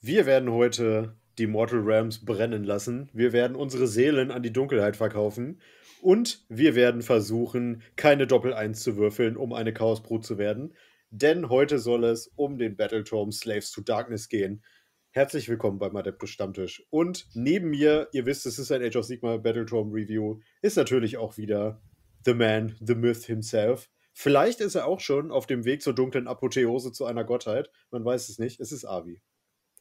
Wir werden heute die Mortal Realms brennen lassen. Wir werden unsere Seelen an die Dunkelheit verkaufen. Und wir werden versuchen, keine Doppel-Eins zu würfeln, um eine Chaosbrut zu werden. Denn heute soll es um den Battletome Slaves to Darkness gehen. Herzlich willkommen beim Adeptus Stammtisch. Und neben mir, ihr wisst, es ist ein Age of Sigma Battletome Review, ist natürlich auch wieder The Man, The Myth himself. Vielleicht ist er auch schon auf dem Weg zur dunklen Apotheose zu einer Gottheit. Man weiß es nicht. Es ist Avi.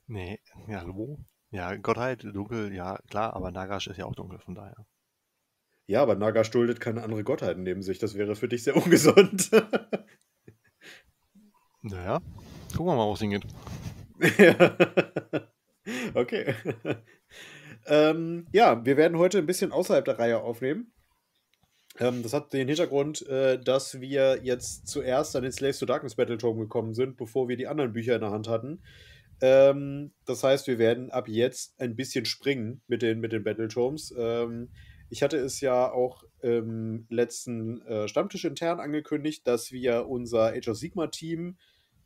Nee, ja, hallo? Ja, Gottheit, dunkel, ja, klar, aber Nagash ist ja auch dunkel, von daher. Ja, aber Nagash duldet keine andere Gottheit neben sich. Das wäre für dich sehr ungesund. naja, gucken wir mal, wo es hingeht. ja. okay. ähm, ja, wir werden heute ein bisschen außerhalb der Reihe aufnehmen. Ähm, das hat den Hintergrund, äh, dass wir jetzt zuerst an den Slaves to Darkness Battletome gekommen sind, bevor wir die anderen Bücher in der Hand hatten. Ähm, das heißt, wir werden ab jetzt ein bisschen springen mit den, mit den Battletomes. Ähm, ich hatte es ja auch im letzten äh, Stammtisch intern angekündigt, dass wir unser Age of Sigma Team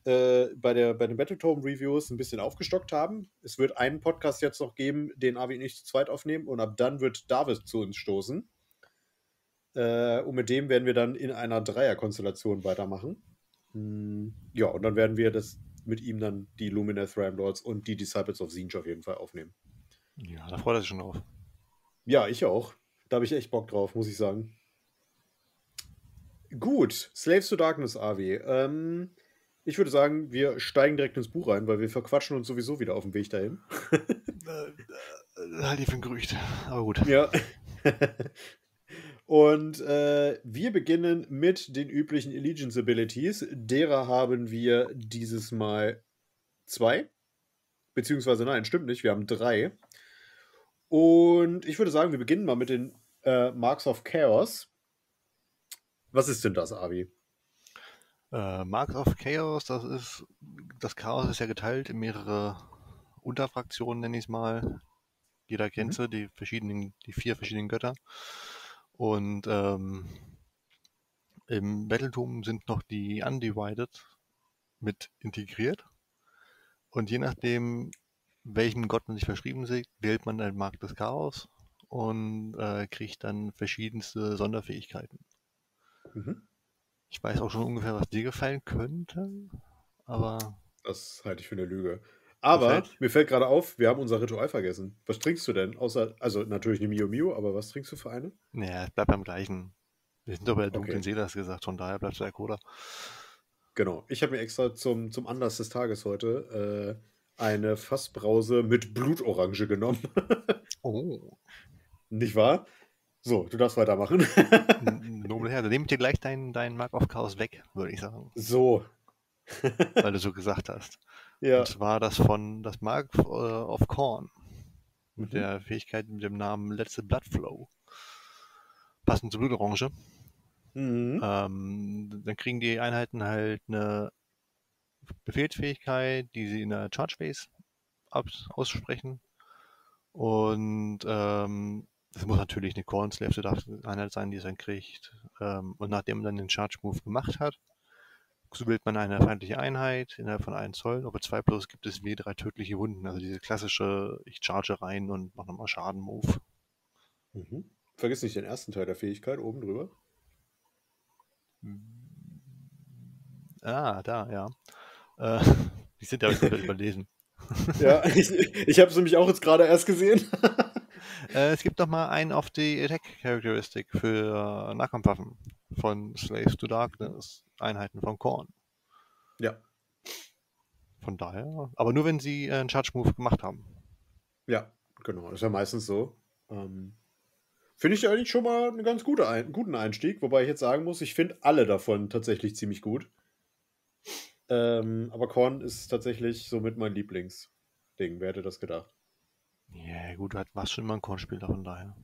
äh, bei, der, bei den Battletome Reviews ein bisschen aufgestockt haben. Es wird einen Podcast jetzt noch geben, den Avi und ich zu zweit aufnehmen und ab dann wird David zu uns stoßen. Äh, und mit dem werden wir dann in einer Dreierkonstellation weitermachen. Hm, ja, und dann werden wir das mit ihm dann die Lumineth Ramlords und die Disciples of Zinj auf jeden Fall aufnehmen. Ja, da freut er sich schon drauf. Ja, ich auch. Da habe ich echt Bock drauf, muss ich sagen. Gut, Slaves to Darkness, AW. Ähm, ich würde sagen, wir steigen direkt ins Buch rein, weil wir verquatschen uns sowieso wieder auf dem Weg dahin. äh, äh, halt die für ein Gerücht, aber gut. Ja. Und äh, wir beginnen mit den üblichen Allegiance Abilities. Derer haben wir dieses Mal zwei. Beziehungsweise nein, stimmt nicht, wir haben drei. Und ich würde sagen, wir beginnen mal mit den äh, Marks of Chaos. Was ist denn das, Avi? Äh, Marks of Chaos, das ist, das Chaos ist ja geteilt in mehrere Unterfraktionen, nenne ich es mal. Jeder kennt mhm. sie, die verschiedenen, die vier verschiedenen Götter. Und ähm, im Battletum sind noch die Undivided mit integriert. Und je nachdem, welchem Gott man sich verschrieben sieht, wählt man den Markt des Chaos und äh, kriegt dann verschiedenste Sonderfähigkeiten. Mhm. Ich weiß auch schon ungefähr, was dir gefallen könnte, aber. Das halte ich für eine Lüge. Aber Gefällt? mir fällt gerade auf, wir haben unser Ritual vergessen. Was trinkst du denn? Außer, also natürlich eine Mio Mio, aber was trinkst du für eine? Naja, es bleibt beim gleichen. Wir sind doch bei der dunklen okay. Seele, hast gesagt, von daher bleibt es bei Cola. Genau. Ich habe mir extra zum, zum Anlass des Tages heute äh, eine Fassbrause mit Blutorange genommen. oh. Nicht wahr? So, du darfst weitermachen. Nobel Herr, dann nehme ich dir gleich deinen dein Mark of Chaos weg, würde ich sagen. So. Weil du so gesagt hast. Ja. Und zwar das von das Mark äh, of Korn. Mit mhm. der Fähigkeit mit dem Namen Letzte Blood Flow. Passend zur Blutorange. Mhm. Ähm, dann kriegen die Einheiten halt eine Befehlsfähigkeit, die sie in der Charge Phase aussprechen. Und ähm, das muss natürlich eine Corn Slave Einheit sein, die es dann kriegt. Ähm, und nachdem man dann den Charge Move gemacht hat, so wählt man eine feindliche Einheit innerhalb von 1 Zoll. Über 2 plus gibt es W3 tödliche Wunden. Also diese klassische, ich charge rein und mache nochmal Schaden-Move. Mhm. Vergiss nicht den ersten Teil der Fähigkeit oben drüber. Ah, da, ja. Äh, die sind ja überlesen. ja, ich, ich habe es nämlich auch jetzt gerade erst gesehen. äh, es gibt noch mal einen auf die Attack Characteristic für Nahkampfwaffen von Slaves to Darkness. Einheiten von Korn. Ja. Von daher, aber nur wenn sie äh, einen Charge Move gemacht haben. Ja, genau. Das ist ja meistens so. Ähm, finde ich eigentlich schon mal einen ganz gute ein guten Einstieg, wobei ich jetzt sagen muss, ich finde alle davon tatsächlich ziemlich gut. Ähm, aber Korn ist tatsächlich somit mein Lieblingsding. Wer hätte das gedacht? Ja, gut, du warst schon immer ein Kornspieler, von daher.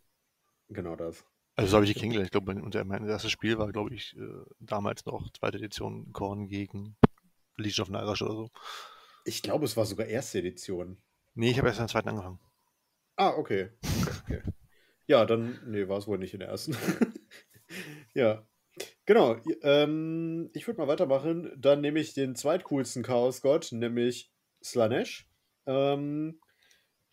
Genau das. Also so habe ich die kennengelernt. Ich glaube, mein erstes Spiel war, glaube ich, äh, damals noch zweite Edition Korn gegen Legion of Nairash oder so. Ich glaube, es war sogar erste Edition. Nee, ich habe erst in der zweiten angefangen. Ah, okay. okay. ja, dann, nee, war es wohl nicht in der ersten. ja. Genau. Ähm, ich würde mal weitermachen. Dann nehme ich den zweitcoolsten Chaos-Gott, nämlich Slanesh. Ähm,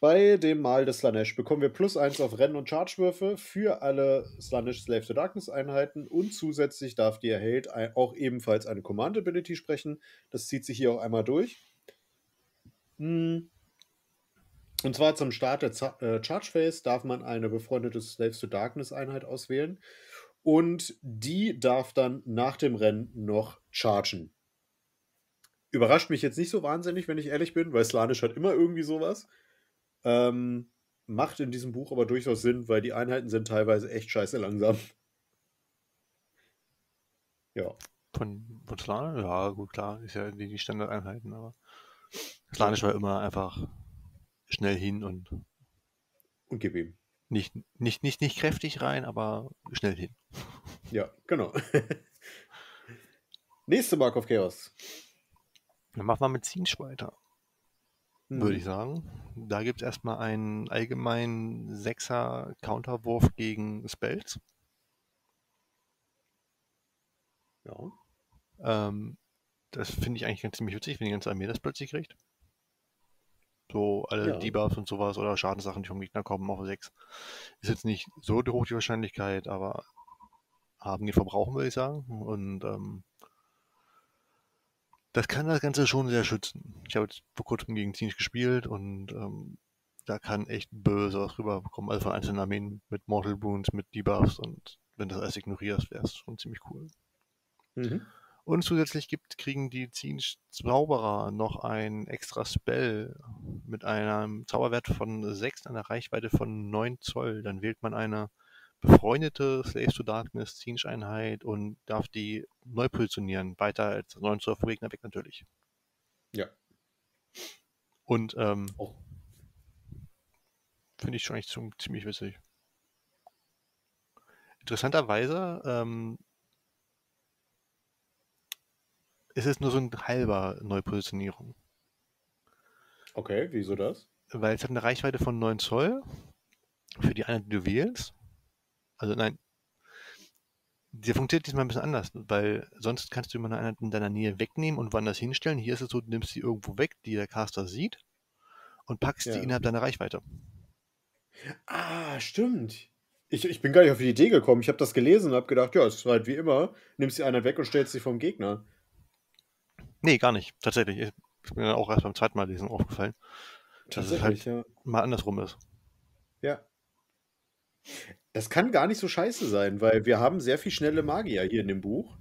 bei dem Mal des Slanesh bekommen wir plus 1 auf Rennen- und Chargewürfe für alle Slanesh Slave to Darkness Einheiten und zusätzlich darf der Held auch ebenfalls eine Command Ability sprechen. Das zieht sich hier auch einmal durch. Hm. Und zwar zum Start der äh, Charge Phase darf man eine befreundete Slaves to Darkness Einheit auswählen und die darf dann nach dem Rennen noch chargen. Überrascht mich jetzt nicht so wahnsinnig, wenn ich ehrlich bin, weil Slanisch hat immer irgendwie sowas. Ähm, macht in diesem Buch aber durchaus Sinn, weil die Einheiten sind teilweise echt scheiße langsam. Ja. Von, von Slanisch? Ja, gut, klar, ist ja die, die Standardeinheiten, aber Slanisch war immer einfach schnell hin und. Und gib ihm. Nicht, nicht, nicht, nicht kräftig rein, aber schnell hin. Ja, genau. Nächste Mark of Chaos. Dann machen wir mit Zinsch weiter würde ich mhm. sagen. Da gibt es erstmal einen allgemeinen Sechser Counterwurf gegen Spells. Ja. Ähm, das finde ich eigentlich ganz ziemlich witzig, wenn die ganze Armee das plötzlich kriegt. So alle ja. Debuffs und sowas oder Schadenssachen, die vom Gegner kommen auf 6. Ist jetzt nicht so hoch die Wahrscheinlichkeit, aber haben die verbrauchen, würde ich sagen. Und ähm, das kann das Ganze schon sehr schützen. Ich habe jetzt vor kurzem gegen Zinch gespielt und ähm, da kann echt böse was rüberkommen. Also von einzelnen Armeen mit Mortal Wounds, mit Debuffs und wenn das alles ignorierst, wäre es schon ziemlich cool. Mhm. Und zusätzlich gibt, kriegen die Zinch Zauberer noch ein extra Spell mit einem Zauberwert von 6 einer Reichweite von 9 Zoll. Dann wählt man eine befreundete Slaves to Darkness Zinsch-Einheit und darf die neu positionieren. Weiter als 9 Zoll vom Gegner weg natürlich. Ja. Und ähm, oh. finde ich schon echt ziemlich witzig. Interessanterweise ähm, ist es nur so ein halber Neupositionierung. Okay, wieso das? Weil es hat eine Reichweite von 9 Zoll für die Einheit, die du wählst. Also nein, der funktioniert diesmal ein bisschen anders, weil sonst kannst du immer eine Einheit in deiner Nähe wegnehmen und woanders hinstellen. Hier ist es so, du nimmst sie irgendwo weg, die der Caster sieht und packst ja. die innerhalb deiner Reichweite. Ah, stimmt. Ich, ich bin gar nicht auf die Idee gekommen. Ich habe das gelesen und habe gedacht, ja, es ist halt wie immer, nimmst die Einheit weg und stellst sie vom Gegner. Nee, gar nicht. Tatsächlich. Ich bin mir auch erst beim zweiten Mal lesen aufgefallen. Dass es halt ja. mal andersrum ist. Ja. Das kann gar nicht so scheiße sein, weil wir haben sehr viel schnelle Magier hier in dem Buch.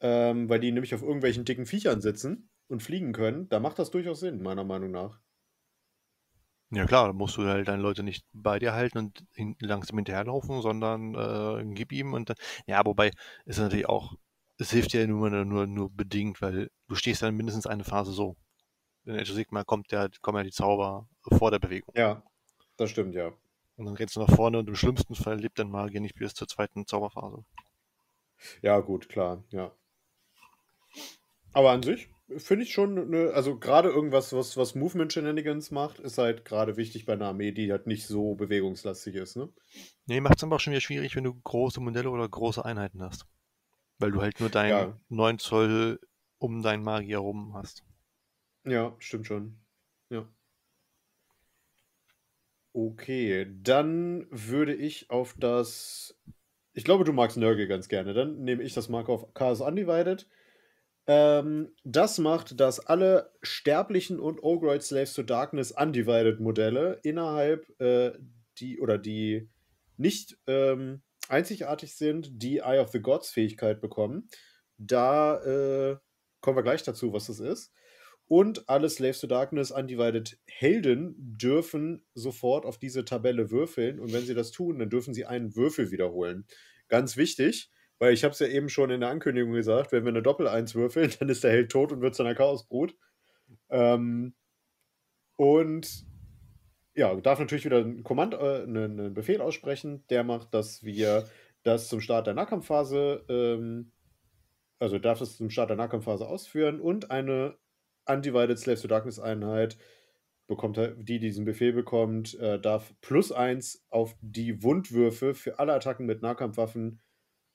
Ähm, weil die nämlich auf irgendwelchen dicken Viechern sitzen und fliegen können. Da macht das durchaus Sinn, meiner Meinung nach. Ja klar, da musst du halt deine Leute nicht bei dir halten und hin, langsam hinterherlaufen, sondern äh, gib ihm und dann. Ja, wobei ist natürlich auch, es hilft dir nur, nur, nur bedingt, weil du stehst dann mindestens eine Phase so. In Age of Sigma kommt ja, kommen ja die Zauber vor der Bewegung. Ja, das stimmt, ja. Und dann rennst du nach vorne und im schlimmsten Fall lebt dein Magier nicht bis zur zweiten Zauberphase. Ja, gut, klar, ja. Aber an sich finde ich schon, eine, also gerade irgendwas, was, was Movement Shenanigans macht, ist halt gerade wichtig bei einer Armee, die halt nicht so bewegungslastig ist, ne? Nee, macht es aber auch schon wieder schwierig, wenn du große Modelle oder große Einheiten hast. Weil du halt nur deinen ja. 9 Zoll um deinen Magier rum hast. Ja, stimmt schon. Ja. Okay, dann würde ich auf das. Ich glaube, du magst Nörgel ganz gerne. Dann nehme ich das Mark auf Chaos Undivided. Ähm, das macht, dass alle sterblichen und Ogroid Slaves to Darkness Undivided Modelle innerhalb äh, die oder die nicht ähm, einzigartig sind, die Eye of the Gods Fähigkeit bekommen. Da äh, kommen wir gleich dazu, was das ist. Und alle Slaves to Darkness Undivided Helden dürfen sofort auf diese Tabelle würfeln. Und wenn sie das tun, dann dürfen sie einen Würfel wiederholen. Ganz wichtig, weil ich habe es ja eben schon in der Ankündigung gesagt, wenn wir eine Doppel-Eins würfeln, dann ist der Held tot und wird zu einer Chaosbrut. Ähm, und ja, darf natürlich wieder ein Kommand, äh, einen, einen, Befehl aussprechen, der macht, dass wir das zum Start der Nahkampfphase, ähm, also darf es zum Start der Nahkampfphase ausführen und eine Undivided Slaves to Darkness Einheit bekommt die, die diesen Befehl bekommt, äh, darf plus eins auf die Wundwürfe für alle Attacken mit Nahkampfwaffen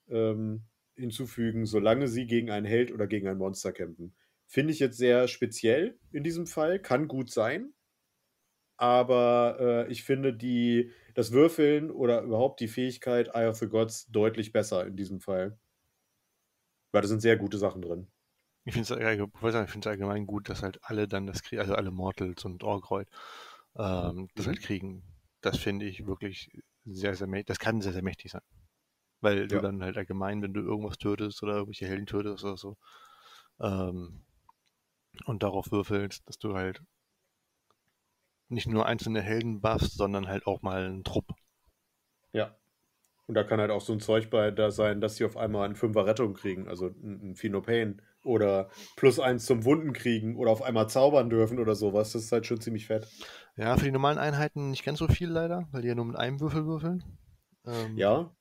ähm, hinzufügen, solange sie gegen einen Held oder gegen ein Monster kämpfen. finde ich jetzt sehr speziell in diesem Fall. Kann gut sein. Aber äh, ich finde die, das Würfeln oder überhaupt die Fähigkeit Eye of the Gods deutlich besser in diesem Fall. Weil da sind sehr gute Sachen drin. Ich finde es allgemein gut, dass halt alle dann das kriegen, also alle Mortals und Orkreut, ähm, das halt mhm. kriegen. Das finde ich wirklich sehr, sehr mächtig. Das kann sehr, sehr mächtig sein. Weil du dann halt allgemein, wenn du irgendwas tötest oder irgendwelche Helden tötest oder so, ähm, und darauf würfelst, dass du halt nicht nur einzelne Helden buffst, sondern halt auch mal einen Trupp. Ja. Und da kann halt auch so ein Zeug bei da sein, dass sie auf einmal einen Fünfer Rettung kriegen, also ein Fino Pain oder plus eins zum Wunden kriegen oder auf einmal zaubern dürfen oder sowas. Das ist halt schon ziemlich fett. Ja, für die normalen Einheiten nicht ganz so viel leider, weil die ja nur mit einem Würfel würfeln. Ähm, ja.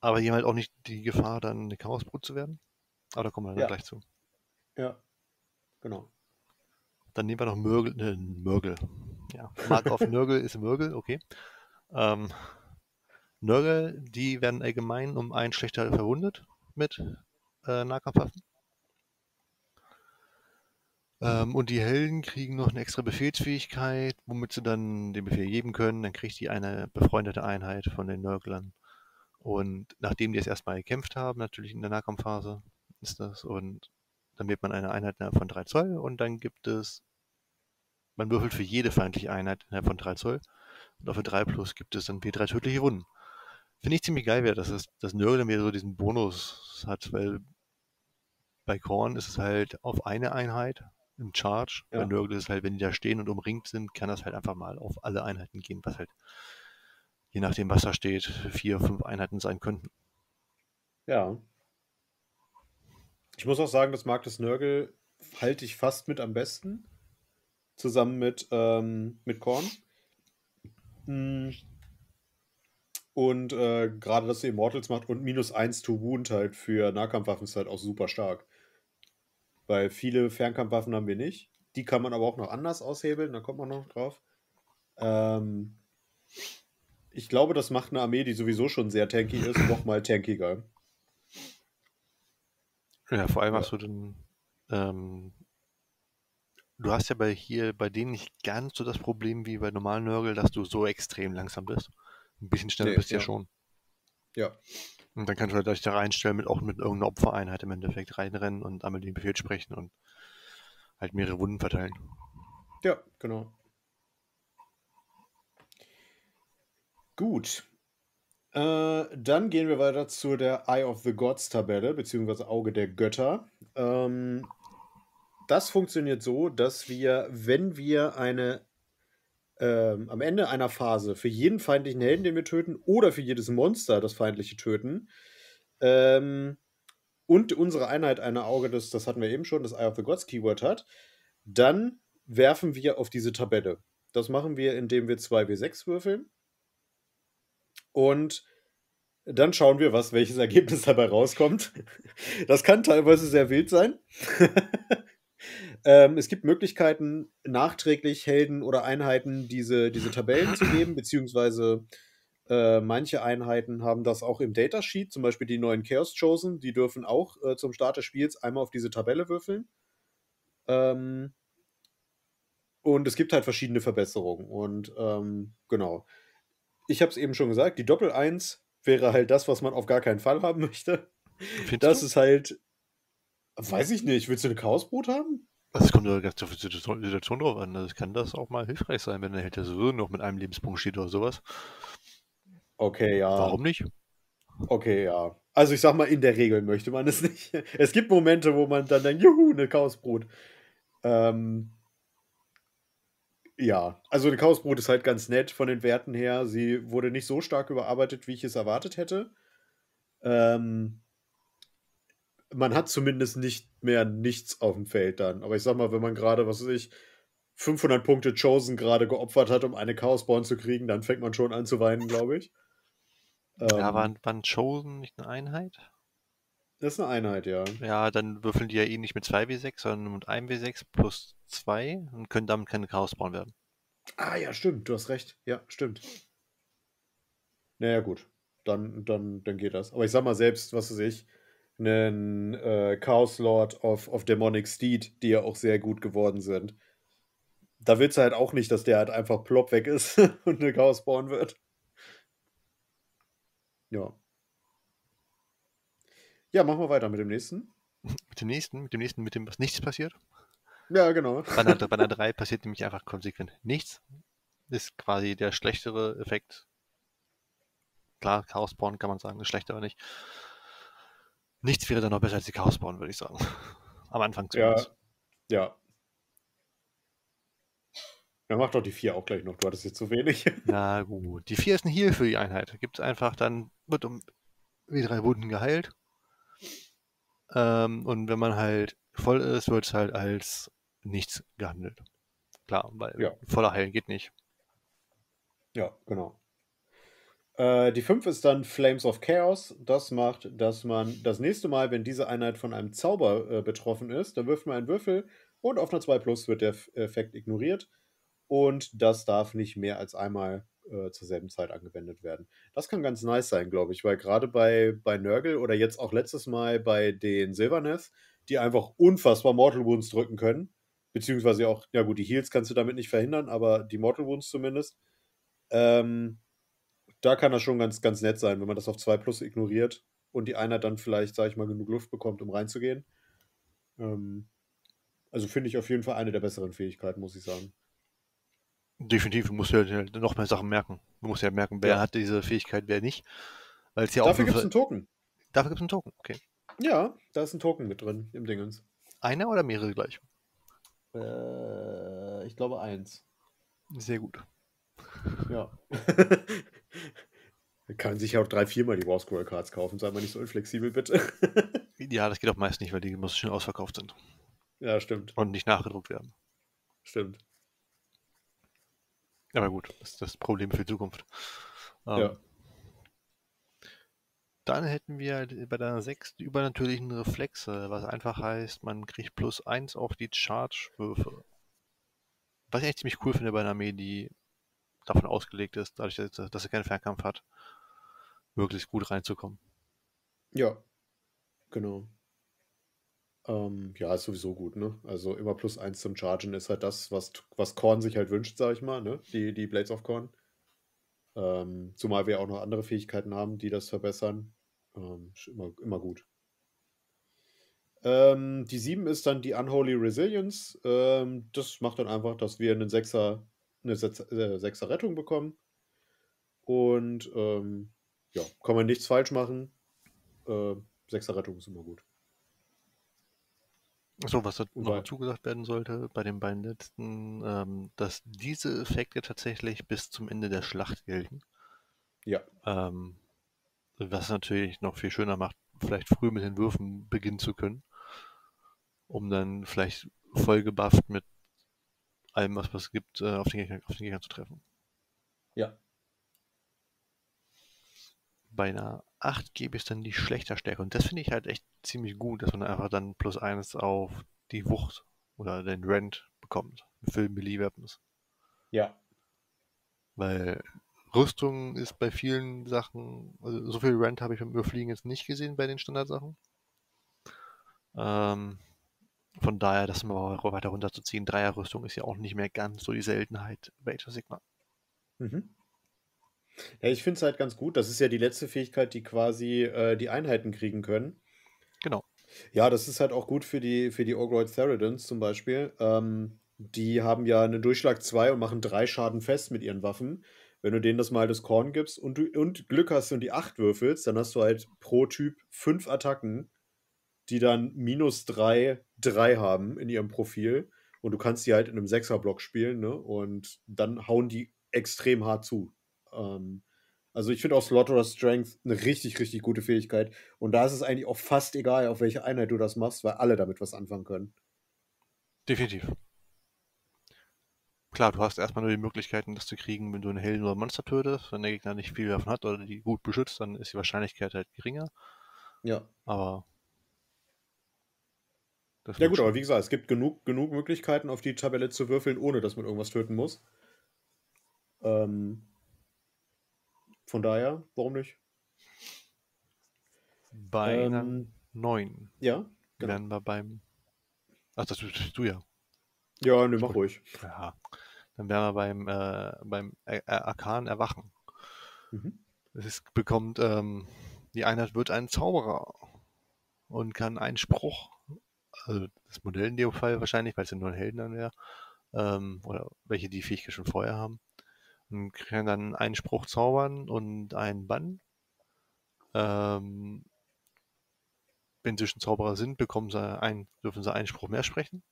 Aber die haben halt auch nicht die Gefahr, dann eine Chaosbrut zu werden. Aber da kommen wir dann ja. gleich zu. Ja, genau. Dann nehmen wir noch Mörgel. Ne, Mörgel. Ja, Mark auf Nörgel ist Mörgel, okay. Ähm, Nörgel, die werden allgemein um einen schlechter verwundet mit äh, Nahkampfwaffen. Ähm, und die Helden kriegen noch eine extra Befehlsfähigkeit, womit sie dann den Befehl geben können. Dann kriegt die eine befreundete Einheit von den Nörglern. Und nachdem die es erstmal gekämpft haben, natürlich in der Nahkampfphase ist das, und dann wird man eine Einheit von 3 Zoll und dann gibt es, man würfelt für jede feindliche Einheit von 3 Zoll und auf 3 plus gibt es dann W3 tödliche Wunden. Finde ich ziemlich geil, wäre, dass das Nörgel dann wieder so diesen Bonus hat, weil bei Korn ist es halt auf eine Einheit im Charge. Ja. Bei Nörgel ist halt, wenn die da stehen und umringt sind, kann das halt einfach mal auf alle Einheiten gehen, was halt, je nachdem, was da steht, vier, fünf Einheiten sein könnten. Ja. Ich muss auch sagen, das Mark des Nörgel halte ich fast mit am besten. Zusammen mit, ähm, mit Korn. Hm. Und äh, gerade, dass sie Immortals macht und minus 1 to Wound halt für Nahkampfwaffen ist halt auch super stark. Weil viele Fernkampfwaffen haben wir nicht. Die kann man aber auch noch anders aushebeln, da kommt man noch drauf. Ähm, ich glaube, das macht eine Armee, die sowieso schon sehr tanky ist, noch mal tankiger. Ja, vor allem ja. hast du dann. Ähm, du hast ja bei hier bei denen nicht ganz so das Problem wie bei normalen Nörgel, dass du so extrem langsam bist. Ein bisschen schneller nee, bist du ja. ja schon. Ja. Und dann kannst du halt dich da reinstellen, mit auch mit irgendeiner Opfereinheit im Endeffekt reinrennen und einmal den Befehl sprechen und halt mehrere Wunden verteilen. Ja, genau. Gut. Äh, dann gehen wir weiter zu der Eye of the Gods Tabelle, beziehungsweise Auge der Götter. Ähm, das funktioniert so, dass wir, wenn wir eine ähm, am Ende einer Phase für jeden feindlichen Helden, den wir töten, oder für jedes Monster, das feindliche töten, ähm, und unsere Einheit eine Auge des, das hatten wir eben schon, das Eye of the Gods Keyword hat, dann werfen wir auf diese Tabelle. Das machen wir, indem wir 2w6 würfeln. Und dann schauen wir, was, welches Ergebnis dabei rauskommt. Das kann teilweise sehr wild sein. Ähm, es gibt Möglichkeiten, nachträglich Helden oder Einheiten diese, diese Tabellen zu geben, beziehungsweise äh, manche Einheiten haben das auch im Datasheet, zum Beispiel die neuen Chaos Chosen, die dürfen auch äh, zum Start des Spiels einmal auf diese Tabelle würfeln. Ähm, und es gibt halt verschiedene Verbesserungen. Und ähm, genau. Ich habe es eben schon gesagt, die Doppel 1 wäre halt das, was man auf gar keinen Fall haben möchte. Findest das du? ist halt. Weiß ich nicht. Willst du eine Chaosbrut haben? Das kommt ja ganz auf die Situation drauf an. Das kann das auch mal hilfreich sein, wenn der Held sowieso noch mit einem Lebenspunkt steht oder sowas. Okay, ja. Warum nicht? Okay, ja. Also ich sag mal, in der Regel möchte man es nicht. Es gibt Momente, wo man dann denkt, juhu, eine Chaosbrut. Ähm, ja, also eine Chaosbrut ist halt ganz nett von den Werten her. Sie wurde nicht so stark überarbeitet, wie ich es erwartet hätte. Ähm, man hat zumindest nicht mehr nichts auf dem Feld dann. Aber ich sag mal, wenn man gerade, was weiß ich, 500 Punkte Chosen gerade geopfert hat, um eine Chaosborn zu kriegen, dann fängt man schon an zu weinen, glaube ich. Ja, ähm, waren, waren Chosen nicht eine Einheit? Das ist eine Einheit, ja. Ja, dann würfeln die ja eh nicht mit 2W6, sondern mit 1W6 plus 2 und können damit keine Chaosborn werden. Ah ja, stimmt, du hast recht. Ja, stimmt. Naja, gut. Dann, dann, dann geht das. Aber ich sag mal selbst, was weiß ich, einen äh, Chaos Lord of, of Demonic Steed, die ja auch sehr gut geworden sind. Da willst du halt auch nicht, dass der halt einfach plopp weg ist und eine Chaos bauen wird. Ja. Ja, machen wir weiter mit dem nächsten. Mit dem nächsten, mit dem nächsten, mit dem was nichts passiert. Ja, genau. Bei einer, bei einer 3 passiert nämlich einfach konsequent nichts. Ist quasi der schlechtere Effekt. Klar, Chaos Spawn kann man sagen, ist schlechter, aber nicht. Nichts wäre dann noch besser als die Chaos Spawn, würde ich sagen. Am Anfang zumindest. Ja. Ja. Ja, mach doch die 4 auch gleich noch. Du hattest jetzt zu wenig. Na gut. Die 4 ist ein Heal für die Einheit. Gibt es einfach, dann wird um wie drei Wunden geheilt. Ähm, und wenn man halt voll ist, wird es halt als nichts gehandelt. Klar, weil ja. voller Heilen geht nicht. Ja, genau. Äh, die 5 ist dann Flames of Chaos. Das macht, dass man das nächste Mal, wenn diese Einheit von einem Zauber äh, betroffen ist, dann wirft man einen Würfel und auf einer 2 Plus wird der Effekt ignoriert. Und das darf nicht mehr als einmal äh, zur selben Zeit angewendet werden. Das kann ganz nice sein, glaube ich, weil gerade bei, bei Nurgle oder jetzt auch letztes Mal bei den Silverneth, die einfach unfassbar Mortal Wounds drücken können, beziehungsweise auch, ja gut, die Heals kannst du damit nicht verhindern, aber die Mortal Wounds zumindest. Ähm, da kann das schon ganz, ganz nett sein, wenn man das auf 2 Plus ignoriert und die Einheit dann vielleicht, sage ich mal, genug Luft bekommt, um reinzugehen. Ähm, also finde ich auf jeden Fall eine der besseren Fähigkeiten, muss ich sagen. Definitiv, du musst ja noch mehr Sachen merken. Du musst ja merken, wer ja. hat diese Fähigkeit, wer nicht. Weil ja Dafür gibt es einen Token. Dafür gibt es einen Token, okay. Ja, da ist ein Token mit drin im Dingens. Einer oder mehrere gleich? Äh, ich glaube eins. Sehr gut. Ja. kann sich auch drei, viermal die War Scroll Cards kaufen. Sei mal nicht so unflexibel, bitte. ja, das geht auch meist nicht, weil die muss schon ausverkauft sind. Ja, stimmt. Und nicht nachgedruckt werden. Stimmt. Aber gut, das ist das Problem für die Zukunft. Ähm, ja. Dann hätten wir bei der 6 die übernatürlichen Reflexe, was einfach heißt, man kriegt plus 1 auf die Charge-Würfe. Was ich echt ziemlich cool finde bei einer Armee, die davon ausgelegt ist, dadurch, dass, er keinen Fernkampf hat, wirklich gut reinzukommen. Ja, genau. Ähm, ja, ist sowieso gut, ne? Also immer plus eins zum Chargen ist halt das, was, was Korn sich halt wünscht, sag ich mal, ne? Die, die Blades of Korn. Ähm, zumal wir auch noch andere Fähigkeiten haben, die das verbessern. Ähm, immer, immer gut. Ähm, die 7 ist dann die Unholy Resilience. Ähm, das macht dann einfach, dass wir einen Sechser, eine äh, Sechser Rettung bekommen. Und ähm, ja, kann man nichts falsch machen. Äh, Sechser Rettung ist immer gut. So, was noch dazu gesagt werden sollte bei den beiden letzten, ähm, dass diese Effekte tatsächlich bis zum Ende der Schlacht gelten. Ja. Ähm, was natürlich noch viel schöner macht, vielleicht früh mit den Würfen beginnen zu können, um dann vielleicht voll gebufft mit allem, was es gibt, äh, auf, den Gegner, auf den Gegner zu treffen. Ja. Bei einer 8 gebe ich dann die schlechter Stärke. Und das finde ich halt echt ziemlich gut, dass man einfach dann plus 1 auf die Wucht oder den Rent bekommt. Für Melee Weapons. Ja. Weil Rüstung ist bei vielen Sachen, also so viel Rent habe ich beim Überfliegen jetzt nicht gesehen bei den Standardsachen. Ähm, von daher, das mal weiter runterzuziehen. Dreierrüstung ist ja auch nicht mehr ganz so die Seltenheit bei Age of Sigma. Mhm. Ja, ich finde es halt ganz gut. Das ist ja die letzte Fähigkeit, die quasi äh, die Einheiten kriegen können. Genau. Ja, das ist halt auch gut für die, für die Ogroid Theridans zum Beispiel. Ähm, die haben ja einen Durchschlag 2 und machen 3 Schaden fest mit ihren Waffen. Wenn du denen das mal das Korn gibst und du und Glück hast und die 8 würfelst, dann hast du halt pro Typ 5 Attacken, die dann minus 3, 3 haben in ihrem Profil. Und du kannst die halt in einem 6er-Block spielen, ne? Und dann hauen die extrem hart zu. Ähm, also ich finde auch Slaughter Strength eine richtig, richtig gute Fähigkeit. Und da ist es eigentlich auch fast egal, auf welche Einheit du das machst, weil alle damit was anfangen können. Definitiv. Klar, du hast erstmal nur die Möglichkeiten, das zu kriegen, wenn du einen Helden oder Monster tötest. Wenn der Gegner nicht viel davon hat oder die gut beschützt, dann ist die Wahrscheinlichkeit halt geringer. Ja. Aber. Ja, gut, aber wie gesagt, es gibt genug, genug Möglichkeiten, auf die Tabelle zu würfeln, ohne dass man irgendwas töten muss. Ähm, von daher, warum nicht? Bei ähm, 9 Ja, genau. wären wir beim. Ach, das bist du ja. Ja, ne, mach ruhig. Ja. Dann wären wir beim, äh, beim Ä- Ä- Arkan Erwachen. Mhm. Es ist, bekommt, ähm, die Einheit wird ein Zauberer und kann einen Spruch, also das Modell in dem Fall wahrscheinlich, weil es ja nur ein Helden dann wäre, ähm, oder welche die Fähigkeit schon vorher haben, und kann dann einen Spruch zaubern und einen Bann. Ähm, wenn sie schon Zauberer sind, bekommen sie einen, dürfen sie einen Spruch mehr sprechen.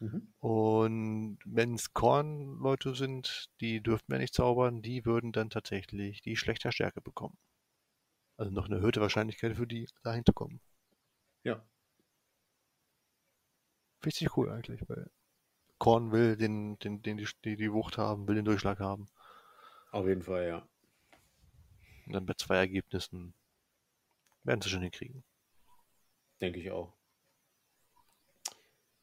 Mhm. Und wenn es Korn-Leute sind, die dürften wir nicht zaubern, die würden dann tatsächlich die schlechter Stärke bekommen. Also noch eine erhöhte Wahrscheinlichkeit für die, dahin zu kommen. Ja. Richtig cool eigentlich, weil Korn will den, den, den die, die, die Wucht haben, will den Durchschlag haben. Auf jeden Fall, ja. Und dann bei zwei Ergebnissen werden sie schon hinkriegen. Denke ich auch.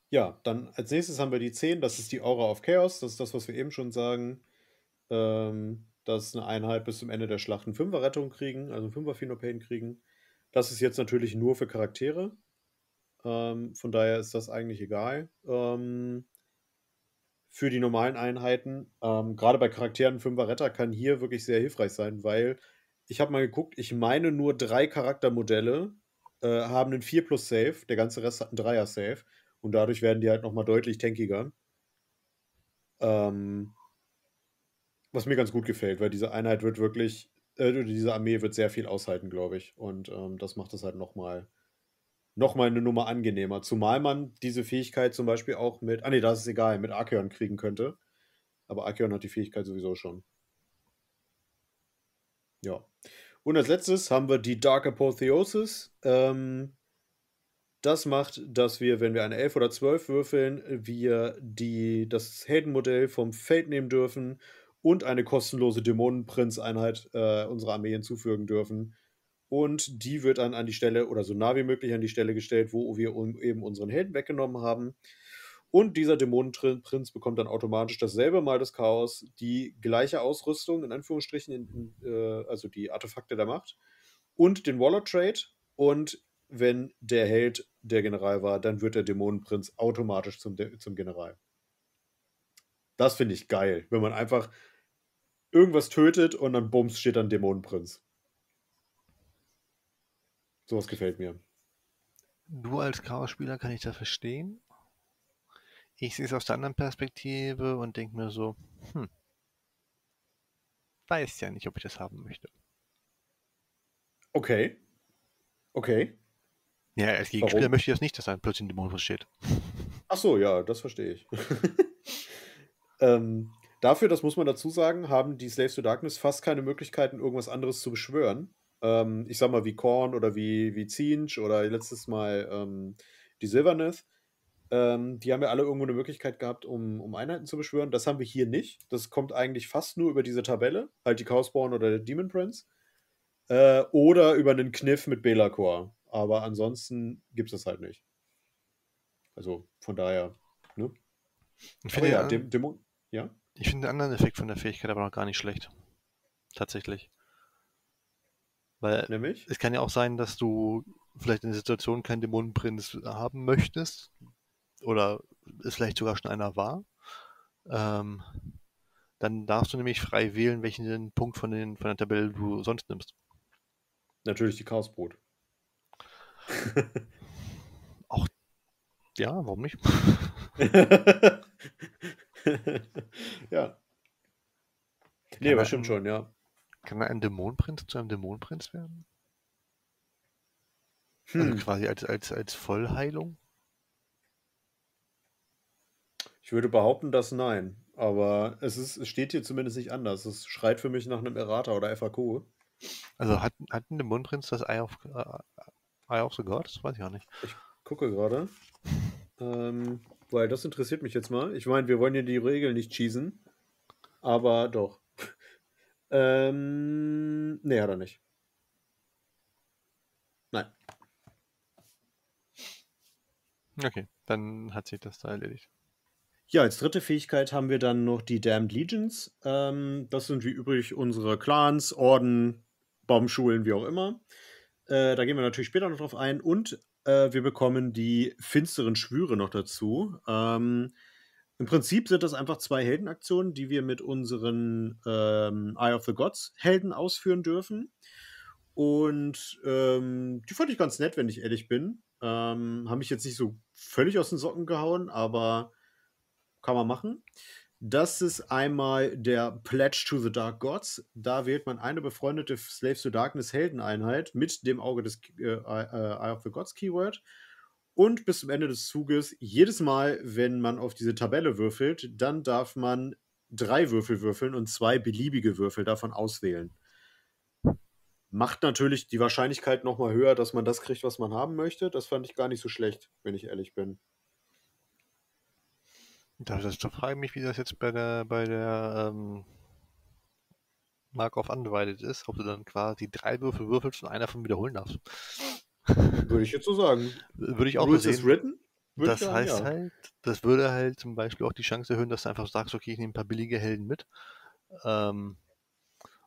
Ja, dann als nächstes haben wir die 10, das ist die Aura of Chaos, das ist das, was wir eben schon sagen. Ähm, dass eine Einheit bis zum Ende der Schlacht eine Fünfer-Rettung kriegen, also einen Fünfer-Phenopain kriegen. Das ist jetzt natürlich nur für Charaktere. Ähm, von daher ist das eigentlich egal. Ähm, für die normalen Einheiten, ähm, gerade bei Charakteren Fünfer-Retter kann hier wirklich sehr hilfreich sein, weil ich habe mal geguckt, ich meine nur drei Charaktermodelle äh, haben einen 4 plus Save, der ganze Rest hat einen 3er Save und dadurch werden die halt nochmal deutlich tankiger. Ähm, was mir ganz gut gefällt, weil diese Einheit wird wirklich, äh, diese Armee wird sehr viel aushalten, glaube ich. Und ähm, das macht es halt nochmal noch mal eine Nummer angenehmer. Zumal man diese Fähigkeit zum Beispiel auch mit, ah nee, das ist egal, mit Archeon kriegen könnte. Aber Archeon hat die Fähigkeit sowieso schon. Ja. Und als letztes haben wir die Dark Apotheosis. Ähm, das macht, dass wir, wenn wir eine 11 oder 12 würfeln, wir die, das Heldenmodell vom Feld nehmen dürfen und eine kostenlose Dämonenprinz-Einheit äh, unserer Armee hinzufügen dürfen. Und die wird dann an die Stelle oder so nah wie möglich an die Stelle gestellt, wo wir eben unseren Helden weggenommen haben. Und dieser Dämonenprinz bekommt dann automatisch dasselbe Mal des Chaos, die gleiche Ausrüstung, in Anführungsstrichen, in, in, äh, also die Artefakte der Macht, und den Waller Trade. Und wenn der Held der General war, dann wird der Dämonenprinz automatisch zum, zum General. Das finde ich geil, wenn man einfach irgendwas tötet und dann bums steht dann Dämonenprinz. Sowas gefällt mir. Nur als Chaos-Spieler kann ich das verstehen. Ich sehe es aus der anderen Perspektive und denke mir so, hm, weiß ja nicht, ob ich das haben möchte. Okay. Okay. Ja, als Gegenspieler Warum? möchte ich das nicht, dass da plötzlich ein Dämonenprinz steht. Ach so, ja, das verstehe ich. ähm, dafür, das muss man dazu sagen, haben die Slaves to Darkness fast keine Möglichkeiten, irgendwas anderes zu beschwören. Ähm, ich sag mal, wie Korn oder wie, wie Zinch oder letztes Mal ähm, die Silverneth. Ähm, die haben ja alle irgendwo eine Möglichkeit gehabt, um, um Einheiten zu beschwören. Das haben wir hier nicht. Das kommt eigentlich fast nur über diese Tabelle, halt die Chaosborn oder der Demon Prince. Äh, oder über einen Kniff mit Belacor. Aber ansonsten gibt es das halt nicht. Also von daher, ne? Ich finde, ja, Dämon, ja. ich finde den anderen Effekt von der Fähigkeit aber noch gar nicht schlecht. Tatsächlich. Weil Nämlich? es kann ja auch sein, dass du vielleicht in der Situation keinen Dämonenprinz haben möchtest. Oder es vielleicht sogar schon einer war. Ähm, dann darfst du nämlich frei wählen, welchen Punkt von, den, von der Tabelle du sonst nimmst. Natürlich die Chaosbrot. Auch, ja, warum nicht? ja. Nee, aber stimmt schon, ja. Kann ein Dämonenprinz zu einem Dämonenprinz werden? Also Hm. quasi als, als, als Vollheilung? Ich würde behaupten, dass nein. Aber es, ist, es steht hier zumindest nicht anders. Es schreit für mich nach einem Errata oder FAQ. Also hat, hat ein Dämonenprinz das Eye of, äh, Eye of the God? Das weiß ich auch nicht. Gucke gerade. Ähm, weil das interessiert mich jetzt mal. Ich meine, wir wollen ja die Regeln nicht cheesen. Aber doch. Ähm, nee, hat er nicht. Nein. Okay, dann hat sich das da erledigt. Ja, als dritte Fähigkeit haben wir dann noch die Damned Legions. Ähm, das sind wie übrig unsere Clans, Orden, Baumschulen, wie auch immer. Äh, da gehen wir natürlich später noch drauf ein. Und äh, wir bekommen die finsteren Schwüre noch dazu. Ähm, Im Prinzip sind das einfach zwei Heldenaktionen, die wir mit unseren ähm, Eye of the Gods Helden ausführen dürfen. Und ähm, die fand ich ganz nett, wenn ich ehrlich bin. Ähm, haben mich jetzt nicht so völlig aus den Socken gehauen, aber kann man machen. Das ist einmal der Pledge to the Dark Gods. Da wählt man eine befreundete Slaves to Darkness Heldeneinheit mit dem Auge des äh, äh, Eye of the Gods Keyword. Und bis zum Ende des Zuges, jedes Mal, wenn man auf diese Tabelle würfelt, dann darf man drei Würfel würfeln und zwei beliebige Würfel davon auswählen. Macht natürlich die Wahrscheinlichkeit nochmal höher, dass man das kriegt, was man haben möchte. Das fand ich gar nicht so schlecht, wenn ich ehrlich bin. Da, das, da frage ich mich, wie das jetzt bei der, bei der ähm, Mark of Undivided ist, ob du dann quasi drei Würfel würfelst und einer von wiederholen darfst. Würde ich jetzt so sagen. Würde ich auch Rules sehen. is written? Würde Das sagen, heißt ja. halt, das würde halt zum Beispiel auch die Chance erhöhen, dass du einfach sagst, okay, ich nehme ein paar billige Helden mit. Ähm,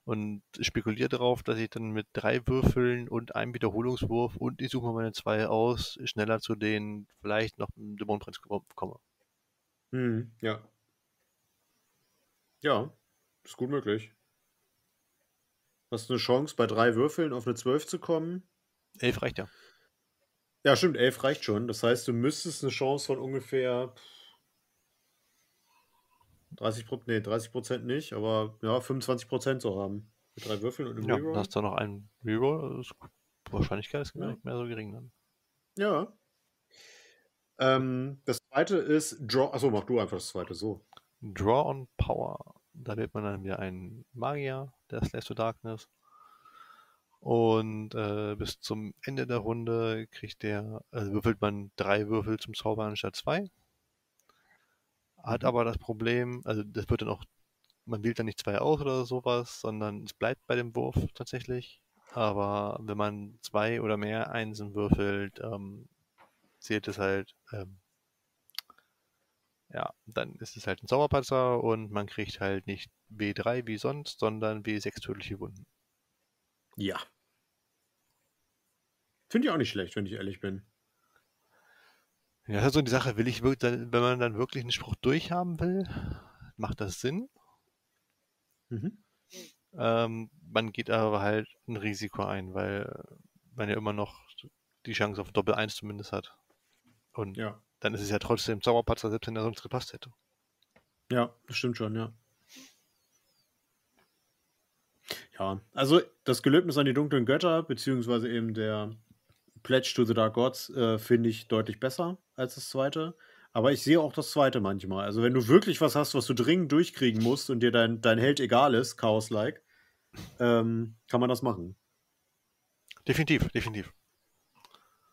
und spekuliere darauf, dass ich dann mit drei Würfeln und einem Wiederholungswurf und ich suche mir meine zwei aus, schneller zu den vielleicht noch einen Dämonenprinz komme. Hm, ja. Ja, ist gut möglich. Hast du eine Chance, bei drei Würfeln auf eine 12 zu kommen? Elf reicht ja. Ja, stimmt, 11 reicht schon. Das heißt, du müsstest eine Chance von ungefähr 30 Prozent, nee, 30 Prozent nicht, aber ja, 25 Prozent so haben. Mit drei Würfeln und einem Ja, Reroll. dann hast du noch einen Reroll. Ist- Wahrscheinlichkeit ist gar Ja. nicht mehr so gering dann. Ja. Ähm, das zweite ist Draw. Achso, mach du einfach das zweite so. Draw on Power. Da wählt man dann wieder einen Magier, der Slash to Darkness. Und äh, bis zum Ende der Runde kriegt der, also würfelt man drei Würfel zum Zaubern anstatt zwei. Hat Mhm. aber das Problem, also das wird dann auch, man wählt dann nicht zwei aus oder sowas, sondern es bleibt bei dem Wurf tatsächlich. Aber wenn man zwei oder mehr Einsen würfelt, ähm, zählt es halt, ähm, ja, dann ist es halt ein Zauberpatzer und man kriegt halt nicht W3 wie sonst, sondern W6 tödliche Wunden. Ja. Finde ich auch nicht schlecht, wenn ich ehrlich bin. Ja, das ist so die Sache, will ich wirklich, dann- wenn man dann wirklich einen Spruch durchhaben will, macht das Sinn. Mhm. Ähm, man geht aber halt ein Risiko ein, weil man ja immer noch die Chance auf Doppel 1 zumindest hat. Und Ja. dann ist es ja trotzdem Zauberpatzer, selbst wenn er sonst gepasst hätte. Ja, das stimmt schon, ja. Ja, also das Gelöbnis an die dunklen Götter, beziehungsweise eben der Pledge to the Dark Gods, äh, finde ich deutlich besser als das zweite. Aber ich sehe auch das zweite manchmal. Also, wenn du wirklich was hast, was du dringend durchkriegen musst und dir dein, dein Held egal ist, Chaos-like, ähm, kann man das machen. Definitiv, definitiv.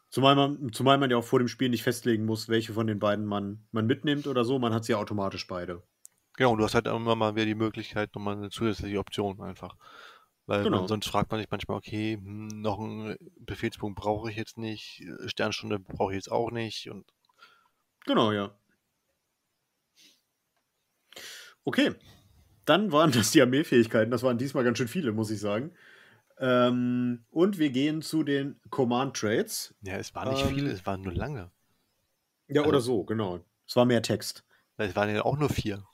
Zumal man, zumal man ja auch vor dem Spiel nicht festlegen muss, welche von den beiden man, man mitnimmt oder so. Man hat sie ja automatisch beide. Genau, und du hast halt immer mal wieder die Möglichkeit, nochmal eine zusätzliche Option einfach. Weil Genau. sonst fragt man sich manchmal, okay, hm, noch einen Befehlspunkt brauche ich jetzt nicht, Sternstunde brauche ich jetzt auch nicht und Genau, ja. Okay. Dann waren das die Armeefähigkeiten. Das waren diesmal ganz schön viele, muss ich sagen. Ähm, und wir gehen zu den Command Trades. ja, es waren nicht Ähm, viele, es waren nur lange. Ja, Also- oder so, genau. Es war mehr Text. Es waren ja auch nur vier.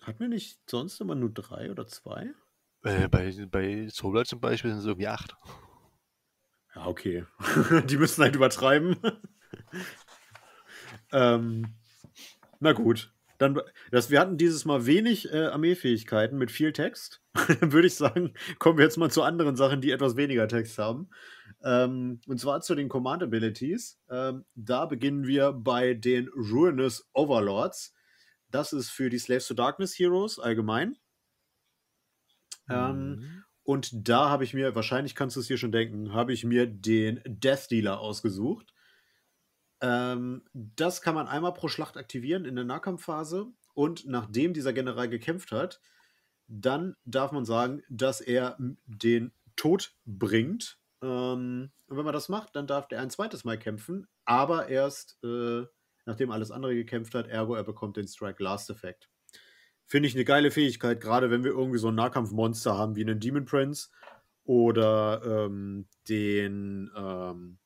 Hatten wir nicht sonst immer nur drei oder zwei? Äh, bei, bei Solar zum Beispiel sind es irgendwie acht. Ja, okay. die müssen halt übertreiben. ähm, na gut. Dann, das, wir hatten dieses Mal wenig äh, Armeefähigkeiten mit viel Text. Dann würde ich sagen, kommen wir jetzt mal zu anderen Sachen, die etwas weniger Text haben. Ähm, und zwar zu den Command Abilities. Ähm, da beginnen wir bei den Ruinous Overlords. Das ist für die Slaves to Darkness Heroes allgemein. Ähm, Mhm. und da habe ich mir, wahrscheinlich kannst du es dir schon denken, habe ich mir den Death Dealer ausgesucht. Ähm, das kann man einmal pro Schlacht aktivieren in der Nahkampfphase. Und nachdem dieser General gekämpft hat, dann darf man sagen, dass er den Tod bringt. Ähm, und wenn man das macht, dann darf der ein zweites Mal kämpfen, aber erst äh, nachdem alles andere gekämpft hat, ergo er bekommt den Strike Last Effekt. Finde ich eine geile Fähigkeit, gerade wenn wir irgendwie so ein Nahkampfmonster haben wie einen Demon Prince Oder ähm, den, ähm,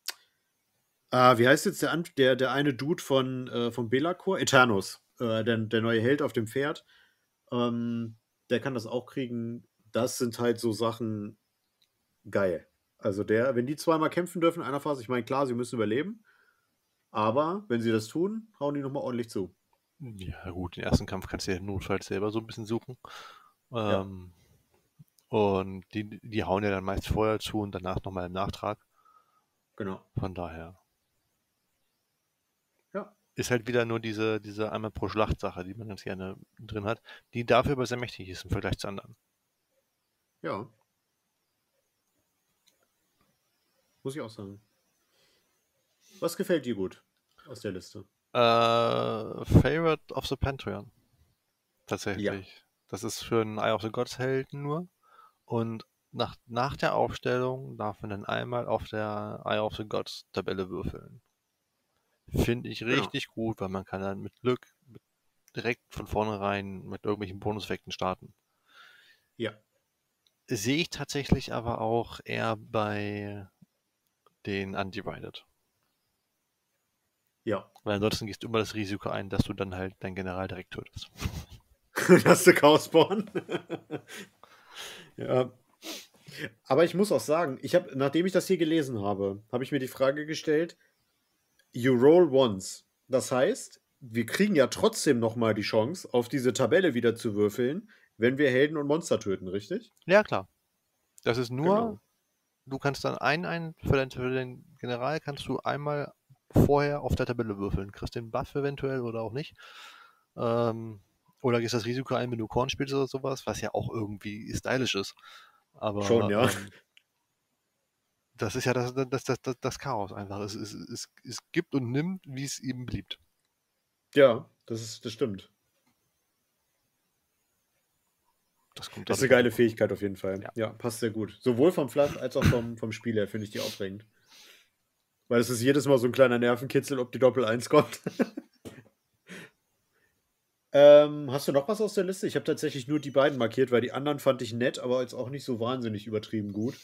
ah, wie heißt jetzt der, der, der eine Dude von, äh, von Belacor? Eternus, äh, der, der neue Held auf dem Pferd. Ähm, der kann das auch kriegen. Das sind halt so Sachen geil. Also der, wenn die zweimal kämpfen dürfen in einer Phase, ich meine, klar, sie müssen überleben. Aber wenn sie das tun, hauen die nochmal ordentlich zu. Ja, gut, den ersten Kampf kannst du ja notfalls selber so ein bisschen suchen. Ähm, ja. Und die, die hauen ja dann meist vorher zu und danach nochmal im Nachtrag. Genau. Von daher. Ja. Ist halt wieder nur diese, diese einmal pro Schlacht-Sache, die man ganz gerne drin hat, die dafür aber sehr mächtig ist im Vergleich zu anderen. Ja. Muss ich auch sagen. Was gefällt dir gut aus der Liste? Uh, Favorite of the Pantheon. Tatsächlich. Ja. Das ist für einen Eye of the Gods Helden nur. Und nach, nach der Aufstellung darf man dann einmal auf der Eye of the Gods Tabelle würfeln. Finde ich richtig ja. gut, weil man kann dann mit Glück mit direkt von vornherein mit irgendwelchen Bonuseffekten starten. Ja. Sehe ich tatsächlich aber auch eher bei den Undivided. Ja. Weil ansonsten gehst du immer das Risiko ein, dass du dann halt dein General direkt tötest. dass du Chaosborn. ja. Aber ich muss auch sagen, ich habe, nachdem ich das hier gelesen habe, habe ich mir die Frage gestellt: You roll once. Das heißt, wir kriegen ja trotzdem nochmal die Chance, auf diese Tabelle wieder zu würfeln, wenn wir Helden und Monster töten, richtig? Ja, klar. Das ist nur, genau. du kannst dann einen, einen für, den, für den General kannst du einmal vorher auf der Tabelle würfeln. Kriegst den Buff eventuell oder auch nicht. Ähm, oder gehst das Risiko ein, wenn du Korn spielst oder sowas, was ja auch irgendwie stylisch ist. Aber, Schon, ja. Ähm, das ist ja das, das, das, das, das Chaos einfach. Es, es, es, es gibt und nimmt, wie es ihm beliebt. Ja, das, ist, das stimmt. Das, das ist eine geile Fähigkeit auf jeden Fall. Ja. ja. passt sehr gut. Sowohl vom Fluff als auch vom, vom Spiel her finde ich die aufregend. Weil es ist jedes Mal so ein kleiner Nervenkitzel, ob die Doppel 1 kommt. ähm, hast du noch was aus der Liste? Ich habe tatsächlich nur die beiden markiert, weil die anderen fand ich nett, aber jetzt auch nicht so wahnsinnig übertrieben gut.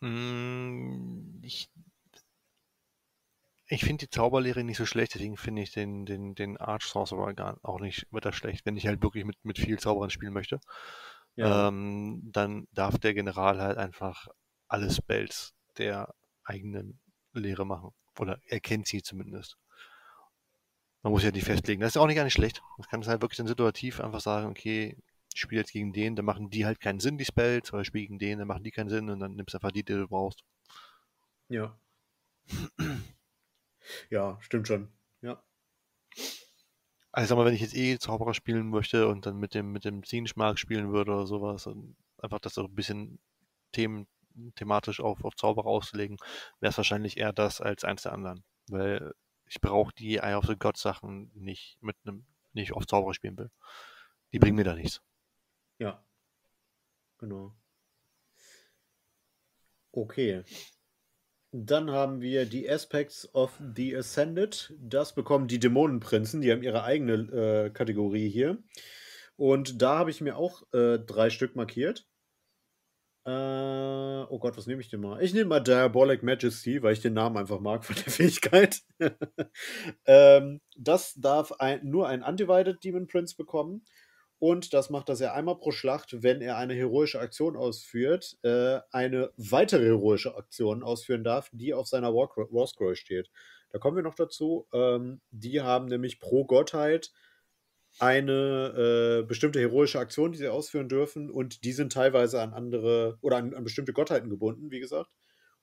Mm, ich ich finde die Zauberlehre nicht so schlecht, deswegen finde ich den, den, den Arch Sorcerer gar auch nicht weiter schlecht, wenn ich halt wirklich mit, mit viel Zauberern spielen möchte. Ja. Ähm, dann darf der General halt einfach alle Spells der eigenen Lehre machen. Oder er kennt sie zumindest. Man muss ja nicht festlegen. Das ist auch nicht gar nicht schlecht. Man kann es halt wirklich dann situativ einfach sagen, okay, ich spiele jetzt gegen den, dann machen die halt keinen Sinn, die Spells, oder ich spiele gegen den, dann machen die keinen Sinn und dann nimmst du einfach die, die du brauchst. Ja. ja, stimmt schon. Ja. Also sag mal, wenn ich jetzt eh Zauberer spielen möchte und dann mit dem, mit dem Zinschmark spielen würde oder sowas, und einfach das so ein bisschen Themen thematisch auf, auf Zauberer auszulegen, wäre es wahrscheinlich eher das als eins der anderen. Weil ich brauche die Eye of the God Sachen nicht mit einem, nicht auf Zauberer spielen will. Die bringen mir da nichts. Ja. Genau. Okay. Dann haben wir die Aspects of the Ascended. Das bekommen die Dämonenprinzen. Die haben ihre eigene äh, Kategorie hier. Und da habe ich mir auch äh, drei Stück markiert. Äh, oh Gott, was nehme ich denn mal? Ich nehme mal Diabolic Majesty, weil ich den Namen einfach mag von der Fähigkeit. ähm, das darf ein, nur ein Undivided Demon Prince bekommen. Und das macht dass er einmal pro Schlacht, wenn er eine heroische Aktion ausführt, äh, eine weitere heroische Aktion ausführen darf, die auf seiner War, Scroll steht. Da kommen wir noch dazu. Ähm, die haben nämlich pro Gottheit eine äh, bestimmte heroische Aktion, die sie ausführen dürfen, und die sind teilweise an andere oder an, an, bestimmte Gottheiten gebunden, wie gesagt.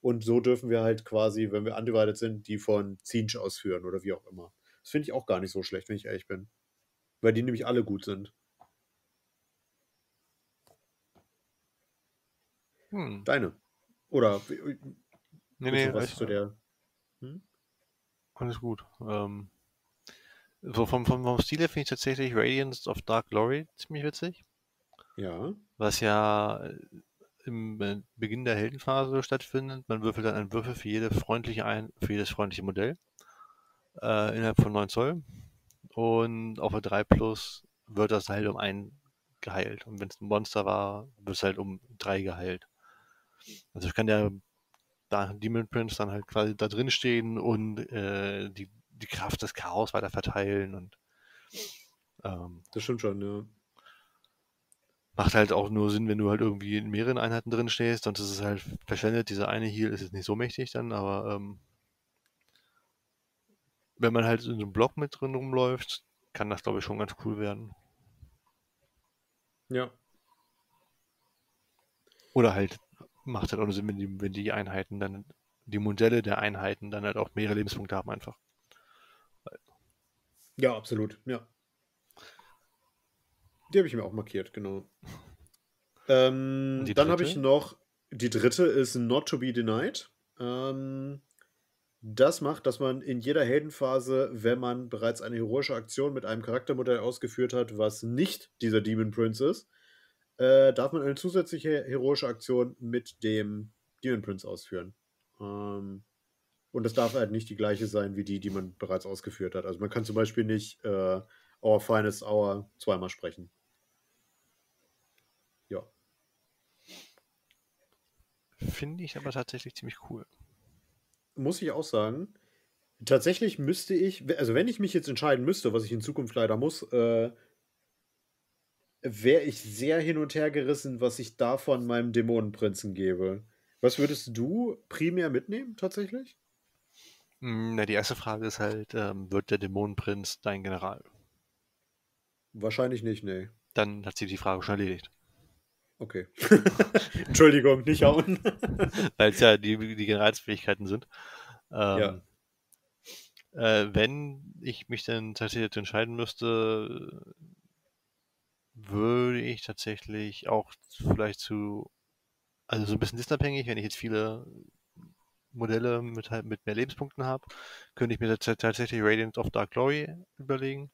Und so dürfen wir halt quasi, wenn wir undivided sind, die von Zinch ausführen oder wie auch immer. Das finde ich auch gar nicht so schlecht, wenn ich ehrlich bin. Weil die nämlich alle gut sind. Hm. Deine. Oder. Nee, nee, was zu der. Hm? Alles gut. Ähm, so vom, vom, vom Stil her finde ich tatsächlich Radiance of Dark Glory ziemlich witzig. Ja. Was ja äh, im äh, Beginn der Heldenphase stattfindet. Man würfelt dann einen Würfel für jede freundliche ein, für jedes freundliche Modell äh, innerhalb von 9 Zoll. Und auf der 3 Plus wird das halt um ein geheilt. Und wenn es ein Monster war, wird es halt um 3 geheilt. Also ich kann ja da Demon Prince dann halt quasi da drin stehen und äh, die, die Kraft des Chaos weiter verteilen und ähm, das stimmt schon, ja. Macht halt auch nur Sinn, wenn du halt irgendwie in mehreren Einheiten drin stehst, sonst ist es halt verschwendet. Dieser eine Heal ist jetzt nicht so mächtig dann, aber ähm, wenn man halt in so einem Block mit drin rumläuft, kann das glaube ich schon ganz cool werden. Ja. Oder halt macht halt auch nur Sinn, wenn die, wenn die Einheiten dann, die Modelle der Einheiten dann halt auch mehrere Lebenspunkte haben einfach. Ja, absolut, ja. Die habe ich mir auch markiert, genau. Ähm, dann habe ich noch, die dritte ist Not to be Denied. Ähm, das macht, dass man in jeder Heldenphase, wenn man bereits eine heroische Aktion mit einem Charaktermodell ausgeführt hat, was nicht dieser Demon Prince ist, äh, darf man eine zusätzliche heroische Aktion mit dem Demon Prince ausführen. Ähm, und das darf halt nicht die gleiche sein wie die, die man bereits ausgeführt hat. Also man kann zum Beispiel nicht äh, Our Finest Hour zweimal sprechen. Ja. Finde ich aber tatsächlich ziemlich cool. Muss ich auch sagen. Tatsächlich müsste ich, also wenn ich mich jetzt entscheiden müsste, was ich in Zukunft leider muss, äh, wäre ich sehr hin und her gerissen, was ich davon meinem Dämonenprinzen gebe. Was würdest du primär mitnehmen, tatsächlich? Hm, na, die erste Frage ist halt, ähm, wird der Dämonenprinz dein General? Wahrscheinlich nicht, nee. Dann hat sie die Frage schon erledigt. Okay. Entschuldigung, nicht hauen. Weil es ja die, die Generalsfähigkeiten sind. Ähm, ja. Äh, wenn ich mich dann tatsächlich entscheiden müsste, würde ich tatsächlich auch vielleicht zu, also so ein bisschen distabhängig, wenn ich jetzt viele Modelle mit, halt, mit mehr Lebenspunkten habe, könnte ich mir tatsächlich Radiant of Dark Glory überlegen.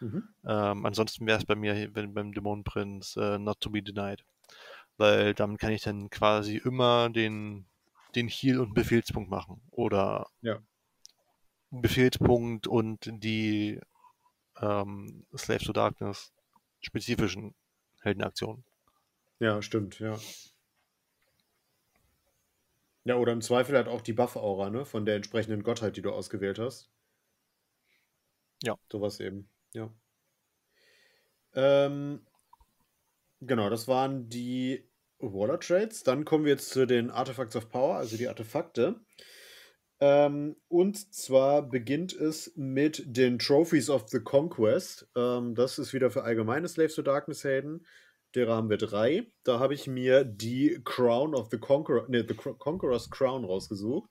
Mhm. Ähm, ansonsten wäre es bei mir wenn, beim Dämonenprinz äh, Not to be Denied. Weil damit kann ich dann quasi immer den, den Heal- und Befehlspunkt machen. Oder ja. Befehlspunkt und die ähm, Slave to Darkness spezifischen Heldenaktionen. Ja, stimmt, ja. Ja, oder im Zweifel halt auch die Buff-Aura, ne? Von der entsprechenden Gottheit, die du ausgewählt hast. Ja. Sowas eben, ja. Ähm, genau, das waren die Waller Trades. Dann kommen wir jetzt zu den Artifacts of Power, also die Artefakte. Ähm, und zwar beginnt es mit den Trophies of the Conquest. Ähm, das ist wieder für allgemeine Slaves to Darkness Helden. Derer haben wir drei. Da habe ich mir die Crown of the Conqueror, nee, the Conqueror's Crown rausgesucht.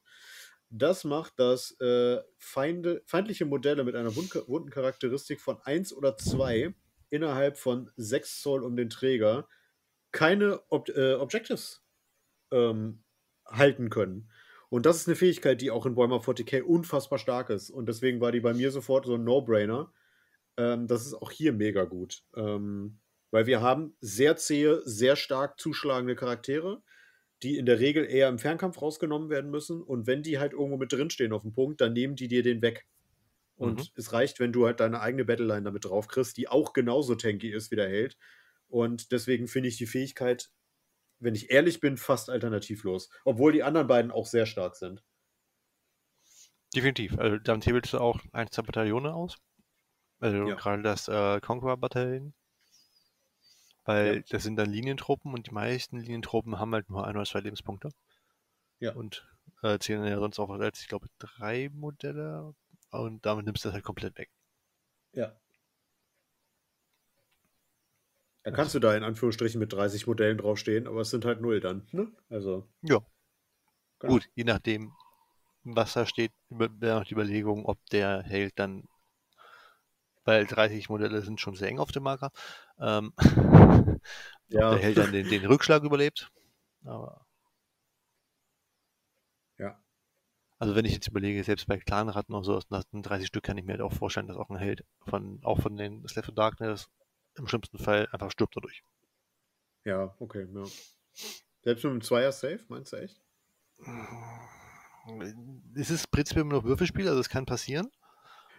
Das macht, dass äh, Feinde, feindliche Modelle mit einer wunden Charakteristik von 1 oder 2 innerhalb von 6 Zoll um den Träger keine Ob äh, Objectives ähm, halten können. Und das ist eine Fähigkeit, die auch in Bäumer 40k unfassbar stark ist. Und deswegen war die bei mir sofort so ein No-Brainer. Ähm, das ist auch hier mega gut. Ähm, weil wir haben sehr zähe, sehr stark zuschlagende Charaktere, die in der Regel eher im Fernkampf rausgenommen werden müssen. Und wenn die halt irgendwo mit drinstehen auf dem Punkt, dann nehmen die dir den weg. Und mhm. es reicht, wenn du halt deine eigene Battleline damit drauf kriegst, die auch genauso tanky ist wie der Held. Und deswegen finde ich die Fähigkeit wenn ich ehrlich bin, fast alternativlos. Obwohl die anderen beiden auch sehr stark sind. Definitiv. Also dann hebelst du auch ein, zwei Bataillone aus. Also ja. gerade das äh, Conqueror-Bataillon. Weil ja. das sind dann Linientruppen und die meisten Linientruppen haben halt nur ein oder zwei Lebenspunkte. Ja. Und äh, zählen ja sonst auch als, ich glaube, drei Modelle. Und damit nimmst du das halt komplett weg. Ja. Da kannst du da in Anführungsstrichen mit 30 Modellen draufstehen, aber es sind halt null dann. Ne? Also. Ja. Genau. Gut, je nachdem, was da steht, wäre noch die Überlegung, ob der Held dann, weil 30 Modelle sind schon sehr eng auf dem Marker, ähm, ja. der Held dann den, den Rückschlag überlebt. Aber. Ja. Also wenn ich jetzt überlege, selbst bei Clanratten und so, aus 30 Stück kann ich mir halt auch vorstellen, dass auch ein Held von, auch von den Slave of Darkness im schlimmsten Fall einfach stirbt dadurch. Ja, okay, ja. Selbst mit einem Zweier Safe, meinst du echt? Es ist prinzipiell noch Würfelspiel, also es kann passieren.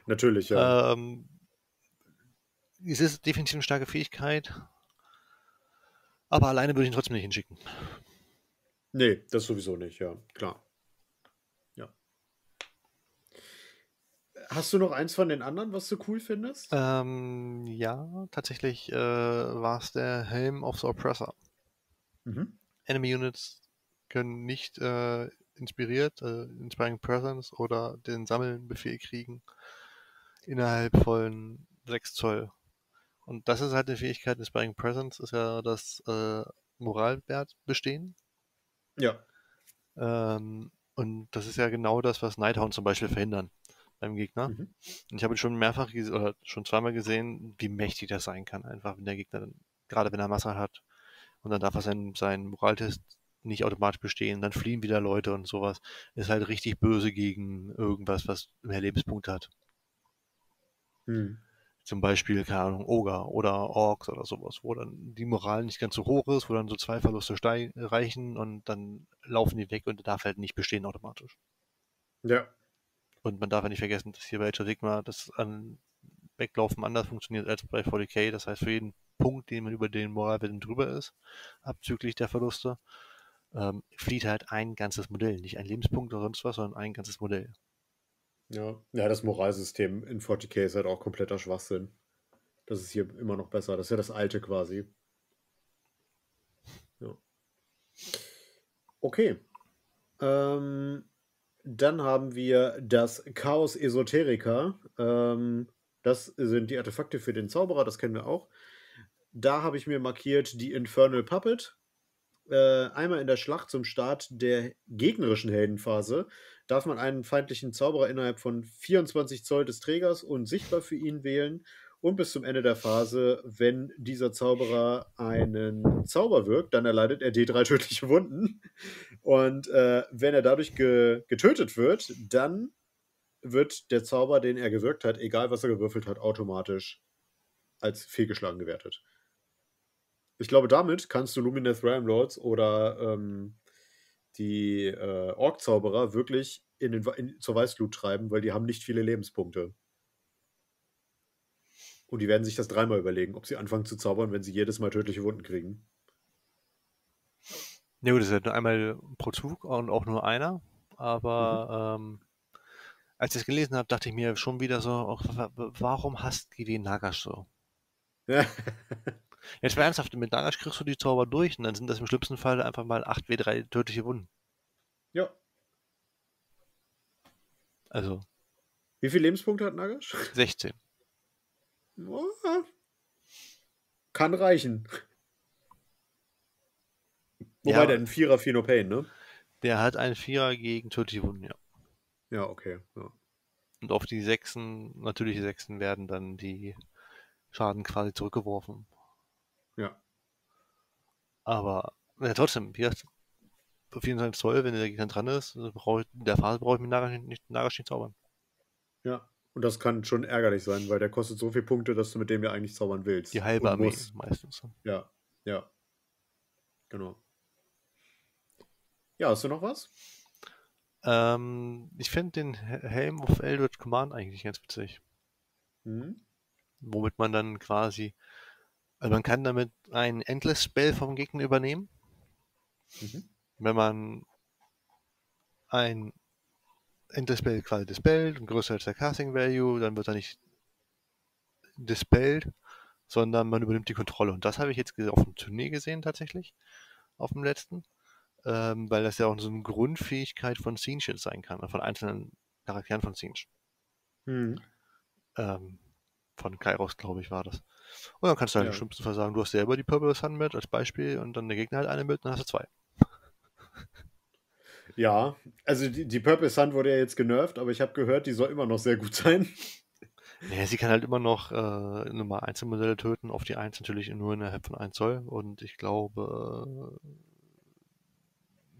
Natürlich, ja. Ähm, es ist definitiv eine starke Fähigkeit, aber alleine würde ich ihn trotzdem nicht hinschicken. Nee, das sowieso nicht, ja, klar. Ja. Hast du noch eins von den anderen, was du cool findest? Ähm, ja, tatsächlich äh, war es der Helm of the Oppressor. Mhm. Enemy Units können nicht äh, inspiriert, äh, Inspiring Presence oder den Sammeln-Befehl kriegen innerhalb von 6 Zoll. Und das ist halt eine Fähigkeit, Inspiring Presence ist ja das äh, Moralwert bestehen. Ja. Ähm, und das ist ja genau das, was Nighthound zum Beispiel verhindern beim Gegner. Mhm. Und ich habe schon mehrfach oder schon zweimal gesehen, wie mächtig das sein kann, einfach wenn der Gegner dann, gerade wenn er Masse hat und dann darf er seinen, seinen Moraltest nicht automatisch bestehen, dann fliehen wieder Leute und sowas. Ist halt richtig böse gegen irgendwas, was mehr Lebenspunkte hat. Hm. Zum Beispiel, keine Ahnung, Oger oder Orks oder sowas, wo dann die Moral nicht ganz so hoch ist, wo dann so zwei Verluste reichen und dann laufen die weg und der darf halt nicht bestehen automatisch. Ja. Und man darf ja nicht vergessen, dass hier bei Age of Sigma das an Weglaufen anders funktioniert als bei 40k. Das heißt, für jeden Punkt, den man über den Moralwert drüber ist, abzüglich der Verluste, ähm, flieht halt ein ganzes Modell. Nicht ein Lebenspunkt oder sonst was, sondern ein ganzes Modell. Ja. Ja, das Moralsystem in 40k ist halt auch kompletter Schwachsinn. Das ist hier immer noch besser. Das ist ja das alte quasi. Ja. Okay. Ähm, dann haben wir das Chaos Esoterica. Ähm, das sind die Artefakte für den Zauberer, das kennen wir auch. Da habe ich mir markiert die Infernal Puppet. Äh, einmal in der Schlacht zum Start der gegnerischen Heldenphase darf man einen feindlichen Zauberer innerhalb von 24 Zoll des Trägers und sichtbar für ihn wählen und bis zum Ende der Phase, wenn dieser Zauberer einen Zauber wirkt, dann erleidet er D3 tödliche Wunden. Und äh, wenn er dadurch ge getötet wird, dann wird der Zauber, den er gewirkt hat, egal was er gewürfelt hat, automatisch als fehlgeschlagen gewertet. Ich glaube, damit kannst du Lumineth Realm oder ähm, die äh, Ork-Zauberer wirklich in den, in, zur Weißglut treiben, weil die haben nicht viele Lebenspunkte. Und die werden sich das dreimal überlegen, ob sie anfangen zu zaubern, wenn sie jedes Mal tödliche Wunden kriegen. Ja gut, das ist halt nur einmal pro Zug und auch nur einer. Aber ähm, als ich es gelesen habe, dachte ich mir schon wieder so, auch, wa- wa- warum hasst die Nagash so? Ja. Jetzt mal ernsthaft, mit Nagash kriegst du die Zauber durch und dann sind das im schlimmsten Fall einfach mal 8W3 tödliche Wunden. ja. Also Wie viele Lebenspunkte hat Nagash? 16. Oh, kann reichen. Wobei Ja. der ein Vierer Pheno Pain, ne? Der hat einen Vierer gegen tödliche Wunden, ja. Ja, okay. Ja. Und auf die Sechsen, natürliche Sechsen, werden dann die Schaden quasi zurückgeworfen. Ja. Aber ja, trotzdem, hier du 24 Zoll, wenn der Gegner dran ist, also ich, in der Phase brauche ich mit Nagash nicht, Nagash nicht zaubern. Ja. Und das kann schon ärgerlich sein, weil der kostet so viele Punkte, dass du mit dem ja eigentlich zaubern willst. Die halbe Armee musst. meistens. Ja, ja. Genau. Ja, hast du noch was? Ähm, ich finde den He- Helm of Eldritch Command eigentlich ganz witzig. Hm? Womit man dann quasi, also man kann damit einen Endless Spell vom Gegner übernehmen. Mhm. Wenn man ein Endless Spell quasi dispellt und größer als der Casting Value, dann wird er nicht dispelled, sondern man übernimmt die Kontrolle. Und das habe ich jetzt auf dem Turnier gesehen tatsächlich, auf dem letzten, ähm, weil das ja auch so eine Grundfähigkeit von Scene Shit sein kann, von einzelnen Charakteren von Scene. Hm. Ähm, von Kairos, glaube ich, war das. Und dann kannst du halt Ja. im schlimmsten Fall sagen, du hast selber die Purple Sun mit als Beispiel und dann der Gegner halt eine mit, dann hast du zwei. Ja, also die, die Purple Sun wurde ja jetzt genervt, aber ich habe gehört, die soll immer noch sehr gut sein. Naja, sie kann halt immer noch äh, Nummer Einzelmodelle töten, auf die 1 natürlich nur innerhalb von 1 Zoll und ich glaube äh,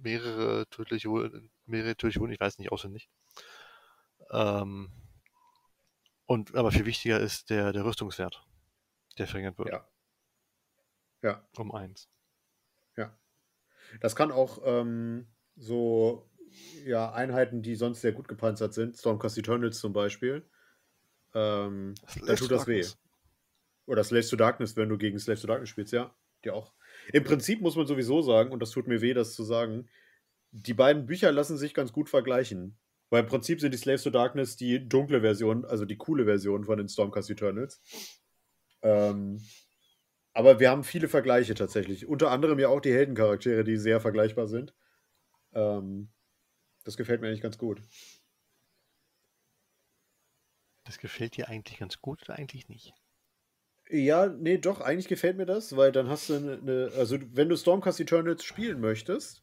mehrere tödliche, mehrere tödliche Wunden, ich weiß nicht auswendig. Ähm, und aber viel wichtiger ist der, der Rüstungswert, der verringert wird Ja. Ja, um 1. das kann auch ähm, so ja, Einheiten, die sonst sehr gut gepanzert sind, Stormcast Eternals zum Beispiel, ähm, da tut das weh. Oder Slaves to Darkness, wenn du gegen Slaves to Darkness spielst, ja. die auch. Im Prinzip muss man sowieso sagen, und das tut mir weh, das zu sagen, die beiden Bücher lassen sich ganz gut vergleichen. Weil im Prinzip sind die Slaves to Darkness die dunkle Version, also die coole Version von den Stormcast Eternals. Ähm, aber wir haben viele Vergleiche tatsächlich. Unter anderem ja auch die Heldencharaktere, die sehr vergleichbar sind. Ähm, das gefällt mir eigentlich ganz gut. Das gefällt dir eigentlich ganz gut oder eigentlich nicht? Ja, nee, doch, eigentlich gefällt mir das, weil dann hast du eine, eine also wenn du Stormcast Eternals spielen möchtest,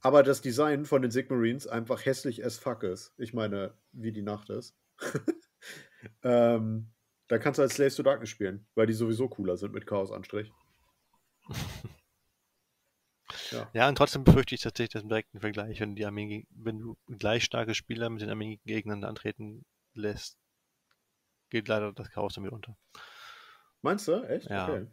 aber das Design von den Sigmarines einfach hässlich as fuck ist. Ich meine, wie die Nacht ist. ähm, dann kannst du als Slaves to Darkness spielen, weil die sowieso cooler sind mit Chaos-Anstrich. ja. ja, und trotzdem befürchte ich tatsächlich das im direkten Vergleich, wenn, die Armee, wenn du gleich starke Spieler mit den Armeen gegeneinander antreten lässt, geht leider das Chaos damit unter. Meinst du? Echt? Ja. Okay.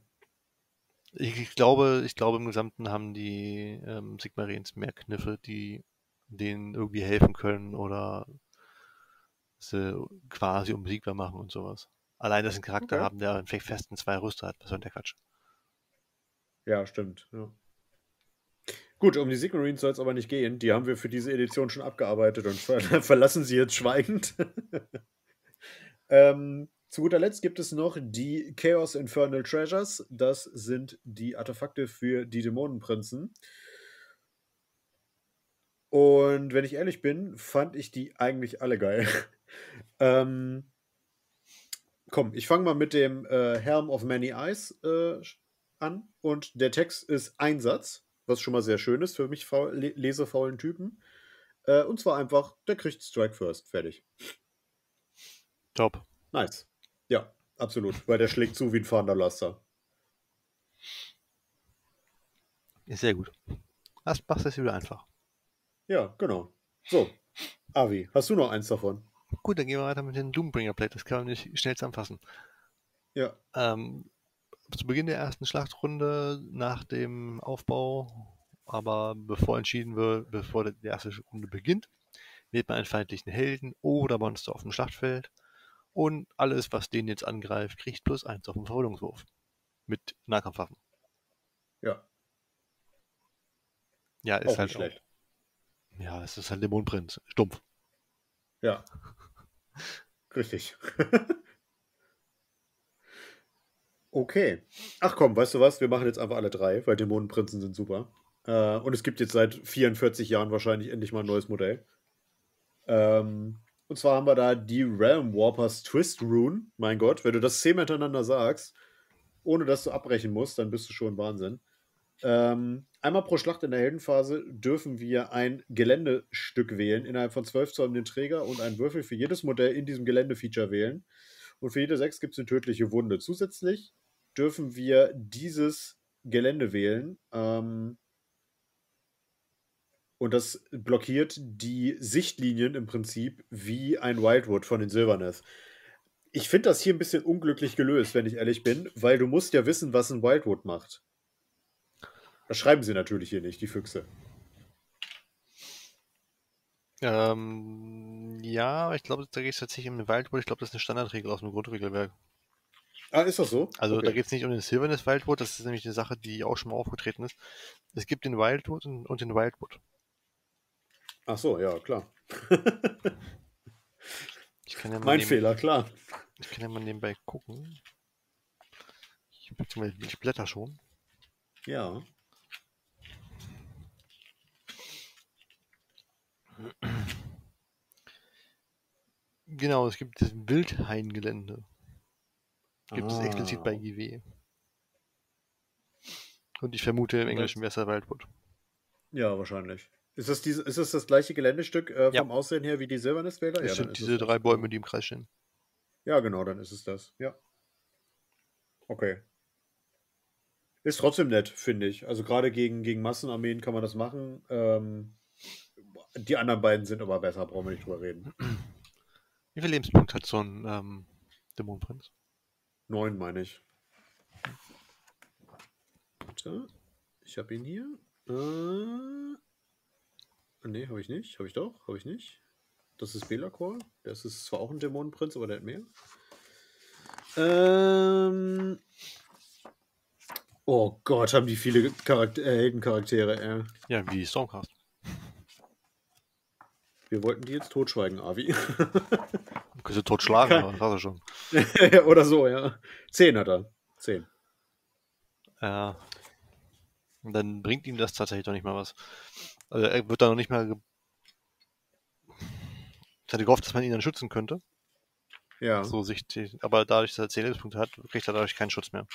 Ich, ich, glaube, ich glaube, im Gesamten haben die ähm, Sigmarines mehr Kniffe, die denen irgendwie helfen können oder sie quasi unbesiegbar machen und sowas. Allein, dass sie einen Charakter okay. haben, der einen festen zwei Rüster hat. Was soll der Quatsch? Ja, stimmt. Ja. Gut, um die Sigmarines soll es aber nicht gehen. Die haben wir für diese Edition schon abgearbeitet und ver verlassen sie jetzt schweigend. ähm, zu guter Letzt gibt es noch die Chaos Infernal Treasures. Das sind die Artefakte für die Dämonenprinzen. Und wenn ich ehrlich bin, fand ich die eigentlich alle geil. ähm, komm, ich fange mal mit dem äh, Helm of Many Eyes äh, an. Und der Text ist ein Satz, was schon mal sehr schön ist für mich faul, lesefaulen Typen. Äh, und zwar einfach, der kriegt Strike First. Fertig. Top. Nice. Ja, absolut, weil der schlägt zu wie ein fahrender Laster. Ist sehr gut. Das macht es wieder einfach. Ja, genau. So, Avi, hast du noch eins davon? Gut, dann gehen wir weiter mit den Doombringer Plate. Das kann man nicht schnell zusammenfassen. Ja. Ähm, zu Beginn der ersten Schlachtrunde, nach dem Aufbau, aber bevor entschieden wird, bevor die erste Runde beginnt, wählt man einen feindlichen Helden oder Monster auf dem Schlachtfeld und alles, was den jetzt angreift, kriegt plus eins auf den Verwundungswurf. Mit Nahkampfwaffen. Ja. Ja, ist auch halt schlecht. Auch, ja, es ist halt Dämonenprinz. Stumpf. Ja. Richtig. okay. Ach komm, weißt du was? Wir machen jetzt einfach alle drei, weil Dämonenprinzen sind super. Äh, und es gibt jetzt seit 44 Jahren wahrscheinlich endlich mal ein neues Modell. Ähm, und zwar haben wir da die Realm Warpers Twist Rune. Mein Gott, wenn du das zehnmal hintereinander sagst, ohne dass du abbrechen musst, dann bist du schon Wahnsinn. Ähm, einmal pro Schlacht in der Heldenphase dürfen wir ein Geländestück wählen, innerhalb von 12 Zoll den Träger und einen Würfel für jedes Modell in diesem Geländefeature wählen. Und für jede 6 gibt es eine tödliche Wunde. Zusätzlich dürfen wir dieses Gelände wählen. Ähm, und das blockiert die Sichtlinien im Prinzip wie ein Wildwood von den Silverneth. Ich finde das hier ein bisschen unglücklich gelöst, wenn ich ehrlich bin, weil du musst ja wissen, was ein Wildwood macht. Das schreiben sie natürlich hier nicht, die Füchse. Ähm, ja, ich glaube, da geht es tatsächlich um den Wildwood. Ich glaube, das ist eine Standardregel aus dem Grundregelwerk. Ah, ist das so? Also okay. da geht es nicht um den Silvernes Wildwood, das ist nämlich eine Sache, die auch schon mal aufgetreten ist. Es gibt den Wildwood und den Wildwood. Ach so, ja, klar. ja mein nebenbei, Fehler, klar. Ich kann ja mal nebenbei gucken. Ich, ich blätter schon. Ja. Genau, es gibt das Wildhaingelände. Gibt ah. es explizit bei GW. Und ich vermute im Englischen wäre es der Wildwood. Ja, wahrscheinlich. Ist das, diese, ist das das gleiche Geländestück äh, vom ja. Aussehen her wie die Silberniswälder? Das ja, sind diese drei Bäume, die im Kreis stehen. Ja, genau, dann ist es das. Ja. Okay. Ist trotzdem nett, finde ich. Also gerade gegen, gegen Massenarmeen kann man das machen. Ähm, die anderen beiden sind aber besser, brauchen wir nicht drüber reden. Wie viel Lebenspunkt hat so ein ähm, Dämonenprinz? Neun, meine ich. Warte. Ich habe ihn hier. Äh, Nee, habe ich nicht. Habe ich doch? Habe ich nicht. Das ist Belacor. Das ist zwar auch ein Dämonenprinz, aber der hat mehr. Ähm, Oh Gott, haben die viele Charakter äh, Heldencharaktere, ey. Ja, wie Stormcast. Wir wollten die jetzt totschweigen, Avi. Kannst du totschlagen, aber das war schon. Oder so, ja. Zehn hat er. Zehn. Ja. Und dann bringt ihm das tatsächlich doch nicht mal was. Also er wird da noch nicht mal. Ich hatte gehofft, dass man ihn dann schützen könnte. Ja. So sichtig. Aber dadurch, dass er 10 Lebenspunkte hat, kriegt er dadurch keinen Schutz mehr.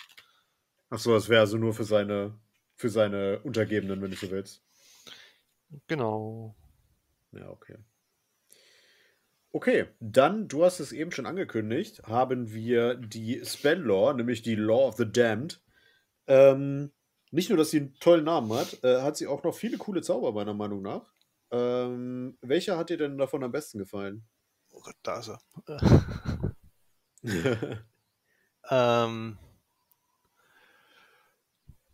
Achso, das wäre also nur für seine, für seine Untergebenen, wenn du so willst. Genau. Ja, okay. Okay, dann, du hast es eben schon angekündigt, haben wir die Spell Law, nämlich die Law of the Damned. Ähm, nicht nur, dass sie einen tollen Namen hat, äh, hat sie auch noch viele coole Zauber, meiner Meinung nach. Ähm, welcher hat dir denn davon am besten gefallen? Oh Gott, da ist er. ähm,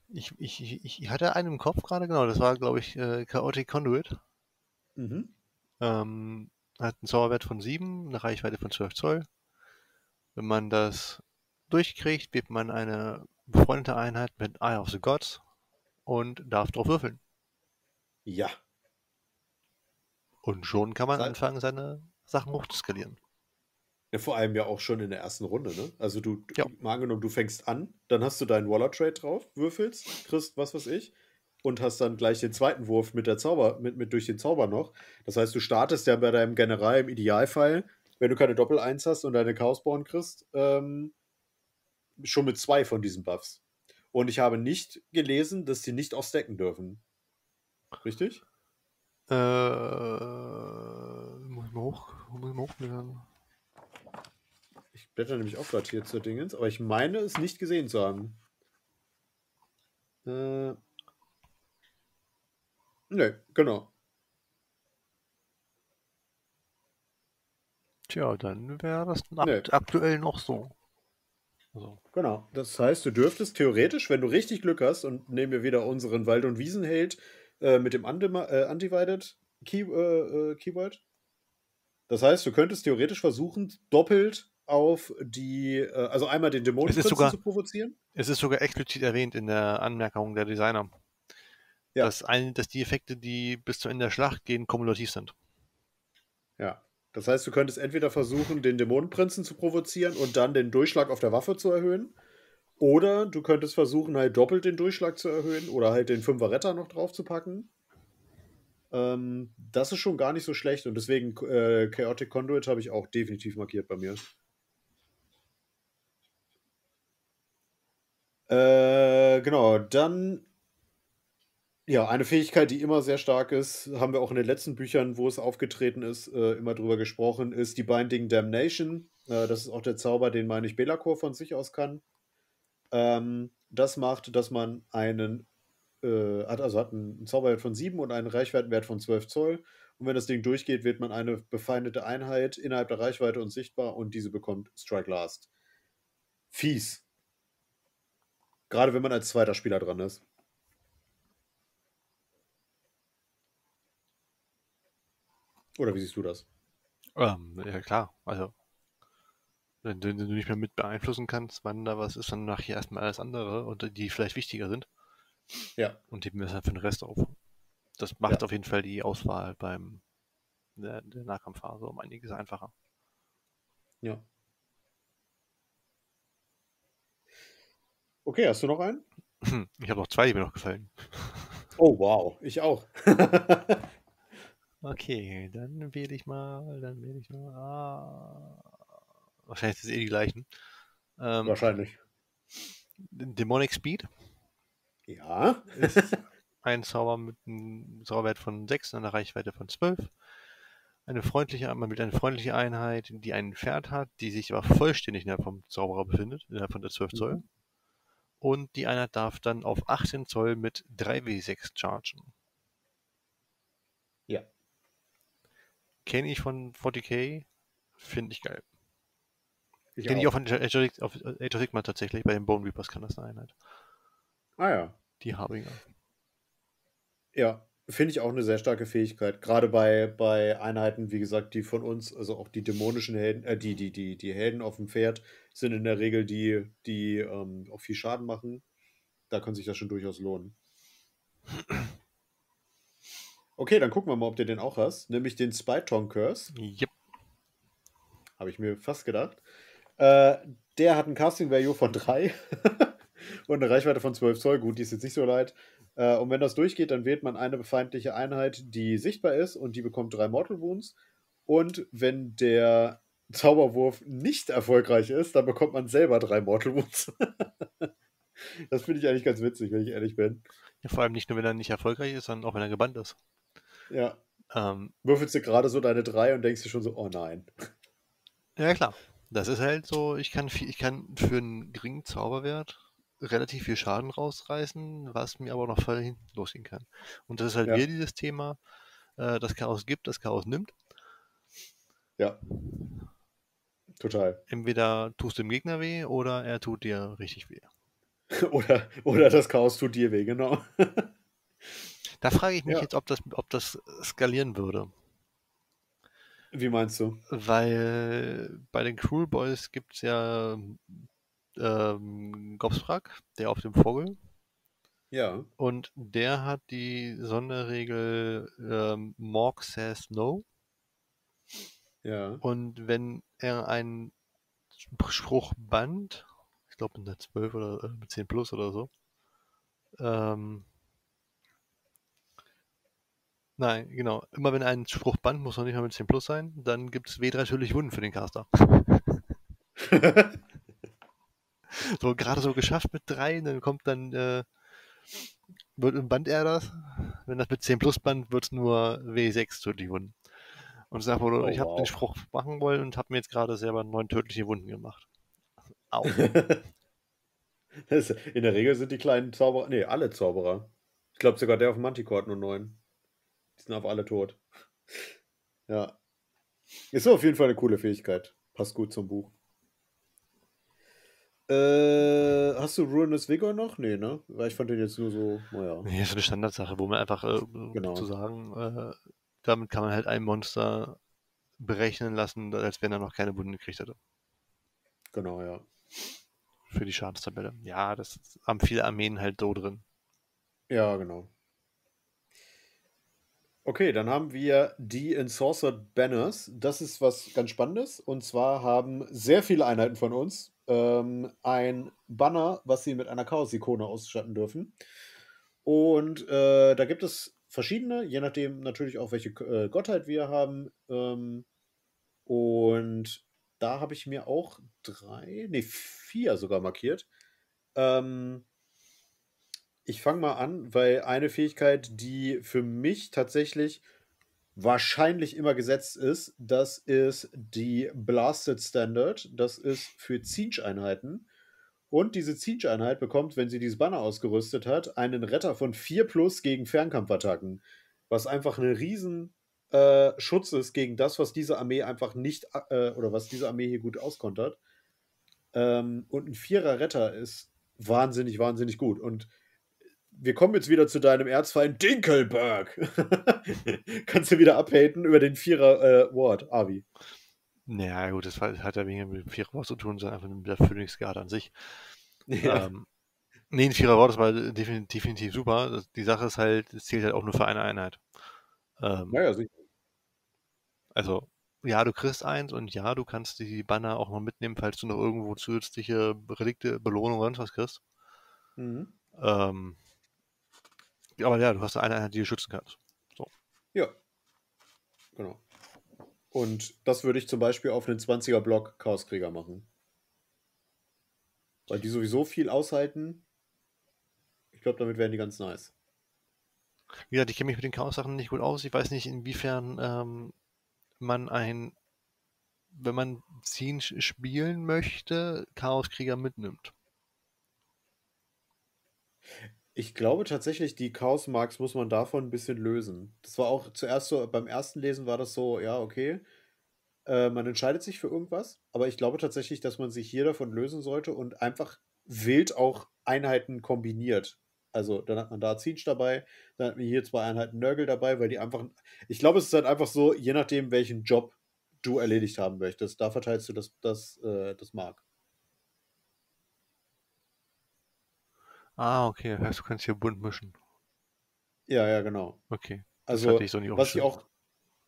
ich, ich, ich, hatte einen im Kopf gerade, genau, das war, glaube ich, äh, Chaotic Conduit. Mhm. Ähm, hat einen Zauberwert von 7, eine Reichweite von 12 Zoll. Wenn man das durchkriegt, wird man eine befreundete Einheit mit Eye of the Gods und darf drauf würfeln. Ja, Und schon kann man Sei- anfangen, seine Sachen hochzuskalieren. Ja, vor allem ja auch schon in der ersten Runde, ne? Also du, du Ja. mal angenommen, du fängst an, dann hast du deinen Waller Trade drauf, würfelst, kriegst was weiß ich und hast dann gleich den zweiten Wurf mit der Zauber, mit, mit durch den Zauber noch. Das heißt, du startest ja bei deinem General im Idealfall, wenn du keine Doppel-Eins hast und deine Chaosborn kriegst, ähm, schon mit zwei von diesen Buffs. Und ich habe nicht gelesen, dass die nicht auch stacken dürfen. Richtig? Äh, muss ich mal hoch, muss ich mal hochblättern. Ich blätter nämlich auch gerade hier zur Dingens, aber ich meine es nicht gesehen zu haben. Äh. Ne, genau. Tja, dann wäre das akt Nee. aktuell noch so. Also, Genau. Das heißt, du dürftest theoretisch, wenn du richtig Glück hast, und nehmen wir wieder unseren Wald- und Wiesenheld äh, mit dem Undima äh, Undivided Key äh, äh, Keyword. Das heißt, du könntest theoretisch versuchen, doppelt auf die, äh, also einmal den Dämonenprinzen sogar- zu provozieren. es ist sogar explizit erwähnt in der Anmerkung der Designer, Ja. dass, ein, dass die Effekte, die bis zum Ende der Schlacht gehen, kumulativ sind. Ja. Das heißt, du könntest entweder versuchen, den Dämonenprinzen zu provozieren und dann den Durchschlag auf der Waffe zu erhöhen. Oder du könntest versuchen, halt doppelt den Durchschlag zu erhöhen oder halt den Fünfer Retter noch drauf zu packen. Ähm, das ist schon gar nicht so schlecht und deswegen äh, Chaotic Conduit habe ich auch definitiv markiert bei mir. Äh, genau, dann ja, eine Fähigkeit, die immer sehr stark ist, haben wir auch in den letzten Büchern, wo es aufgetreten ist, äh, immer drüber gesprochen, ist die Binding Damnation. Äh, das ist auch der Zauber, den, meine ich, Belacor von sich aus kann. Ähm, das macht, dass man einen, äh, hat, also hat einen Zauberwert von 7 und einen Reichweitenwert von 12 Zoll. Und wenn das Ding durchgeht, wird man eine befeindete Einheit innerhalb der Reichweite unsichtbar und diese bekommt Strike Last. Fies. Gerade wenn man als zweiter Spieler dran ist. Oder wie siehst du das? Ähm, ja klar, also wenn du, wenn du nicht mehr mit beeinflussen kannst, wann da was ist, dann nachher erstmal alles andere und die vielleicht wichtiger sind Ja. und heben wir es dann für den Rest auf. Das macht Ja. auf jeden Fall die Auswahl beim der, der Nahkampfphase um einiges einfacher. Ja. Okay, hast du noch einen? Ich habe noch zwei, die mir noch gefallen. Oh, wow. Ich auch. Okay, dann wähle ich mal, dann wähle ich mal. Ah, wahrscheinlich sind es eh die gleichen. Ähm, Wahrscheinlich. Demonic Speed Ja. ist ein Zauber mit einem Zauberwert von 6 und einer Reichweite von 12. Eine freundliche, man wählt eine freundliche Einheit, die ein Pferd hat, die sich aber vollständig innerhalb vom Zauberer befindet, innerhalb von der 12 Zoll. Mhm. Und die Einheit darf dann auf 18 Zoll mit 3W6 chargen. Kenne ich von 40k, finde ich geil. Ich Kenne ich auch von Age of Sigma tatsächlich, bei den Bone Reapers kann das eine Einheit. Ah ja. Die Harbinger. Ja. Finde ich auch eine sehr starke Fähigkeit. Gerade bei, bei Einheiten, wie gesagt, die von uns, also auch die dämonischen Helden, äh, die, die, die, die Helden auf dem Pferd sind in der Regel die, die ähm, auch viel Schaden machen. da kann sich das schon durchaus lohnen. Okay, dann gucken wir mal, ob du den auch hast. Nämlich den Spyton Curse. Yep. Habe ich mir fast gedacht. Äh, der hat ein Casting Value von 3 und eine Reichweite von 12 Zoll. Gut, die ist jetzt nicht so leid. Äh, und wenn das durchgeht, dann wählt man eine feindliche Einheit, die sichtbar ist und die bekommt drei Mortal Wounds. Und wenn der Zauberwurf nicht erfolgreich ist, dann bekommt man selber drei Mortal Wounds. das finde ich eigentlich ganz witzig, wenn ich ehrlich bin. Ja, vor allem nicht nur, wenn er nicht erfolgreich ist, sondern auch wenn er gebannt ist. Ja. Ähm, Würfelst du gerade so deine drei und denkst dir schon so, oh nein. ja, klar. Das ist halt so, ich kann, viel, ich kann für einen geringen Zauberwert relativ viel Schaden rausreißen, was mir aber noch voll hinten losgehen kann. Und das ist halt Ja. wieder dieses Thema, äh, das Chaos gibt, das Chaos nimmt. Ja. Total. Entweder tust du dem Gegner weh oder er tut dir richtig weh. Oder, oder das Chaos tut dir weh, genau. Da frage ich mich Ja. jetzt, ob das, ob das skalieren würde. Wie meinst du? Weil bei den Cruel Boys gibt es ja ähm, Gobsprak, der auf dem Vogel. Ja. Und der hat die Sonderregel ähm, Morg says no. Ja. Und wenn er einen Sp- Spruch bannt, ich glaube mit einer 12 oder äh, mit 10 plus oder so, ähm, nein, genau, immer wenn ein Spruch bannt, muss noch nicht mal mit 10 plus sein, dann gibt es W3 natürlich Wunden für den Caster. So gerade so geschafft mit 3, dann kommt dann, äh, wird, bannt er das. Wenn das mit 10 plus bannt, wird es nur W6 tödliche Wunden. Und sag wohl, Oh, ich habe wow. den Spruch machen wollen und habe mir jetzt gerade selber neun tödliche Wunden gemacht. Au. In der Regel sind die kleinen Zauberer, nee, alle Zauberer. Ich glaube sogar der auf dem Manticore hat nur neun. Die sind aber alle tot. Ja. Ist auf jeden Fall eine coole Fähigkeit. Passt gut zum Buch. Äh, hast du Ruinous Vigor noch? Nee, ne? Weil ich fand den jetzt nur so, naja. Nee, ist so eine Standardsache, wo man einfach äh, Genau. zu sagen, äh, damit kann man halt ein Monster berechnen lassen, als wenn er noch keine Wunden gekriegt hätte. Genau, ja. Für die Schadenstabelle. Ja, das haben viele Armeen halt so drin. Ja, genau. Okay, dann haben wir die Ensorcered Banners. Das ist was ganz Spannendes. Und zwar haben sehr viele Einheiten von uns ähm, ein Banner, was sie mit einer Chaos-Ikone ausstatten dürfen. Und äh, da gibt es verschiedene, je nachdem natürlich auch, welche äh, Gottheit wir haben. Ähm, und da habe ich mir auch drei, nee, vier sogar markiert. Ähm, ich fange mal an, weil eine Fähigkeit, die für mich tatsächlich wahrscheinlich immer gesetzt ist, das ist die Blasted Standard. Das ist für Siege-Einheiten. Und diese Siege-Einheit bekommt, wenn sie dieses Banner ausgerüstet hat, einen Retter von 4 plus gegen Fernkampfattacken. Was einfach ein riesen äh, ist gegen das, was diese Armee einfach nicht, äh, oder was diese Armee hier gut auskontert. Ähm, und ein Vierer Retter ist wahnsinnig, wahnsinnig gut. Und wir kommen jetzt wieder zu deinem Erzfeind Dinkelberg. Kannst du wieder abhaten über den Vierer äh, Ward, Avi. Naja, gut, das hat ja weniger mit dem Vierer Wort zu tun, sondern einfach mit der Phoenix-Garde an sich. Ja. Ähm, nee, ein Vierer Wort, das war definitiv, definitiv super. Die Sache ist halt, es zählt halt auch nur für eine Einheit. Ähm, naja, sicher. Also, ja, du kriegst eins und ja, du kannst die Banner auch noch mitnehmen, falls du noch irgendwo zusätzliche Relikte, Belohnung oder sonst was kriegst. Mhm. Ähm, aber ja, du hast eine Einheit, die du schützen kannst. Ja. Genau. Und das würde ich zum Beispiel auf einen 20er-Block Chaoskrieger machen. Weil die sowieso viel aushalten. Ich glaube, damit wären die ganz nice. Wie gesagt, ich kenne mich mit den Chaos-Sachen nicht gut aus. Ich weiß nicht, inwiefern ähm, man ein, wenn man Ziehen spielen möchte, Chaoskrieger mitnimmt. Ich glaube tatsächlich, die Chaos-Marks muss man davon ein bisschen lösen. Das war auch zuerst so, beim ersten Lesen war das so, ja, okay. Äh, man entscheidet sich für irgendwas, aber ich glaube tatsächlich, dass man sich hier davon lösen sollte und einfach wild auch Einheiten kombiniert. Also dann hat man da Siege dabei, dann hat man hier zwei Einheiten Nörgel dabei, weil die einfach. Ich glaube, es ist halt einfach so, je nachdem, welchen Job du erledigt haben möchtest, da verteilst du das, das, äh, das Mark. Ah, okay. Das heißt, du kannst hier bunt mischen. Ja, ja, genau. Okay. Also, hatte ich so was ich auch,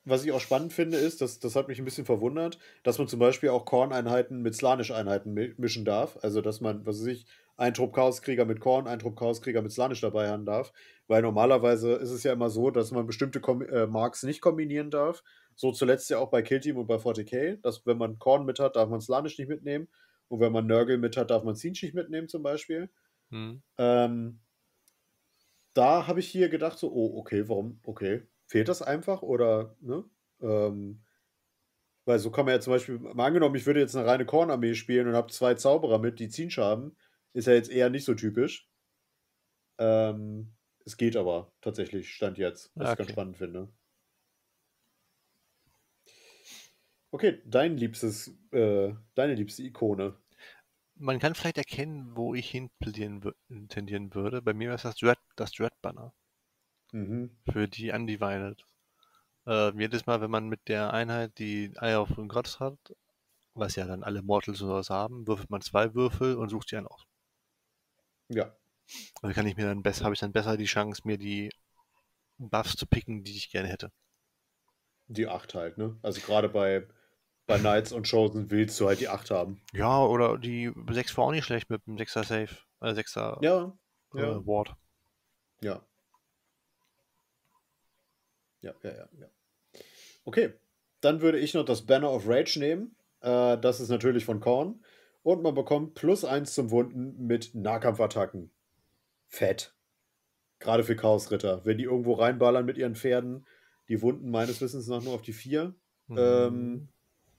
was ich auch spannend finde, ist, dass, das hat mich ein bisschen verwundert, dass man zum Beispiel auch Korn-Einheiten mit Slanisch-Einheiten mi- mischen darf. Also, dass man, was weiß ich, einen Trupp Chaoskrieger mit Korn, einen Trupp Chaoskrieger mit Slanisch dabei haben darf. Weil normalerweise ist es ja immer so, dass man bestimmte Kom äh, Marks nicht kombinieren darf. So zuletzt ja auch bei Kill Team und bei 40k, dass wenn man Korn mit hat, darf man Slanisch nicht mitnehmen. Und wenn man Nurgle mit hat, darf man Zinch nicht mitnehmen, zum Beispiel. Hm. Ähm, da habe ich hier gedacht, so, oh, okay, warum, okay, fehlt das einfach oder, ne? Ähm, weil so kann man ja zum Beispiel, mal angenommen, ich würde jetzt eine reine Kornarmee spielen und habe zwei Zauberer mit, die Zinch haben, ist ja jetzt eher nicht so typisch. Ähm, es geht aber tatsächlich, Stand jetzt, was Ah, ich ganz okay. spannend finde. Okay, dein liebstes, äh, deine liebste Ikone. Man kann vielleicht erkennen, wo ich hin tendieren würde. Bei mir ist das Dread, das Dread-Banner Mhm. für die Undivided. Äh, jedes Mal, wenn man mit der Einheit die Eye of Gods hat, was ja dann alle Mortals und sowas haben, würfelt man zwei Würfel und sucht sie einen aus. Ja, Also kann ich mir dann besser, habe ich dann besser die Chance, mir die Buffs zu picken, die ich gerne hätte. die 8 halt, ne? Also gerade bei, bei Knights und Chosen willst du halt die 8 haben. Ja, oder die 6 war auch nicht schlecht mit dem 6er Safe, äh, 6er Ja, äh, ja, Ward. ja. Ja, ja, ja, ja. Okay, dann würde ich noch das Banner of Rage nehmen. Äh, das ist natürlich von Korn. Und man bekommt plus 1 zum Wunden mit Nahkampfattacken. Fett. Gerade für Chaosritter. Wenn die irgendwo reinballern mit ihren Pferden, die Wunden meines Wissens nach nur auf die 4. Ähm, Mhm.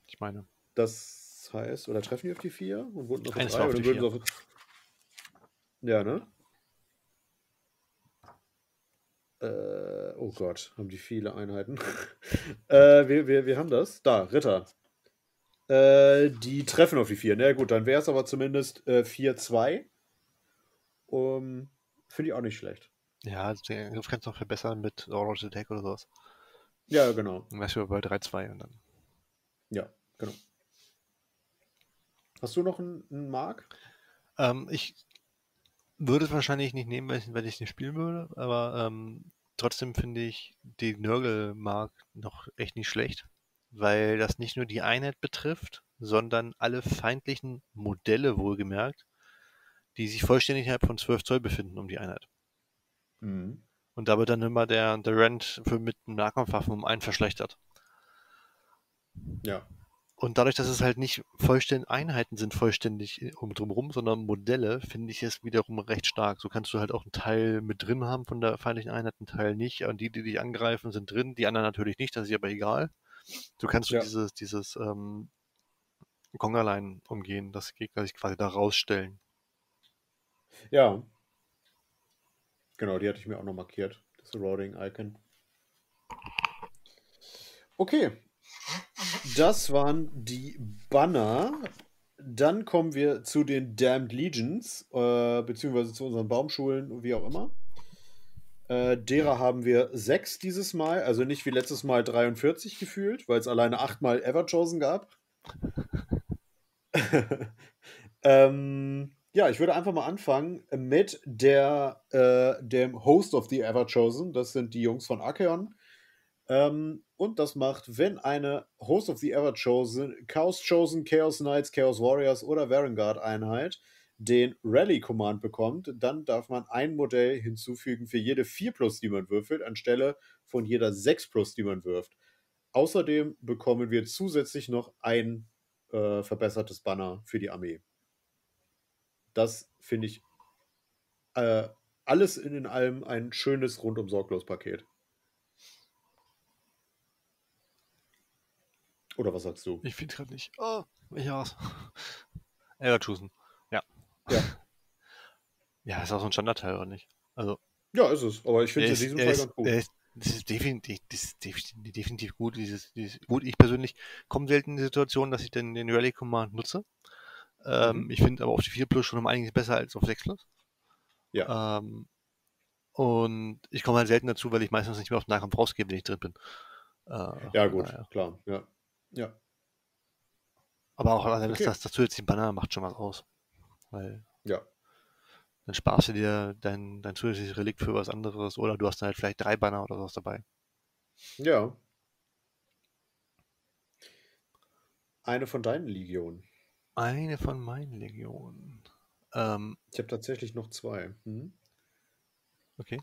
Ich meine, Das heißt, oder treffen die auf die 4 und die Eins 3? war auf die würden sie auf. Ja, ne? Äh, oh Gott, haben die viele Einheiten. äh, wir, wir, wir haben das. Da, Ritter. Äh, die treffen auf die 4. Na ja, gut, dann wäre es aber zumindest äh, 4-2. Um, Finde ich auch nicht schlecht. ja, das kannst du noch verbessern mit Orange Attack oder sowas. Ja, genau. Dann wärst du bei 3-2 und dann. Ja, genau. Hast du noch einen, einen Mark? Ähm, ich würde es wahrscheinlich nicht nehmen, weil ich, weil ich es nicht spielen würde, aber ähm, trotzdem finde ich die Nörgel-Mark noch echt nicht schlecht, weil das nicht nur die Einheit betrifft, sondern alle feindlichen Modelle wohlgemerkt, die sich vollständig innerhalb von 12 Zoll befinden um die Einheit. Mhm. Und da wird dann immer der, der Rent für mit Nahkampfwaffen um einen verschlechtert. Ja. Und dadurch, dass es halt nicht vollständig Einheiten sind vollständig äh, um drumherum, sondern Modelle, finde ich es wiederum recht stark. So kannst du halt auch einen Teil mit drin haben von der feindlichen Einheit, einen Teil nicht. Und die, die dich angreifen, sind drin, die anderen natürlich nicht, das ist aber egal. So kannst du Ja. dieses, dieses ähm, Kongerlein umgehen, dass Gegner sich quasi da rausstellen. Ja. Genau, die hatte ich mir auch noch markiert. Das Eroding Icon. Okay. Das waren die Banner. Dann kommen wir zu den Damned Legions, äh, beziehungsweise zu unseren Baumschulen, wie auch immer. Äh, derer haben wir sechs dieses Mal, also nicht wie letztes Mal 43 gefühlt, weil es alleine achtmal Everchosen gab. ähm, ja, ich würde einfach mal anfangen mit der, äh, dem Host of the Everchosen. Das sind die Jungs von Archeon. Ähm, und das macht, wenn eine Host of the Everchosen, Chaos Chosen, Chaos Knights, Chaos Warriors oder Varangard Einheit den Rally Command bekommt, dann darf man ein Modell hinzufügen für jede 4 plus, die man würfelt, anstelle von jeder 6 plus, die man wirft. Außerdem bekommen wir zusätzlich noch ein äh, verbessertes Banner für die Armee. Das finde ich äh, alles in, in allem ein schönes rundum sorglos Paket. Oder was sagst du? Ich finde gerade nicht. Oh, ich war's. Everchosen. Ja. Ja. Ja, ist auch so ein Standardteil, oder nicht? Also, Ja, ist es. Aber ich finde es in diesem Fall ganz gut. ist, das ist definitiv, das ist definitiv, definitiv gut. Dieses, dieses, gut, ich persönlich komme selten in die Situation, dass ich den, den Rally Command nutze. Ähm, Mhm. Ich finde aber auf die 4 Plus schon um einiges besser als auf 6 Plus. Ja. Ähm, und ich komme halt selten dazu, weil ich meistens nicht mehr auf den Nahkampf rausgehe, wenn ich drin bin. Äh, Ja, gut, daher. klar. Ja. Ja. Aber auch allein Okay. das, das zusätzliche Banner macht schon was aus. Weil Ja. Dann sparst du dir dein, dein zusätzliches Relikt für was anderes oder du hast dann halt vielleicht drei Banner oder sowas dabei. Ja. Eine von deinen Legionen. Eine von meinen Legionen. Ähm, Ich habe tatsächlich noch zwei. Hm? okay.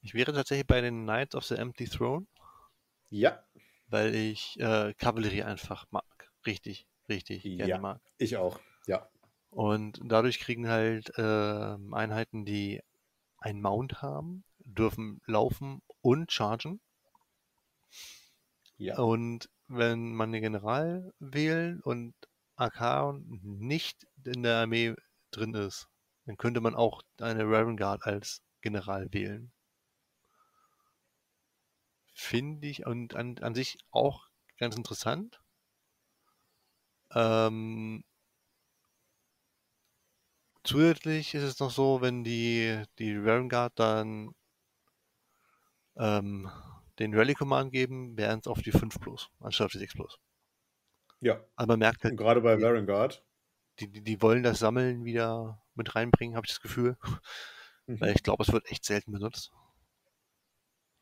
Ich wäre tatsächlich bei den Knights of the Empty Throne, Ja, weil ich äh, Kavallerie einfach mag. Richtig, richtig gerne Ja. mag. ich auch. Ja. Und dadurch kriegen halt ähm, Einheiten, die ein Mount haben, dürfen laufen und chargen. Ja. Und wenn man den General wählen und AK nicht in der Armee drin ist, dann könnte man auch eine Raven Guard als General wählen. Finde ich und an, an sich auch ganz interessant. Ähm, zusätzlich ist es noch so, wenn die, die Raven Guard dann ähm, den Rally Command geben, wären es auf die 5 plus, anstatt auf die 6 plus. Ja. Aber man merkt halt, gerade bei Varangard. die, die, die wollen das Sammeln wieder mit reinbringen, habe ich das Gefühl. Mhm. Weil ich glaube, es wird echt selten benutzt.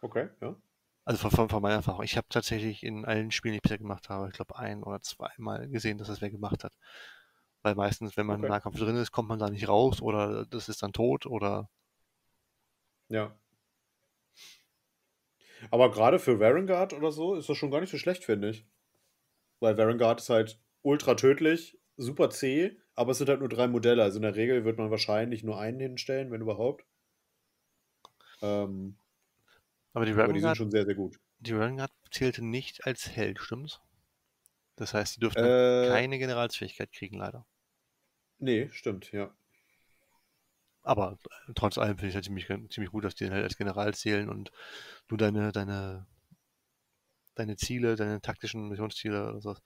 Okay, ja. Also von, von, von meiner Erfahrung. Ich habe tatsächlich in allen Spielen, die ich bisher gemacht habe, ich glaube ein oder zweimal gesehen, dass das wer gemacht hat. Weil meistens, wenn man Okay. im Nahkampf drin ist, kommt man da nicht raus oder das ist dann tot oder Ja. Aber gerade für Varangard oder so ist das schon gar nicht so schlecht, finde ich. Weil Varangard ist halt ultra tödlich, super zäh, aber es sind halt nur drei Modelle. Also in der Regel wird man wahrscheinlich nur einen hinstellen, wenn überhaupt. Ähm, aber die Raven die sind Guard, schon sehr, sehr gut. die Raven zählte nicht als Held, stimmt's? Das heißt, die dürften Äh, keine Generalsfähigkeit kriegen, leider. nee, stimmt, ja. Aber äh, trotz allem finde ich halt ziemlich, ziemlich gut, dass die halt als General zählen und du deine, deine, deine Ziele, deine taktischen Missionsziele oder so,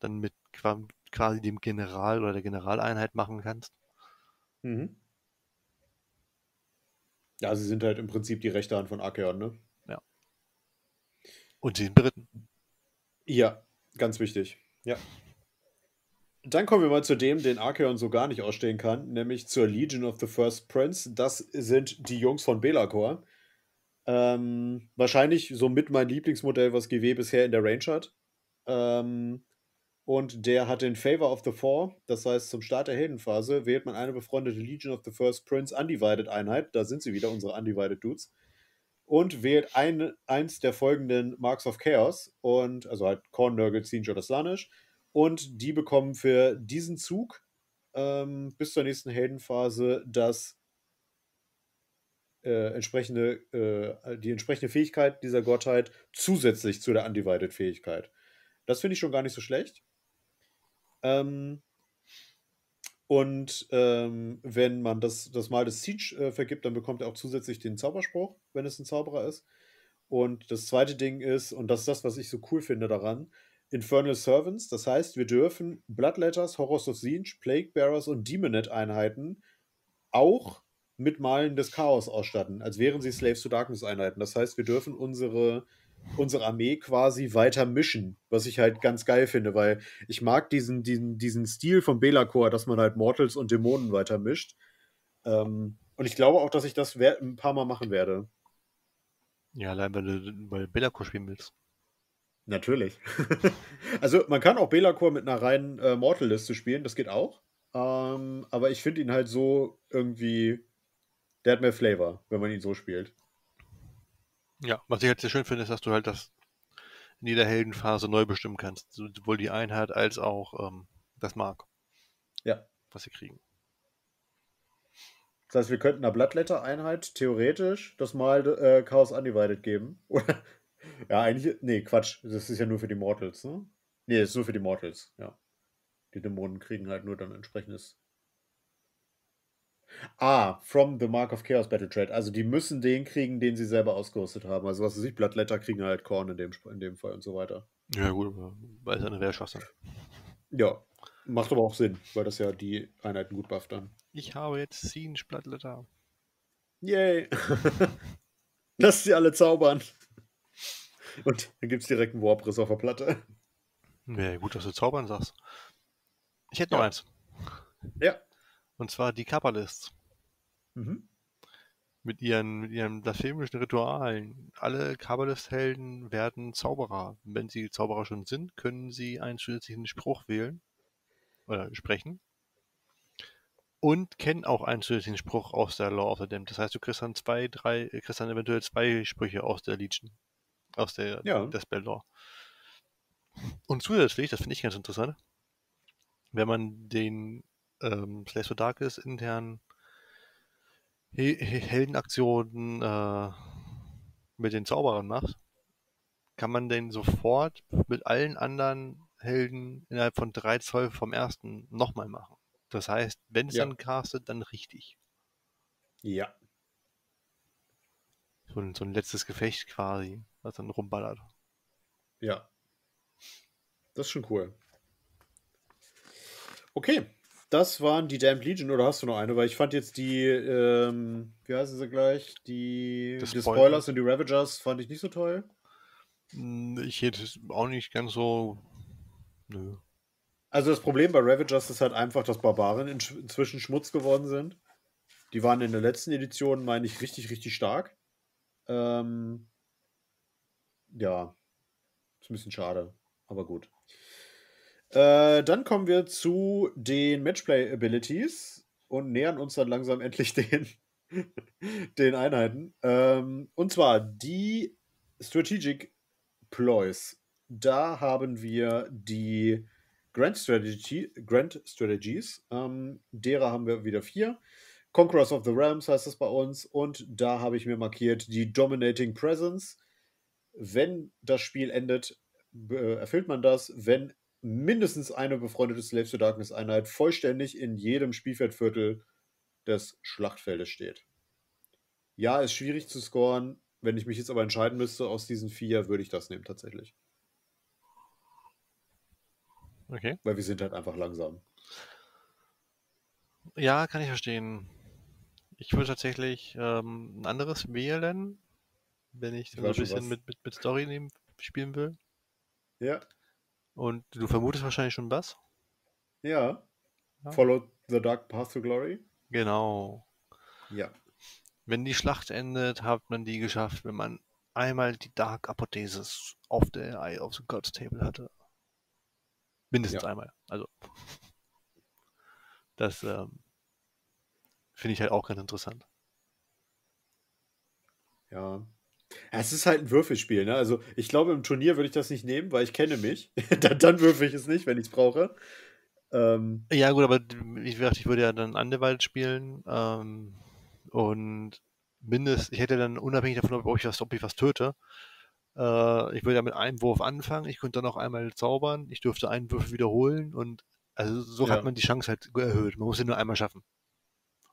dann mit qua- quasi dem General oder der Generaleinheit machen kannst. Mhm. Ja, sie sind halt im Prinzip die rechte Hand von Akeon, ne? Und sie sind beritten. Ja, ganz wichtig. Ja. Dann kommen wir mal zu dem, den Archeon so gar nicht ausstehen kann, nämlich zur Legion of the First Prince. Das sind die Jungs von Belacor. Ähm, wahrscheinlich somit mein Lieblingsmodell, was GW bisher in der Range hat. Ähm, und der hat den Favor of the Four. Das heißt, zum Start der Heldenphase wählt man eine befreundete Legion of the First Prince Undivided Einheit. Da sind sie wieder, unsere Undivided Dudes und wählt ein, eins der folgenden Marks of Chaos und also halt Korn, Nurgle, Siege oder Slanish und die bekommen für diesen Zug ähm, bis zur nächsten Heldenphase das äh, entsprechende, äh, die entsprechende Fähigkeit dieser Gottheit zusätzlich zu der Undivided Fähigkeit. Das finde ich schon gar nicht so schlecht. Ähm, und ähm, wenn man das, das Mal des Siege äh, vergibt, dann bekommt er auch zusätzlich den Zauberspruch, wenn es ein Zauberer ist. Und das zweite Ding ist, und das ist das, was ich so cool finde daran, Infernal Servants. Das heißt, wir dürfen Bloodletters, Horrors of Siege, Plague Bearers und Demonet-Einheiten auch mit Malen des Chaos ausstatten, als wären sie Slaves to Darkness-Einheiten. Das heißt, wir dürfen unsere, unsere Armee quasi weiter mischen, was ich halt ganz geil finde, weil ich mag diesen, diesen, diesen Stil von Belacor, dass man halt Mortals und Dämonen weiter mischt. Ähm, und ich glaube auch, dass ich das ein paar Mal machen werde. Ja, allein weil du bei Bellacore spielen willst. Natürlich. also man kann auch Belacor mit einer reinen äh, Mortal-Liste spielen, das geht auch. Ähm, aber ich finde ihn halt so irgendwie, der hat mehr Flavor, wenn man ihn so spielt. Ja, was ich halt sehr schön finde, ist, dass du halt das in jeder Heldenphase neu bestimmen kannst. So- Sowohl die Einheit als auch ähm, das Mark, Ja. was sie kriegen. Das heißt, wir könnten einer Bloodletter-Einheit theoretisch das mal äh, Chaos Undivided geben. Oder? Ja, eigentlich. Nee, Quatsch. Das ist ja nur für die Mortals, ne? Nee, das ist nur für die Mortals, ja. Die Dämonen kriegen halt nur dann entsprechendes. Ah, from the Mark of Chaos Battle Trade. Also die müssen den kriegen, den sie selber ausgerüstet haben. Also was weiß ich, Bloodletter kriegen halt Korn in dem, in dem Fall und so weiter. Ja, gut, aber weil es eine Wehrschwachsinn. Ja, macht aber auch Sinn, weil das ja die Einheiten gut bufft dann. Ich habe jetzt Siege Blattletter. Yay! Lass sie alle zaubern. Und dann gibt es direkt einen Warbriss auf der Platte. Ja, gut, dass du zaubern sagst. Ich hätte noch Ja. eins. Ja. Und zwar die Kappa-Lists. Mhm. Mit ihren, mit ihren blasphemischen Ritualen. Alle Kabbalist-Helden werden Zauberer. Wenn sie Zauberer schon sind, können sie einen zusätzlichen Spruch wählen oder sprechen und kennen auch einen zusätzlichen Spruch aus der Law of the Damned. Das heißt, du kriegst dann zwei, drei, kriegst dann eventuell zwei Sprüche aus der Legion, aus der, Ja. der Spell Law. Und zusätzlich, das finde ich ganz interessant, wenn man den ähm, Slaves for Darkness internen He He Heldenaktionen äh, mit den Zauberern macht, kann man den sofort mit allen anderen Helden innerhalb von drei Zoll vom ersten nochmal machen. Das heißt, wenn es Ja. dann castet, dann richtig. Ja. So ein, so ein letztes Gefecht quasi, was dann rumballert. Ja. Das ist schon cool. Okay. Das waren die Damned Legion, oder hast du noch eine? Weil ich fand jetzt die, ähm, wie heißen sie gleich? Die, Die die Spoil- Spoilers und die Ravagers fand ich nicht so toll. Hm, Ich hätte es auch nicht ganz so. Nö. Also das Problem bei Ravagers ist halt einfach, dass Barbaren in, inzwischen Schmutz geworden sind. Die waren in der letzten Edition, meine ich, richtig, richtig stark. Ähm, ja, ist ein bisschen schade, aber gut. Äh, dann kommen wir zu den Matchplay-Abilities und nähern uns dann langsam endlich den, den Einheiten. Ähm, und zwar die Strategic Ploys. Da haben wir die Grand, Strategy, Grand Strategies. Ähm, derer haben wir wieder vier. Conquerors of the Realms heißt das bei uns. Und da habe ich mir markiert die Dominating Presence. Wenn das Spiel endet, erfüllt man das, wenn mindestens eine befreundete Slaves to Darkness Einheit vollständig in jedem Spielfeldviertel des Schlachtfeldes steht. Ja, ist schwierig zu scoren. Wenn ich mich jetzt aber entscheiden müsste aus diesen vier, würde ich das nehmen tatsächlich. Okay. Weil wir sind halt einfach langsam. Ja, kann ich verstehen. Ich würde tatsächlich ähm, ein anderes wählen, wenn ich so ein bisschen mit, mit, mit Story nehmen, spielen will. Ja. Und du vermutest wahrscheinlich schon was? Ja. Ja. Follow the Dark Path to Glory. Genau. Ja. Wenn die Schlacht endet, hat man die geschafft, wenn man einmal die Dark Apothesis auf der Eye of the Gods Table hatte. Mindestens Ja. einmal. Also. Das ähm, finde ich halt auch ganz interessant. Ja. Es ist halt ein Würfelspiel, ne? Also ich glaube, im Turnier würde ich das nicht nehmen, weil ich kenne mich. dann, dann würfel ich es nicht, wenn ich es brauche. Ähm, Ja, gut, aber ich, dachte, ich würde ja dann Andewald spielen. Ähm, und mindest, ich hätte dann unabhängig davon, ob ich was, ob ich was töte, äh, ich würde ja mit einem Wurf anfangen, ich könnte dann auch einmal zaubern, ich dürfte einen Würfel wiederholen und also so Ja. hat man die Chance halt erhöht. Man muss sie nur einmal schaffen.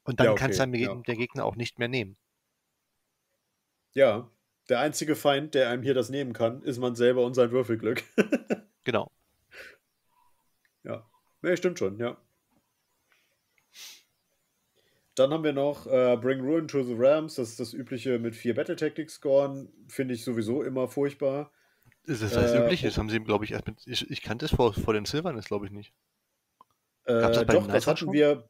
Und dann Ja, kann es okay, dann ja. der Gegner auch nicht mehr nehmen. ja. Der einzige Feind, der einem hier das nehmen kann, ist man selber und sein Würfelglück. Genau. ja. Nee, stimmt schon, ja. Dann haben wir noch äh, Bring Ruin to the Rams. Das ist das übliche mit vier Battle Tactics scoren. Finde ich sowieso immer furchtbar. Das ist das Äh, üblich. Das haben sie, glaube ich, erst mit. Ich, ich kannte es vor, vor den Silvern, glaube ich nicht. Äh, das doch, das hatten schon? wir.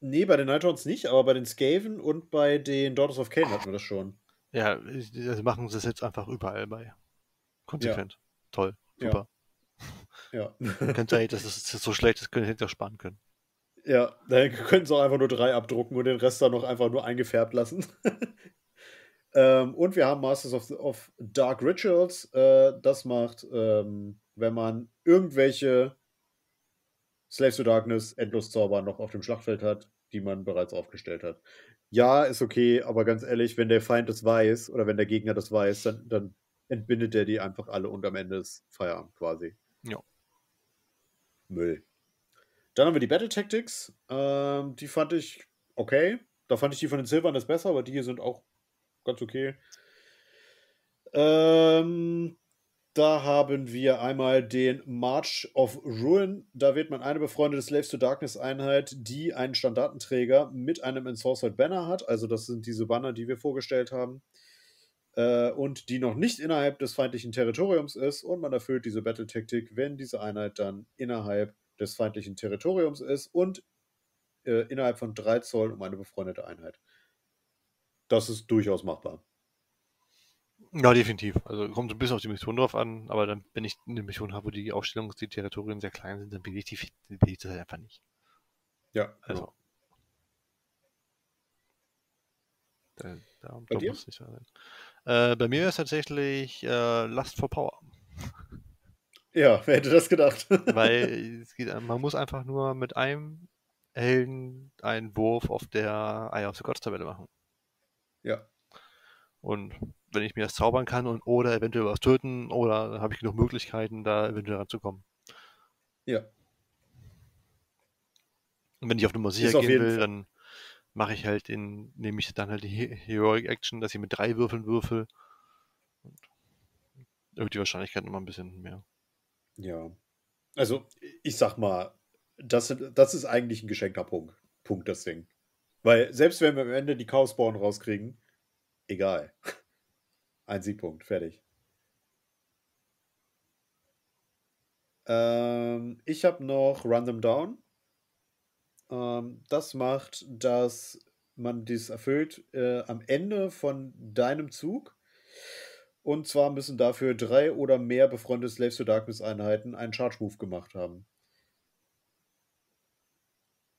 Nee, bei den Nighthawks nicht, aber bei den Skaven und bei den Daughters of Cain hatten wir das schon. Ja, also machen sie es jetzt einfach überall bei. Konsequent. Toll. Ja. Super. Ja. Könnt ihr, das ist das ist so schlecht, das könnt ihr auch sparen können. Ja, da können sie auch einfach nur drei abdrucken und den Rest dann noch einfach nur eingefärbt lassen. ähm, und wir haben Masters of, of Dark Rituals. Äh, das macht, ähm, wenn man irgendwelche Slaves to Darkness Endloszauber noch auf dem Schlachtfeld hat, die man bereits aufgestellt hat. Ja, ist okay, aber ganz ehrlich, wenn der Feind das weiß oder wenn der Gegner das weiß, dann, dann entbindet er die einfach alle und am Ende ist Feierabend quasi. Ja. Müll. Dann haben wir die Battle Tactics. Ähm, die fand ich okay. Da fand ich die von den Silvern das besser, aber die hier sind auch ganz okay. Ähm, da haben wir einmal den March of Ruin. Da wählt man eine befreundete Slaves to Darkness Einheit, die einen Standartenträger mit einem Ensorcelled Banner hat. Also das sind diese Banner, die wir vorgestellt haben. Äh, und die noch nicht innerhalb des feindlichen Territoriums ist. Und man erfüllt diese Battle-Taktik, wenn diese Einheit dann innerhalb des feindlichen Territoriums ist und äh, innerhalb von 3 Zoll um eine befreundete Einheit. Das ist durchaus machbar. Ja, definitiv. Also kommt so ein bisschen auf die Mission drauf an, aber dann, wenn ich eine Mission habe, wo die Aufstellungs-, die Territorien sehr klein sind, dann will ich, die, will ich das halt einfach nicht. Ja, Also. genau. Da, da, Bei dir? muss nicht sein. Äh, bei mir ist tatsächlich äh, Lust for Power. Ja, wer hätte das gedacht? Weil es geht, man muss einfach nur mit einem Helden einen Wurf auf der Eye of the Gods Tabelle machen. ja, Und wenn ich mir das zaubern kann und oder eventuell was töten, oder habe ich genug Möglichkeiten, da eventuell ranzukommen. ja. Und wenn ich auf Nummer sicher gehen will, Fall- dann mache ich halt in, nehme ich dann halt die He- Heroic Action, dass ich mit drei Würfeln würfel. Und erhöht die Wahrscheinlichkeit nochmal ein bisschen mehr. Ja. Also, ich sag mal, das, das ist eigentlich ein geschenkter Punkt, Punkt, das Ding. Weil selbst wenn wir am Ende die Chaosborn rauskriegen, egal. Ein Siegpunkt, fertig. Ähm, ich habe noch Them Down. Ähm, das macht, dass man dies erfüllt äh, am Ende von deinem Zug. Und zwar müssen dafür drei oder mehr befreundete Slaves to Darkness Einheiten einen Charge Move gemacht haben.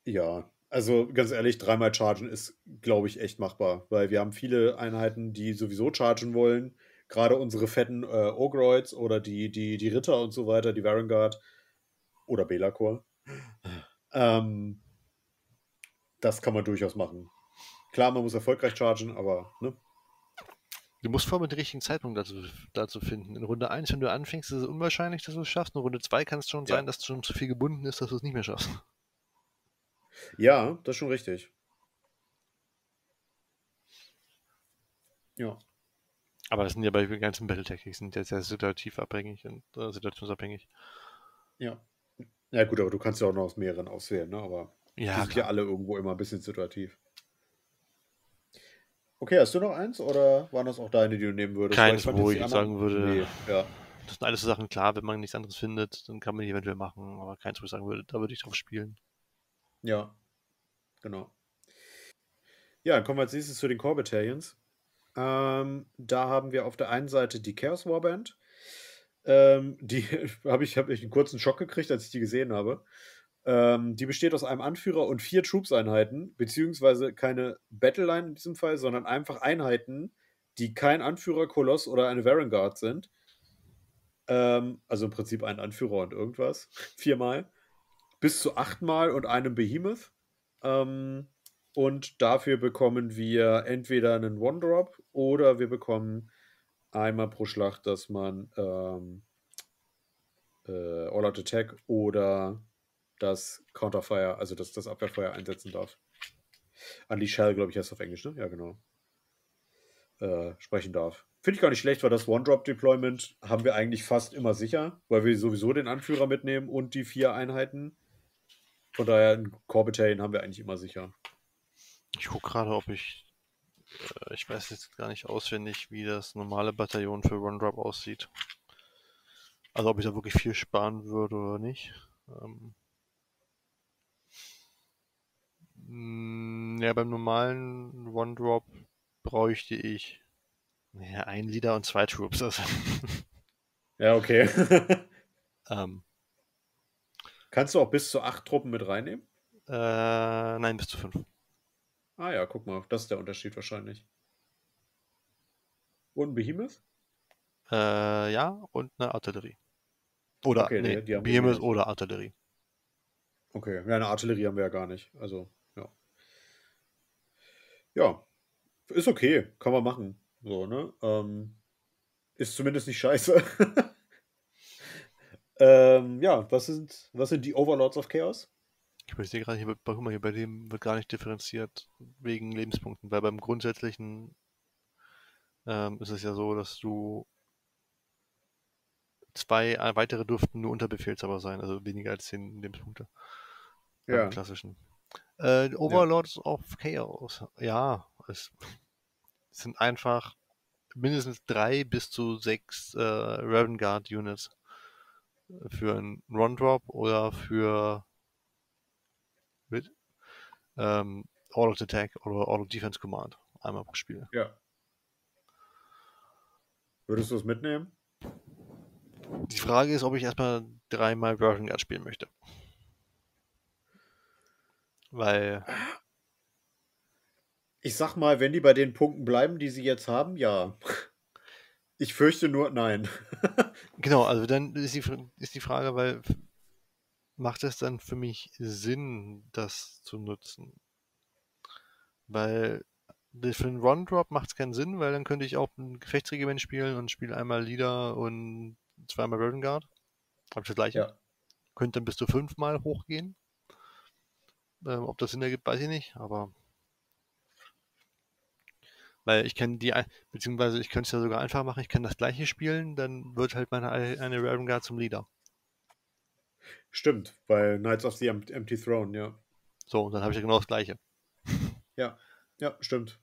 Ja, also ganz ehrlich, dreimal chargen ist, glaube ich, echt machbar, weil wir haben viele Einheiten, die sowieso chargen wollen. Gerade unsere fetten äh, Ogroids oder die, die, die Ritter und so weiter, die Varangard oder Belacor. Ähm, das kann man durchaus machen. Klar, man muss erfolgreich chargen, aber ne? Du musst vor allem den richtigen Zeitpunkt dazu, dazu finden. In Runde 1, wenn du anfängst, ist es unwahrscheinlich, dass du es schaffst. In Runde 2 kann es schon Ja. sein, dass du schon zu viel gebunden ist, dass du es nicht mehr schaffst. Ja, das ist schon richtig. Ja. Aber das sind ja bei den ganzen Battle Tactics sind ja sehr situativ abhängig und äh, situationsabhängig. Ja. Ja, gut, aber du kannst ja auch noch aus mehreren auswählen, ne? Aber die Ja, sind ja klar. alle irgendwo immer ein bisschen situativ. Okay, hast du noch eins oder waren das auch deine, die du nehmen würdest? Keins, wo ich die anderen- sagen würde, Nee, ja. das sind alles so Sachen, klar, wenn man nichts anderes findet, dann kann man die eventuell machen, aber keins, wo ich sagen würde, da würde ich drauf spielen. Ja, genau. Ja, dann kommen wir als nächstes zu den Core Battalions. Ähm, da haben wir auf der einen Seite die Chaos Warband. Ähm, die habe ich, hab ich einen kurzen Schock gekriegt, als ich die gesehen habe. Ähm, die besteht aus einem Anführer und vier Troops-Einheiten, beziehungsweise keine Battleline in diesem Fall, sondern einfach Einheiten, die kein Anführer, Koloss oder eine Varangard sind. Ähm, also im Prinzip ein Anführer und irgendwas. Viermal. Bis zu achtmal und einem Behemoth. Ähm, und dafür bekommen wir entweder einen One-Drop oder wir bekommen einmal pro Schlacht, dass man ähm, äh, All-Out Attack oder das Counterfire, also das, das Abwehrfeuer einsetzen darf. Unleash Shell, glaube ich, heißt auf Englisch, ne? Ja, genau. Äh, sprechen darf. Finde ich gar nicht schlecht, weil das One-Drop-Deployment haben wir eigentlich fast immer sicher, weil wir sowieso den Anführer mitnehmen und die vier Einheiten. Von daher, ein Core Battalion haben wir eigentlich immer sicher. Ich gucke gerade, ob ich, äh, ich weiß jetzt gar nicht auswendig, wie das normale Bataillon für One-Drop aussieht. Also ob ich da wirklich viel sparen würde oder nicht. Ähm, mm, ja, beim normalen One-Drop bräuchte ich ja, ein Leader und zwei Troops. Also, Ja, okay. ähm, Kannst du auch bis zu acht Truppen mit reinnehmen? äh, nein, bis zu fünf. Ah ja, guck mal, das ist der Unterschied wahrscheinlich. Und ein Behemoth? Äh, ja, und eine Artillerie. Oder, Okay, nee, die haben wir Behemoth nicht. oder Artillerie. Okay, ja, eine Artillerie haben wir ja gar nicht. Also, ja. Ja, ist okay, kann man machen. So, ne? Ähm, ist zumindest nicht scheiße. ähm, ja, was sind, was sind die Overlords of Chaos? Ich sehe gerade, hier wird, guck mal, hier bei dem wird gar nicht differenziert wegen Lebenspunkten, weil beim grundsätzlichen ähm, ist es ja so, dass du zwei äh, weitere dürften nur Unterbefehlshaber sein, also weniger als zehn Lebenspunkte. Ja, klassischen. Äh, Overlords of Chaos. Ja, es sind einfach mindestens drei bis zu sechs äh, Raven Guard Units für einen Run Drop oder für mit, ähm, Auto Attack oder Auto Defense Command. Einmal pro Spiel. Ja. Würdest du es mitnehmen? Die Frage ist, ob ich erstmal dreimal Version Guard spielen möchte. Weil. Ich sag mal, wenn die bei den Punkten bleiben, die sie jetzt haben, ja. Ich fürchte nur, nein. genau, also dann ist die, ist die Frage, weil macht es dann für mich Sinn, das zu nutzen? Weil für einen Run-Drop macht es keinen Sinn, weil dann könnte ich auch ein Gefechtsregiment spielen und spiele einmal Leader und zweimal Burden Guard. Habe ich das gleiche. Ja. Könnte dann bis zu fünfmal hochgehen. Ähm, ob das Sinn ergibt, weiß ich nicht, aber. Weil ich kann die, beziehungsweise ich könnte es ja sogar einfach machen, ich kann das gleiche spielen, dann wird halt meine eine Burden Guard zum Leader. Stimmt, bei Knights of the Empty Throne, ja. So, und dann habe ich ja genau das gleiche. Ja, ja, stimmt.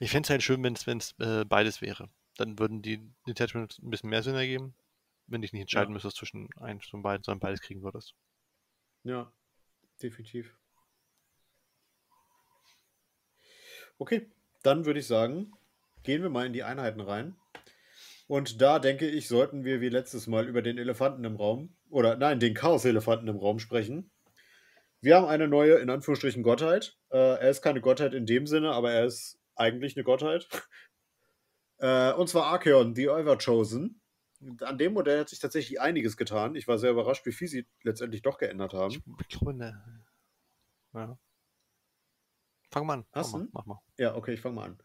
Ich fände es halt schön, wenn es äh, beides wäre. Dann würden die Detachments ein bisschen mehr Sinn ergeben, wenn ich nicht entscheiden ja. müsste zwischen eins und beiden, sondern beides kriegen würdest. Ja, definitiv. Okay, dann würde ich sagen, gehen wir mal in die Einheiten rein. Und da denke ich, sollten wir wie letztes Mal über den Elefanten im Raum, oder nein, den Chaos-Elefanten im Raum sprechen. Wir haben eine neue, in Anführungsstrichen, Gottheit. Äh, er ist keine Gottheit in dem Sinne, aber er ist eigentlich eine Gottheit. äh, und zwar Archeon, the Chosen. An dem Modell hat sich tatsächlich einiges getan. Ich war sehr überrascht, wie viel sie letztendlich doch geändert haben. Ich glaube, ne. Ja. Fang mal an. Hast du? Mach mal. Ja, okay, ich fang mal an.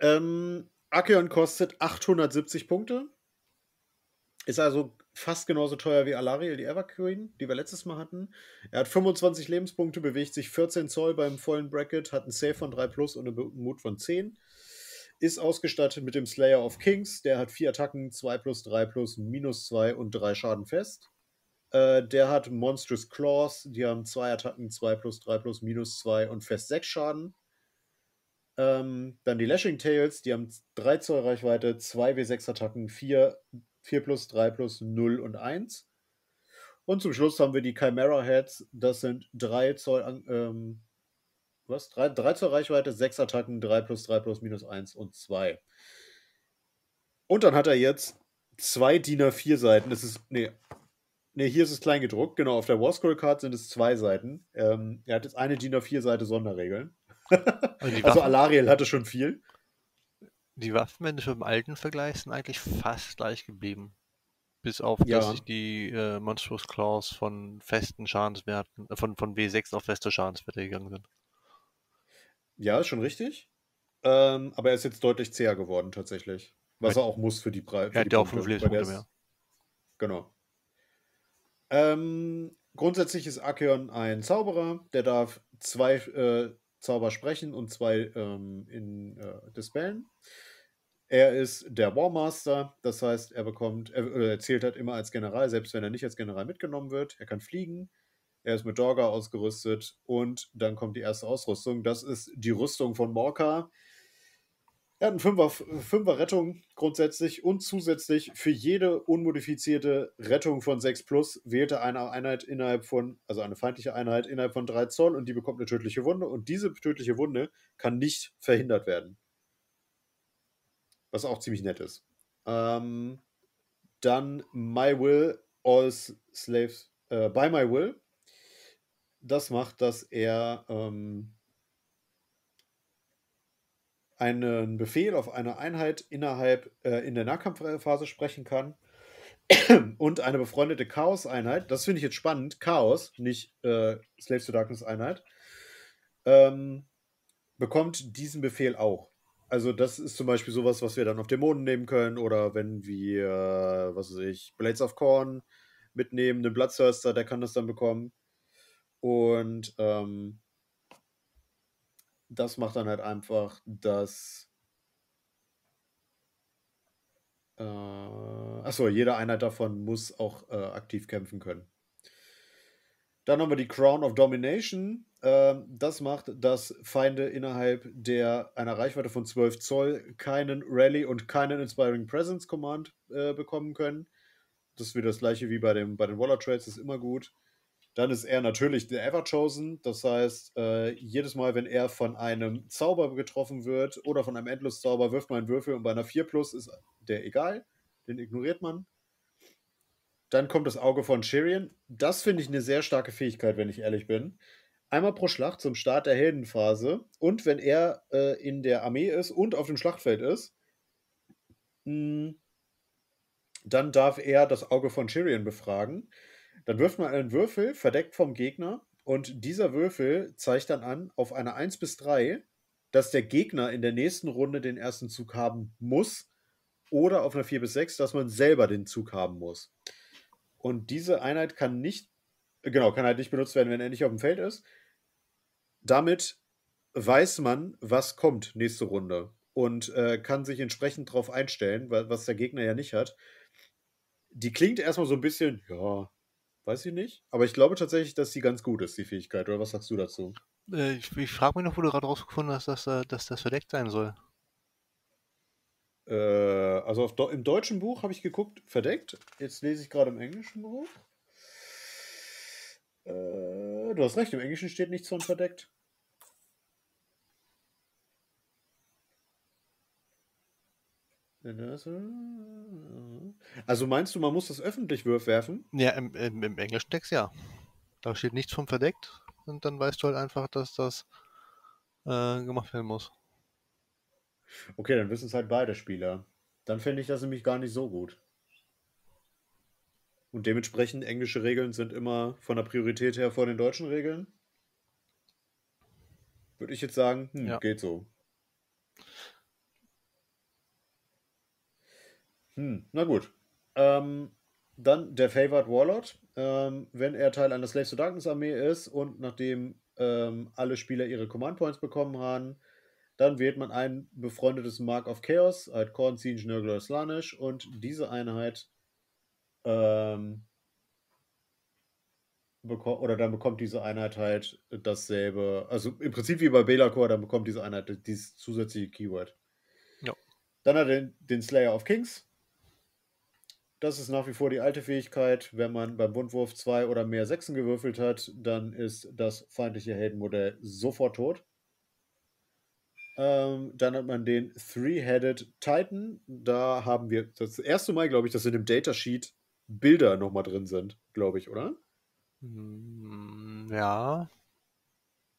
Ähm, Archeon kostet 870 Punkte. Ist also fast genauso teuer wie Alariel, die Everqueen, die wir letztes Mal hatten. Er hat 25 Lebenspunkte, bewegt sich 14 Zoll beim vollen Bracket, hat einen Save von 3 plus und einen Mut von 10. Ist ausgestattet mit dem Slayer of Kings, der hat 4 Attacken, 2 plus, 3 plus, minus 2 und 3 Schaden fest. Äh, der hat Monstrous Claws, die haben 2 Attacken, 2 plus, 3 plus, minus 2 und fest 6 Schaden. Ähm, dann die Lashing Tails, die haben 3 Zoll Reichweite, 2 W6 Attacken, 4 4 plus, 3 plus, 0 und 1. Und zum Schluss haben wir die Chimera Heads. Das sind 3 Zoll, ähm, was? 3, 3 Zoll Reichweite, 6 Attacken, 3 plus, 3 plus, minus 1 und 2. Und dann hat er jetzt zwei DIN A4 Seiten. Das ist, nee, nee, hier ist es klein gedruckt. Genau, auf der War Scroll Card sind es zwei Seiten. Ähm, er hat jetzt eine DIN A4 Seite Sonderregeln. also Alariel hatte schon viel. Die Waffen, wenn du mit dem alten vergleichst, sind eigentlich fast gleich geblieben. Bis auf, ja. dass sich die äh, Monstrous Claws von festen Schadenswerten, äh, von, von W6 auf feste Schadenswerte gegangen sind. Ja, ist schon richtig. Ähm, aber er ist jetzt deutlich zäher geworden, tatsächlich. Was er auch muss für die Preise. Er hat ja auch fünf Lebenspunkte mehr. Genau. Ähm, grundsätzlich ist Akeon ein Zauberer, der darf zwei äh, Zauber sprechen und zwei ähm, in äh, Dispellen. Er ist der Warmaster, das heißt, er bekommt, er, er zählt halt immer als General, selbst wenn er nicht als General mitgenommen wird. Er kann fliegen, er ist mit Dorga ausgerüstet und dann kommt die erste Ausrüstung. Das ist die Rüstung von Morka. Er hat eine Fünfer, Fünfer Rettung grundsätzlich und zusätzlich für jede unmodifizierte Rettung von 6 plus wählt er eine Einheit innerhalb von, also eine feindliche Einheit innerhalb von 3 Zoll und die bekommt eine tödliche Wunde und diese tödliche Wunde kann nicht verhindert werden. Was auch ziemlich nett ist. Ähm, dann My Will, All Slaves, äh, By My Will. Das macht, dass er ähm, einen Befehl auf eine Einheit innerhalb äh, in der Nahkampfphase sprechen kann und eine befreundete Chaos-Einheit, das finde ich jetzt spannend, Chaos, nicht äh, Slaves to Darkness Einheit, ähm, bekommt diesen Befehl auch. Also das ist zum Beispiel sowas, was wir dann auf Dämonen nehmen können oder wenn wir, was weiß ich, Blades of Corn mitnehmen, einen Bloodthirster, der kann das dann bekommen. Und ähm, das macht dann halt einfach, dass. Äh, achso, jede Einheit davon muss auch äh, aktiv kämpfen können. Dann haben wir die Crown of Domination. Ähm, das macht, dass Feinde innerhalb der einer Reichweite von 12 Zoll keinen Rally und keinen Inspiring Presence Command äh, bekommen können. Das ist wieder das gleiche wie bei, dem, bei den Waller Trades, ist immer gut. Dann ist er natürlich der Ever-Chosen. Das heißt, äh, jedes Mal, wenn er von einem Zauber getroffen wird oder von einem Endlos-Zauber, wirft man einen Würfel und bei einer 4 Plus ist der egal. Den ignoriert man. Dann kommt das Auge von Shirian. Das finde ich eine sehr starke Fähigkeit, wenn ich ehrlich bin. Einmal pro Schlacht zum Start der Heldenphase und wenn er äh, in der Armee ist und auf dem Schlachtfeld ist, mh, hm, dann darf er das Auge von Shirian befragen. Dann wirft man einen Würfel, verdeckt vom Gegner, und dieser Würfel zeigt dann an, auf einer 1 bis 3, dass der Gegner in der nächsten Runde den ersten Zug haben muss, oder auf einer 4 bis 6, dass man selber den Zug haben muss. Und diese Einheit kann nicht, genau, kann halt nicht benutzt werden, wenn er nicht auf dem Feld ist. Damit weiß man, was kommt nächste Runde und äh, kann sich entsprechend darauf einstellen, was der Gegner ja nicht hat. Die klingt erstmal so ein bisschen, ja, Weiß ich nicht. Aber ich glaube tatsächlich, dass sie ganz gut ist, die Fähigkeit. Oder was sagst du dazu? Äh, ich ich frage mich noch, wo du gerade rausgefunden hast, dass, äh, dass das verdeckt sein soll. Äh, also auf, im deutschen Buch habe ich geguckt, verdeckt. Jetzt lese ich gerade im englischen Buch. Äh, du hast recht, im Englischen steht nichts von verdeckt. Also meinst du, man muss das öffentlich werfen? Ja, im, im, im englischen Text ja. Da steht nichts vom verdeckt und dann weißt du halt einfach, dass das äh, gemacht werden muss. Okay, dann wissen es halt beide Spieler. Dann fände ich das nämlich gar nicht so gut. Und dementsprechend englische Regeln sind immer von der Priorität her vor den deutschen Regeln. Würde ich jetzt sagen, hm, ja. geht so. Hm, na gut. Ähm, dann der Favored Warlord. Ähm, wenn er Teil einer Slaves to Darkness Armee ist und nachdem ähm, alle Spieler ihre Command Points bekommen haben, dann wählt man ein befreundetes Mark of Chaos, halt Korn, Siege, Nurgle Slanish und diese Einheit ähm, oder dann bekommt diese Einheit halt dasselbe, also im Prinzip wie bei Belacor, dann bekommt diese Einheit dieses zusätzliche Keyword. Ja. Dann hat er den, den Slayer of Kings, das ist nach wie vor die alte Fähigkeit. Wenn man beim Wundwurf zwei oder mehr Sechsen gewürfelt hat, dann ist das feindliche Heldenmodell sofort tot. Ähm, dann hat man den Three-Headed Titan. Da haben wir das erste Mal, glaube ich, dass in dem Datasheet Bilder nochmal drin sind, glaube ich, oder? Mm, ja.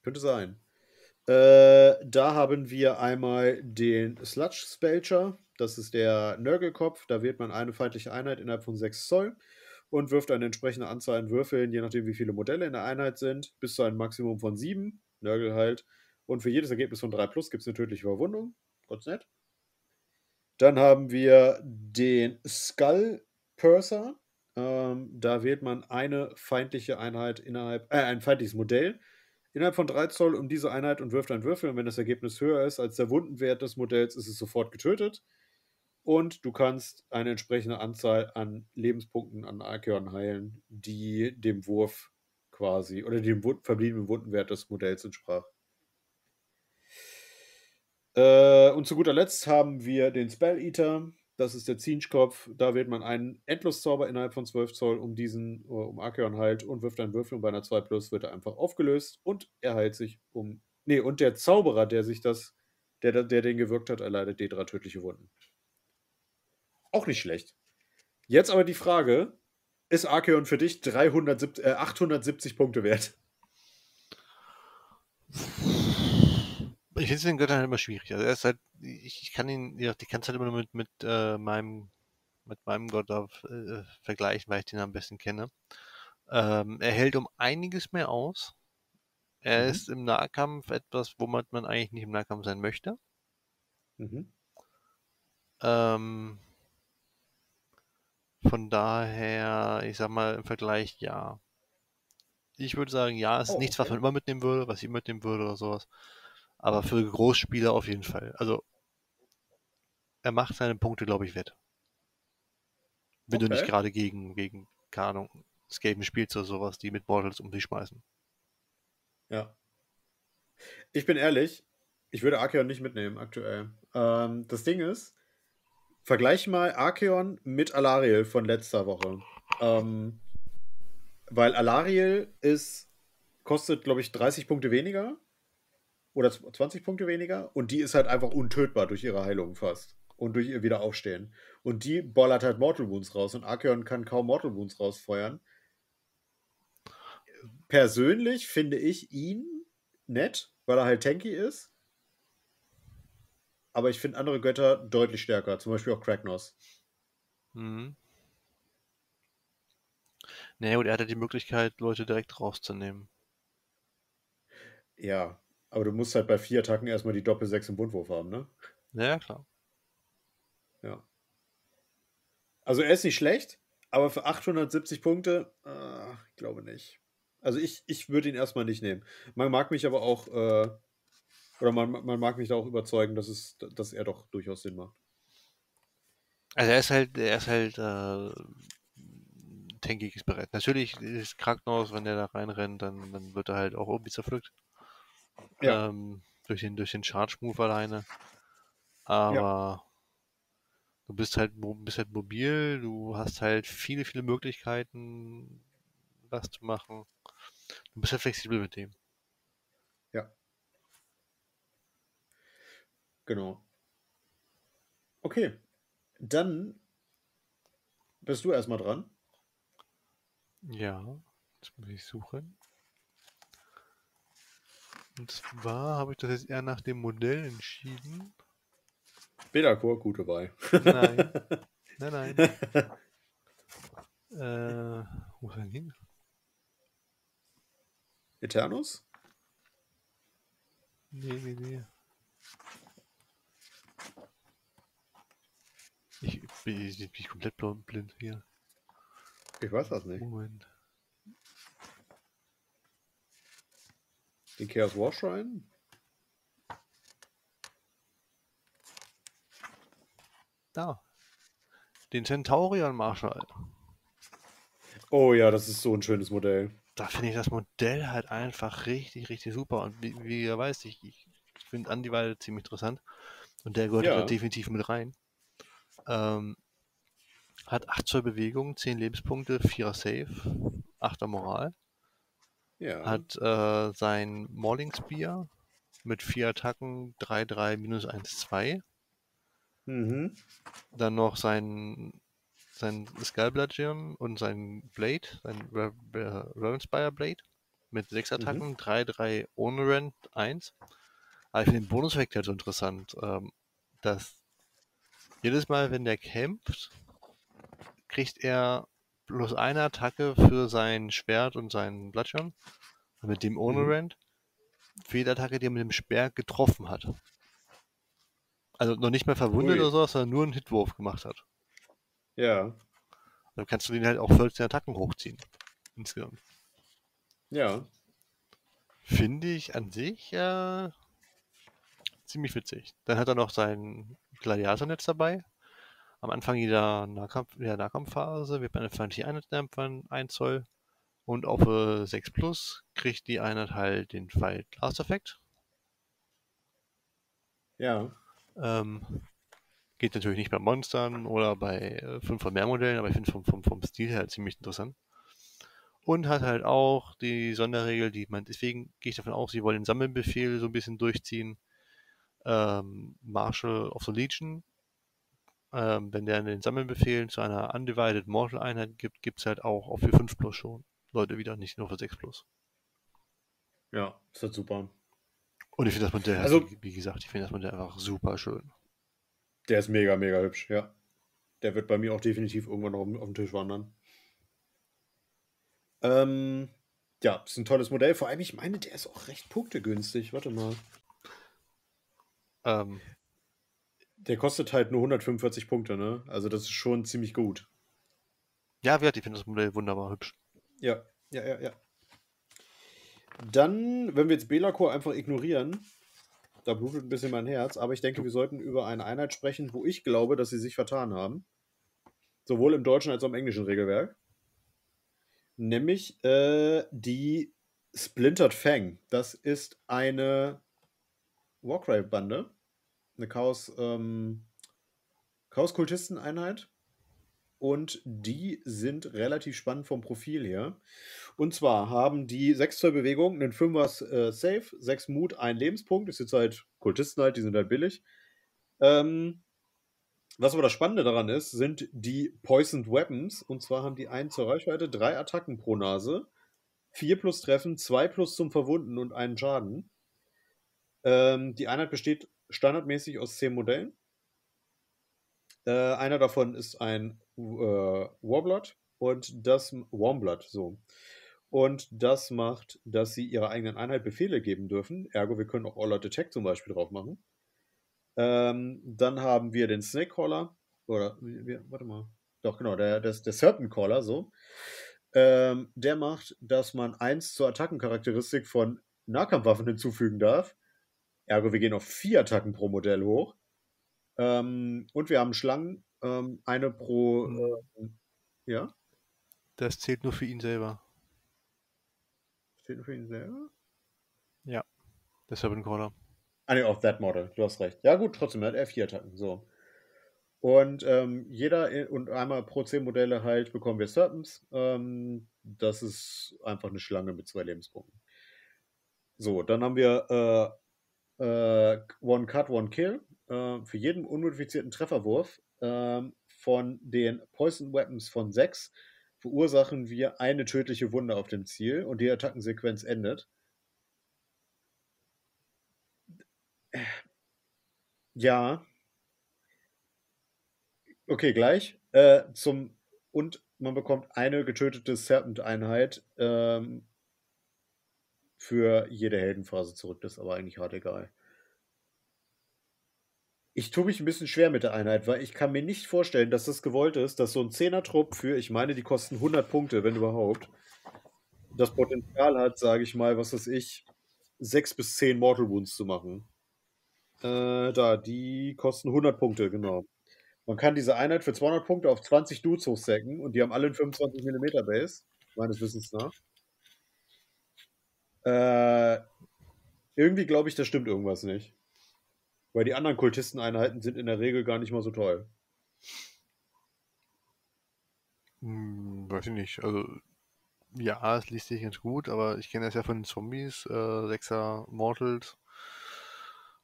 Könnte sein. Äh, da haben wir einmal den Sludge Spelcher. Das ist der Nörgelkopf. Da wählt man eine feindliche Einheit innerhalb von 6 Zoll und wirft eine entsprechende Anzahl an Würfeln, je nachdem, wie viele Modelle in der Einheit sind, bis zu einem Maximum von 7. Nörgel halt. Und für jedes Ergebnis von 3 plus gibt es eine tödliche Verwundung. Ganz nett. Dann haben wir den Skull Purser. Ähm, da wählt man eine feindliche Einheit innerhalb, äh, ein feindliches Modell innerhalb von 3 Zoll um diese Einheit und wirft einen Würfel. Und wenn das Ergebnis höher ist als der Wundenwert des Modells, ist es sofort getötet. Und du kannst eine entsprechende Anzahl an Lebenspunkten an Archeon heilen, die dem Wurf quasi oder dem verbliebenen Wundenwert des Modells entsprach. Äh, und zu guter Letzt haben wir den Spell Eater. Das ist der Zinschkopf. Da wählt man einen Endloszauber innerhalb von 12 Zoll um diesen, äh, um Archeon heilt und wirft einen Würfel und bei einer 2 Plus wird er einfach aufgelöst und er heilt sich um. Nee, und der Zauberer, der sich das, der, der den gewirkt hat, erleidet D3 tödliche Wunden. Auch nicht schlecht. Jetzt aber die Frage: Ist Archeon für dich 370, äh, 870 Punkte wert? Ich finde den Göttern halt immer schwierig. Also er ist halt, ich, ich kann ihn, ja, die kannst halt immer nur mit, mit äh, meinem mit meinem Gott auf, äh, vergleichen, weil ich den am besten kenne. Ähm, er hält um einiges mehr aus. Er mhm. ist im Nahkampf etwas, wo man, man eigentlich nicht im Nahkampf sein möchte. Mhm. Ähm, von daher, ich sag mal, im Vergleich, ja. Ich würde sagen, ja, es ist oh, nichts, was man immer mitnehmen würde, was ich mitnehmen würde oder sowas. Aber für Großspieler auf jeden Fall. Also, er macht seine Punkte, glaube ich, wett. Wenn okay. du nicht gerade gegen, gegen, keine Ahnung, Skaven spielst oder sowas, die mit Mortals um sich schmeißen. Ja. Ich bin ehrlich, ich würde Archeon nicht mitnehmen aktuell. Ähm, das Ding ist, Vergleich mal Archeon mit Alariel von letzter Woche. Ähm, Weil Alariel ist, kostet, glaube ich, 30 Punkte weniger. Oder 20 Punkte weniger. Und die ist halt einfach untötbar durch ihre Heilung fast. Und durch ihr Wiederaufstehen. Und die bollert halt Mortal Wounds raus. Und Archeon kann kaum Mortal Wounds rausfeuern. Persönlich finde ich ihn nett, weil er halt tanky ist. Aber ich finde andere Götter deutlich stärker. Zum Beispiel auch Kragnos. Mhm. Naja, und er hatte die Möglichkeit, Leute direkt rauszunehmen. Ja, aber du musst halt bei vier Attacken erstmal die Doppel-6 im Bundwurf haben, ne? Ja, klar. Ja. Also er ist nicht schlecht, aber für 870 Punkte, äh, ich glaube nicht. Also ich, ich würde ihn erstmal nicht nehmen. Man mag mich aber auch, äh, oder man, man mag mich da auch überzeugen, dass, es, dass er doch durchaus Sinn macht. Also er ist halt, er ist halt äh, tankiges Brett. Natürlich ist Krankenhaus, wenn der da reinrennt, dann, dann wird er halt auch irgendwie zerpflückt. Ja. Ähm, durch den, durch den Charge-Move alleine. Aber du bist halt, bist halt mobil, du hast halt viele, viele Möglichkeiten, was zu machen. Du bist halt flexibel mit dem. Genau. Okay. Dann bist du erstmal dran. Ja, jetzt muss ich suchen. Und zwar habe ich das jetzt eher nach dem Modell entschieden. Belakor, gut dabei. Nein. Nein, nein. äh, wo ist er hin? Eternus? Nee, nee, nee. Ich bin, ich bin komplett blind hier. Ich weiß das nicht. Moment. Den Chaos War Shrine? Da. Den Centaurion Marshall. Oh ja, das ist so ein schönes Modell. Da finde ich das Modell halt einfach richtig, richtig super. Und wie, wie ihr weißt, ich, ich finde Andival ziemlich interessant. Und der gehört Ja. da definitiv mit rein. Ähm, hat 8 Zoll Bewegung, 10 Lebenspunkte, 4er Save, 8er Moral. Ja. Hat äh, sein Mauling Spear mit 4 Attacken, 3-3, minus 1-2. Mhm. Dann noch sein, sein Skullbludgeon und sein Blade, sein Ra- Ra- Ravenspire Blade mit 6 Attacken, 3-3 ohne Rent, 1. Aber ich finde den Bonuseffekt halt so interessant, ähm, dass jedes Mal, wenn der kämpft, kriegt er bloß eine Attacke für sein Schwert und seinen Bludgeon. Und mit dem ohne Mhm. Für jede Attacke, die er mit dem Speer getroffen hat. Also noch nicht mal verwundet Ui. oder so, sondern nur einen Hitwurf gemacht hat. Ja. Dann kannst du den halt auf 14 Attacken hochziehen. Insgesamt. Ja. Finde ich an sich äh, ziemlich witzig. Dann hat er noch sein Gladiatornetz dabei. Am Anfang jeder, Nahkampf, der Nahkampfphase wird eine feindliche Einheit von 1 Zoll. Und auf äh, 6 Plus kriegt die Einheit halt den Fight Blast Effekt. Ja. Ähm, geht natürlich nicht bei Monstern oder bei 5 von mehr Modellen, aber ich finde vom, vom, vom Stil her ziemlich interessant. Und hat halt auch die Sonderregel, die man, deswegen gehe ich davon aus, sie wollen den Sammelbefehl so ein bisschen durchziehen. Ähm, Marshal of the Legion. Ähm, wenn der den Sammelbefehl zu einer Undivided Mortal Einheit gibt, gibt es halt auch, auch für 5 Plus schon. Leute wieder, nicht nur für 6 Plus. Ja. Ist halt super. Und ich finde das Modell, halt, Also- wie, gesagt, ich finde das Modell einfach super schön. Der ist mega, mega hübsch, ja. Der wird bei mir auch definitiv irgendwann noch auf, dem Tisch wandern. Ähm, ja, ist ein tolles Modell. Vor allem, ich meine, der ist auch recht punktegünstig. Warte mal. Ähm, Der kostet halt nur 145 Punkte, ne? Also das ist schon ziemlich gut. ja, gesagt, ich finde das Modell wunderbar hübsch. Ja, ja, ja, ja. Dann, wenn wir jetzt Belacor einfach ignorieren, da blutet ein bisschen mein Herz, aber ich denke, wir sollten über eine Einheit sprechen, wo ich glaube, dass sie sich vertan haben. Sowohl im deutschen als auch im englischen Regelwerk. Nämlich äh, die Splintered Fang. Das ist eine Warcry-Bande. Eine Chaos, ähm, Chaos-Kultisten-Einheit. und die sind relativ spannend vom Profil her. Und zwar haben die 6 Zoll Bewegung einen 5er äh, Safe, 6 Mut, 1 Lebenspunkt. Ist jetzt halt Kultisten halt, die sind halt billig. Ähm, was aber das Spannende daran ist, sind die Poisoned Weapons. Und zwar haben die einen zur Reichweite, drei Attacken pro Nase, 4 plus Treffen, 2 plus zum Verwunden und einen Schaden. Ähm, die Einheit besteht standardmäßig aus 10 Modellen. Äh, einer davon ist ein äh, Warblood und das Warmblood, so. Und das macht, dass sie ihrer eigenen Einheit Befehle geben dürfen. Ergo, wir können auch All Out Attack zum Beispiel drauf machen. Ähm, dann haben wir den Snake Caller. Oder, wie, warte mal. Doch, genau, der, der, der Serpent Caller, so. Ähm, der macht, dass man eins zur Attackencharakteristik von Nahkampfwaffen hinzufügen darf. Ergo, wir gehen auf vier Attacken pro Modell hoch. Ähm, und wir haben Schlangen, ähm, eine pro. Äh, ja? Das zählt nur für ihn selber. Zählt nur für ihn selber? Ja. Der Serpent Caller. Ah, ne, auf That Model. Du hast recht. Ja, gut, trotzdem, er hat er vier Attacken. So. Und ähm, jeder und einmal pro 10 Modelle halt bekommen wir Serpents. Ähm, das ist einfach eine Schlange mit zwei Lebenspunkten. So, dann haben wir äh, äh, One Cut, One Kill. Äh, für jeden unmodifizierten Trefferwurf ähm, von den Poison Weapons von 6 verursachen wir eine tödliche Wunde auf dem Ziel und die Attackensequenz endet. Ja. Okay, gleich. Äh, zum und man bekommt eine getötete Serpent-Einheit ähm, für jede Heldenphase zurück. Das ist aber eigentlich hart egal. Ich tue mich ein bisschen schwer mit der Einheit, weil ich kann mir nicht vorstellen, dass das gewollt ist, dass so ein Zehner-Trupp für, ich meine, die kosten 100 Punkte, wenn überhaupt, das Potenzial hat, sage ich mal, was weiß ich, 6 bis 10 Mortal Wounds zu machen. Äh, da, die kosten 100 Punkte, genau. Man kann diese Einheit für 200 Punkte auf 20 Dudes hochsacken und die haben alle einen 25 mm Base, meines Wissens nach. Äh, irgendwie glaube ich, da stimmt irgendwas nicht. Weil die anderen Kultisteneinheiten sind in der Regel gar nicht mal so toll. Hm, weiß ich nicht. Also, ja, es liest sich ganz gut, aber ich kenne das ja von den Zombies, äh, Sechser Mortals.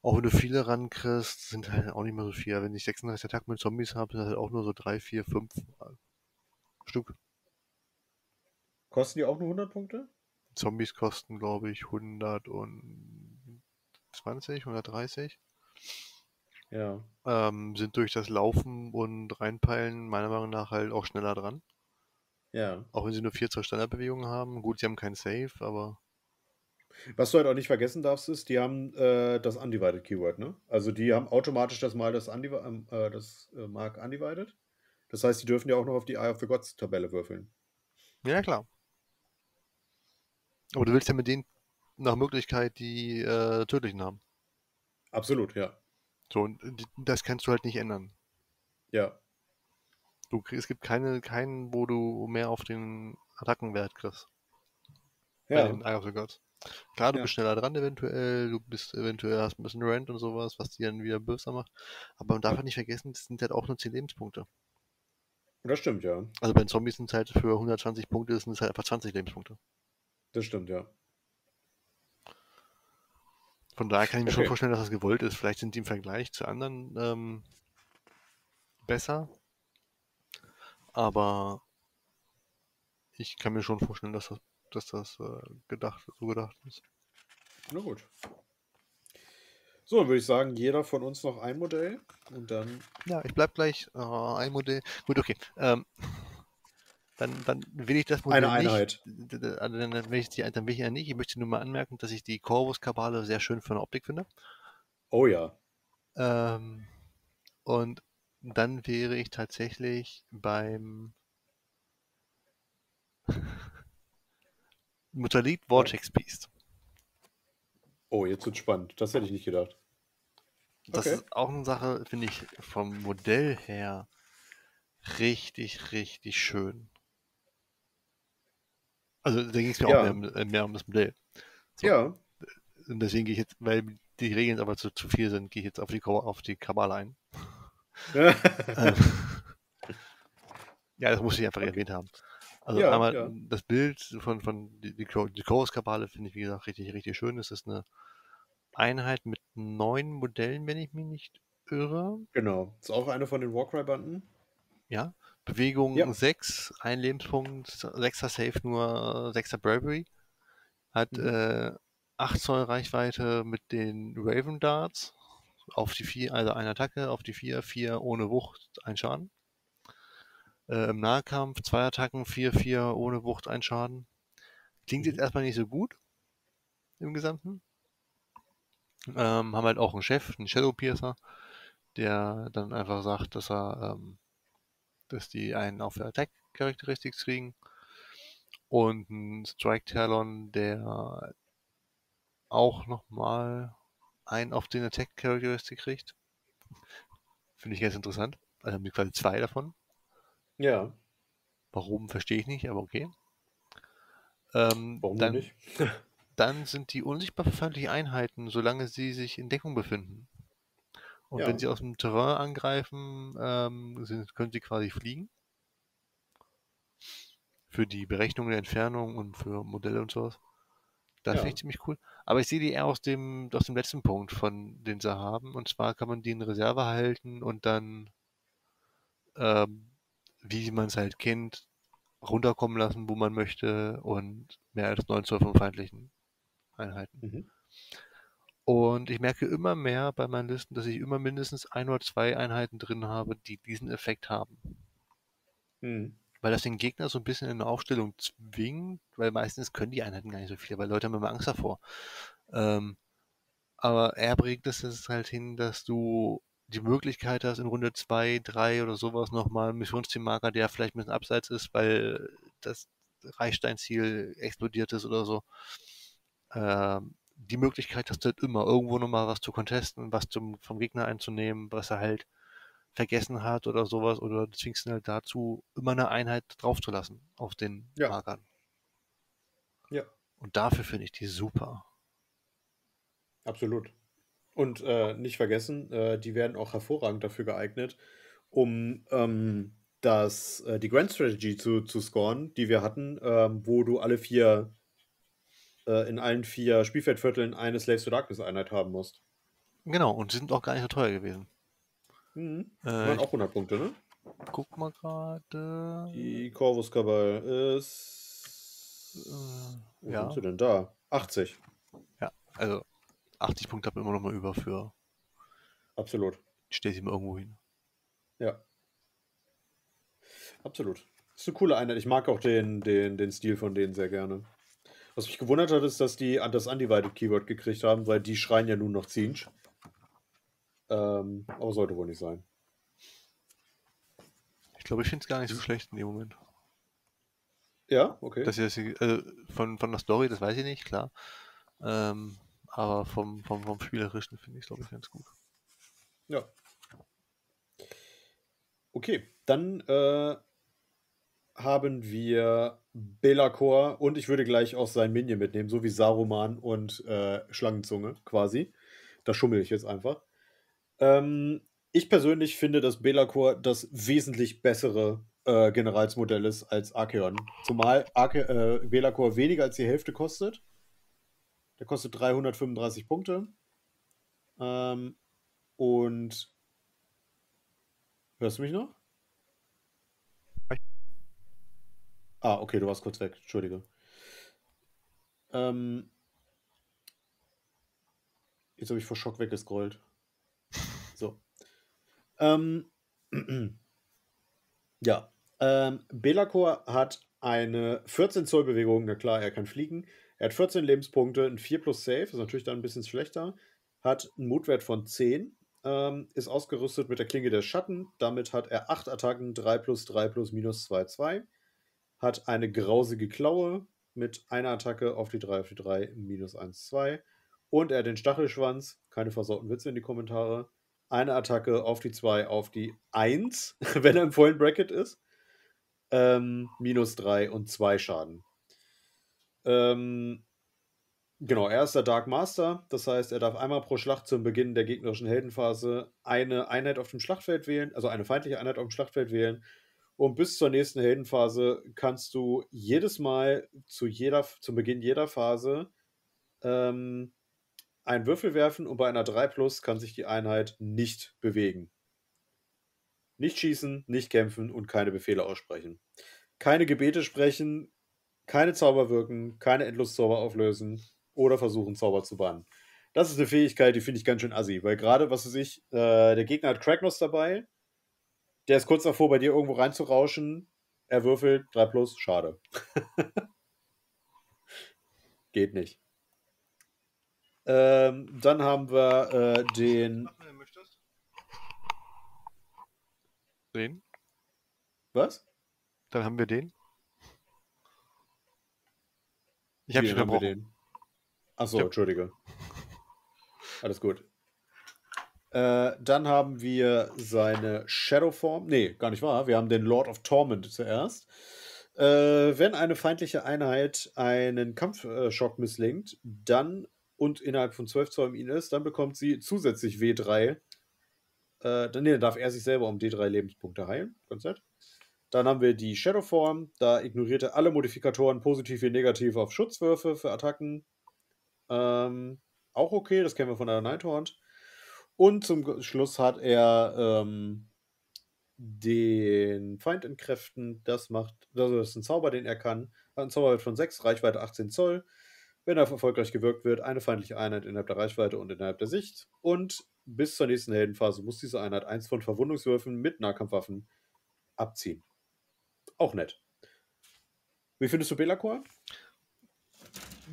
Auch wenn du viele rankriegst, sind halt auch nicht mehr so viel. Wenn ich 36 Attacken mit Zombies habe, sind das halt auch nur so 3, 4, 5 Stück. Kosten die auch nur 100 Punkte? Zombies kosten, glaube ich, 120, 130. Ja. Ähm, sind durch das Laufen und Reinpeilen meiner Meinung nach halt auch schneller dran. Ja. Auch wenn sie nur 4 zur Standardbewegung haben. Gut, sie haben keinen Save, aber. Was du halt auch nicht vergessen darfst, ist, die haben äh, das Undivided Keyword, ne? Also die haben automatisch das Mal das, Undiv äh, das äh, Mark Undivided. Das heißt, die dürfen ja auch noch auf die Eye of the Gods Tabelle würfeln. Ja, klar. Aber du willst ja mit denen nach Möglichkeit die äh, tödlichen haben. Absolut, ja. So, und das kannst du halt nicht ändern. Ja. Du, es gibt keine, keinen, wo du mehr auf den Attackenwert kriegst. Ja. Klar, du Ja. bist schneller dran eventuell, du bist eventuell hast ein bisschen Rent und sowas, was dir dann wieder böser macht. Aber man darf halt nicht vergessen, das sind halt auch nur 10 Lebenspunkte. Das stimmt, ja. Also bei den Zombies sind es halt für 120 Punkte, sind es halt einfach 20 Lebenspunkte. Das stimmt, ja. Von daher kann ich mir schon Okay. vorstellen, dass das gewollt ist. Vielleicht sind die im Vergleich zu anderen ähm, besser. Aber ich kann mir schon vorstellen, dass das, dass das äh, gedacht, so gedacht ist. Na gut. So, dann würde ich sagen, jeder von uns noch ein Modell und dann. Ja, ich bleib gleich äh, ein Modell. Gut, okay. Ähm, dann, dann will ich das Modell Eine Einheit. nicht. also Dann, dann will ich die, dann will ich ja nicht. Ich möchte nur mal anmerken, dass ich die Corvus-Kabale sehr schön von der Optik finde. Oh ja. Ähm, und dann wäre ich tatsächlich beim Mutalit Vortex Beast. Oh, jetzt wird spannend. Das hätte ich nicht gedacht. Das Okay. ist auch eine Sache, finde ich, vom Modell her richtig, richtig schön. Also da ging es mir Ja. auch mehr um, äh, mehr um das Modell. So. Ja. Und deswegen gehe ich jetzt, weil die Regeln aber zu, zu viel sind, gehe ich jetzt auf die, auf die Kabale ein. Ähm, Ja, das muss ich einfach Okay. erwähnt haben. Also Ja, einmal ja. das Bild von, von die, die, die Chorus-Kabale finde ich, wie gesagt, richtig, richtig schön. Es ist eine Einheit mit neun Modellen, wenn ich mich nicht irre. Genau. Ist auch eine von den Warcry-Banden. Ja. Bewegung Ja. 6, ein Lebenspunkt, 6er Safe, nur 6er Bravery. Hat Mhm. äh, 8 Zoll Reichweite mit den Raven Darts. Auf die 4, also eine Attacke, auf die 4, 4 ohne Wucht, ein Schaden. Äh, Im Nahkampf zwei Attacken, 4, 4 ohne Wucht, ein Schaden. Klingt jetzt Mhm. erstmal nicht so gut im Gesamten. Ähm, haben halt auch einen Chef, einen Shadow Piercer, der dann einfach sagt, dass er, ähm, dass die einen auf der Attack Characteristics kriegen. Und ein Strike Talon, der auch nochmal einen auf den Attack Characteristic kriegt. Finde ich ganz interessant. Also haben die quasi zwei davon. Ja. Warum, verstehe ich nicht, aber okay. Ähm, Warum dann, nicht? dann sind die unsichtbar für feindliche Einheiten, solange sie sich in Deckung befinden. Und Ja. wenn sie aus dem Terrain angreifen, ähm, sind, können sie quasi fliegen. Für die Berechnung der Entfernung und für Modelle und sowas. Das Ja. finde ich ziemlich cool. Aber ich sehe die eher aus dem, aus dem letzten Punkt, von den sie haben. Und zwar kann man die in Reserve halten und dann, ähm, wie man es halt kennt, runterkommen lassen, wo man möchte und mehr als 9 Zoll von feindlichen Einheiten. Mhm. Und ich merke immer mehr bei meinen Listen, dass ich immer mindestens ein oder zwei Einheiten drin habe, die diesen Effekt haben. Mhm. Weil das den Gegner so ein bisschen in eine Aufstellung zwingt, weil meistens können die Einheiten gar nicht so viel, weil Leute haben immer Angst davor. Ähm, aber er bringt es halt hin, dass du die Möglichkeit hast, in Runde 2, 3 oder sowas nochmal einen Missionszielmarker, der vielleicht ein bisschen abseits ist, weil das Reichsteinziel explodiert ist oder so. Ähm, die Möglichkeit hast du halt immer, irgendwo nochmal was zu contesten, was zum, vom Gegner einzunehmen, was er halt vergessen hat oder sowas, oder du zwingst ihn halt dazu, immer eine Einheit draufzulassen auf den Ja. Markern. Ja. Und dafür finde ich die super. Absolut. Und äh, nicht vergessen, äh, die werden auch hervorragend dafür geeignet, um ähm, das, äh, die Grand Strategy zu, zu scoren, die wir hatten, ähm, wo du alle vier, äh, in allen vier Spielfeldvierteln eine Slaves to Darkness Einheit haben musst. Genau, und sie sind auch gar nicht so teuer gewesen. Mhm. Äh, waren auch 100 Punkte, ne? guck mal gerade. Die Corvus Kabal ist. Äh, Wo ja. sind sie denn da? 80. Ja, also 80 Punkte habe ich immer noch mal über für, Absolut. ich stelle sie mal irgendwo hin. Ja. Absolut. Ist eine coole Einheit. Ich mag auch den, den, den Stil von denen sehr gerne. Was mich gewundert hat, ist, dass die das Undivided Keyword gekriegt haben, weil die schreien ja nun noch Zinch. Ähm, aber sollte wohl nicht sein. Ich glaube, ich finde es gar nicht so schlecht in dem Moment. Ja, okay. Dass das, also von, von der Story, das weiß ich nicht, klar. Ähm, aber vom, vom, vom Spielerischen finde ich es, glaube ich, ganz gut. Ja. Okay, dann äh, haben wir Belacor und ich würde gleich auch sein Minion mitnehmen, so wie Saruman und äh, Schlangenzunge quasi. Da schummel ich jetzt einfach. Ähm, ich persönlich finde, dass Belacor das wesentlich bessere äh, Generalsmodell ist als Archeon. Zumal Arche äh, Belacor weniger als die Hälfte kostet. Der kostet 335 Punkte. Ähm, und hörst du mich noch? Ah, okay, du warst kurz weg. Entschuldige. Ähm, jetzt habe ich vor Schock weggescrollt. So. Ähm, ja. Ähm, Belacor hat eine 14 Zoll Bewegung. Na klar, er kann fliegen. Er hat 14 Lebenspunkte, ein 4 plus Save, ist natürlich dann ein bisschen schlechter. Hat einen Mutwert von 10. Ähm, ist ausgerüstet mit der Klinge der Schatten. Damit hat er 8 Attacken, 3 plus 3 plus minus 2, 2. Hat eine grausige Klaue mit einer Attacke auf die 3 auf die 3, minus 1, 2. Und er hat den Stachelschwanz. Keine versauten Witze in die Kommentare. Eine Attacke auf die 2 auf die 1, wenn er im vollen Bracket ist. Ähm, minus 3 und 2 Schaden. Ähm, genau, er ist der Dark Master. Das heißt, er darf einmal pro Schlacht zum Beginn der gegnerischen Heldenphase eine Einheit auf dem Schlachtfeld wählen, also eine feindliche Einheit auf dem Schlachtfeld wählen Und bis zur nächsten Heldenphase kannst du jedes Mal zu jeder, zum Beginn jeder Phase ähm, einen Würfel werfen und bei einer 3 Plus kann sich die Einheit nicht bewegen. Nicht schießen, nicht kämpfen und keine Befehle aussprechen. Keine Gebete sprechen, keine Zauber wirken, keine Endloszauber auflösen oder versuchen, Zauber zu bannen. Das ist eine Fähigkeit, die finde ich ganz schön assi, weil gerade, was weiß ich, äh, der Gegner hat Kragnos dabei, der ist kurz davor, bei dir irgendwo reinzurauschen, er würfelt, 3 plus, schade. Geht nicht. Ähm, dann haben wir äh, den. Den? Was? Dann haben wir den. Ich habe schon verbrochen. Achso, ja. Entschuldige. Alles gut. Äh, dann haben wir seine Shadowform. Nee, gar nicht wahr. Wir haben den Lord of Torment zuerst. Äh, wenn eine feindliche Einheit einen Kampfschock misslingt, dann und innerhalb von 12 Zoll ihn ist, dann bekommt sie zusätzlich W3. Äh, dann, nee, dann darf er sich selber um D3 Lebenspunkte heilen. Ganz nett. Dann haben wir die Shadowform. Da ignoriert er alle Modifikatoren, positiv wie negativ, auf Schutzwürfe für Attacken. Ähm, auch okay, das kennen wir von der Nighthorn. Und zum Schluss hat er ähm, den Feind entkräften. Das macht, das ist ein Zauber, den er kann. Hat einen Zauberwert von 6, Reichweite 18 Zoll wenn er erfolgreich gewirkt wird, eine feindliche Einheit innerhalb der Reichweite und innerhalb der Sicht. Und bis zur nächsten Heldenphase muss diese Einheit eins von Verwundungswürfen mit Nahkampfwaffen abziehen. Auch nett. Wie findest du Belacor?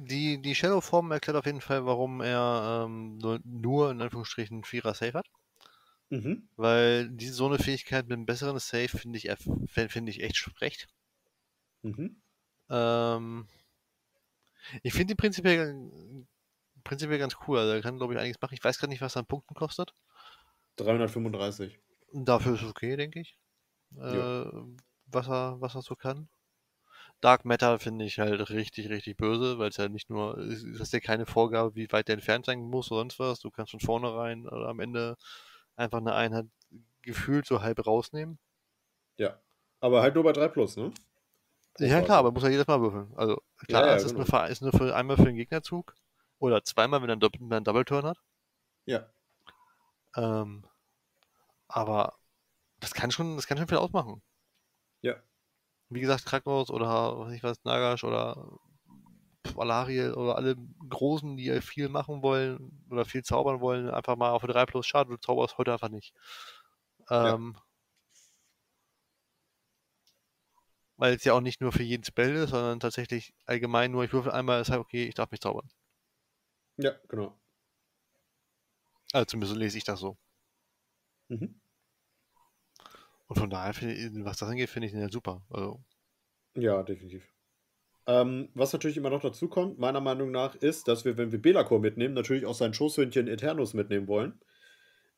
Die, die Shadow-Form erklärt auf jeden Fall, warum er ähm, nur, nur, in Anführungsstrichen Vierer Safe hat. Mhm. Weil diese so eine Fähigkeit mit einem besseren Safe finde ich, find ich echt schlecht. Mhm. Ähm, ich finde ihn prinzipiell, prinzipiell ganz cool. Also er kann, glaube ich, einiges machen. Ich weiß gerade nicht, was er an Punkten kostet. 335. Dafür ist es okay, denke ich. Äh, was, er, was er so kann. Dark Matter finde ich halt richtig, richtig böse, weil es ja nicht nur, es ist ja keine Vorgabe, wie weit der entfernt sein muss oder sonst was. Du kannst von vornherein oder am Ende einfach eine Einheit gefühlt so halb rausnehmen. Ja. Aber halt nur bei 3 Plus, ne? Ja, klar, aber muss ja jedes Mal würfeln. Also, klar, ja, ja, es ist, genau. nur, ist nur für einmal für den Gegnerzug oder zweimal, wenn er einen, einen Double Turn hat. Ja. Ähm, aber das kann schon, das kann schon viel ausmachen. Wie gesagt, Krakos oder was ich weiß, Nagash oder Valariel oder alle Großen, die viel machen wollen oder viel zaubern wollen, einfach mal auf 3 plus Schade, du zauberst heute einfach nicht. Ähm, ja. weil es ja auch nicht nur für jeden Spell ist, sondern tatsächlich allgemein nur, ich würfel einmal, ist halt okay, ich darf mich zaubern. Ja, genau. Also zumindest lese ich das so. Mhm. Und von daher, ich, was das angeht, finde ich den ja super. Also. Ja, definitiv. Ähm, was natürlich immer noch dazu kommt, meiner Meinung nach, ist, dass wir, wenn wir Belacor mitnehmen, natürlich auch sein Schoßhündchen Eternus mitnehmen wollen.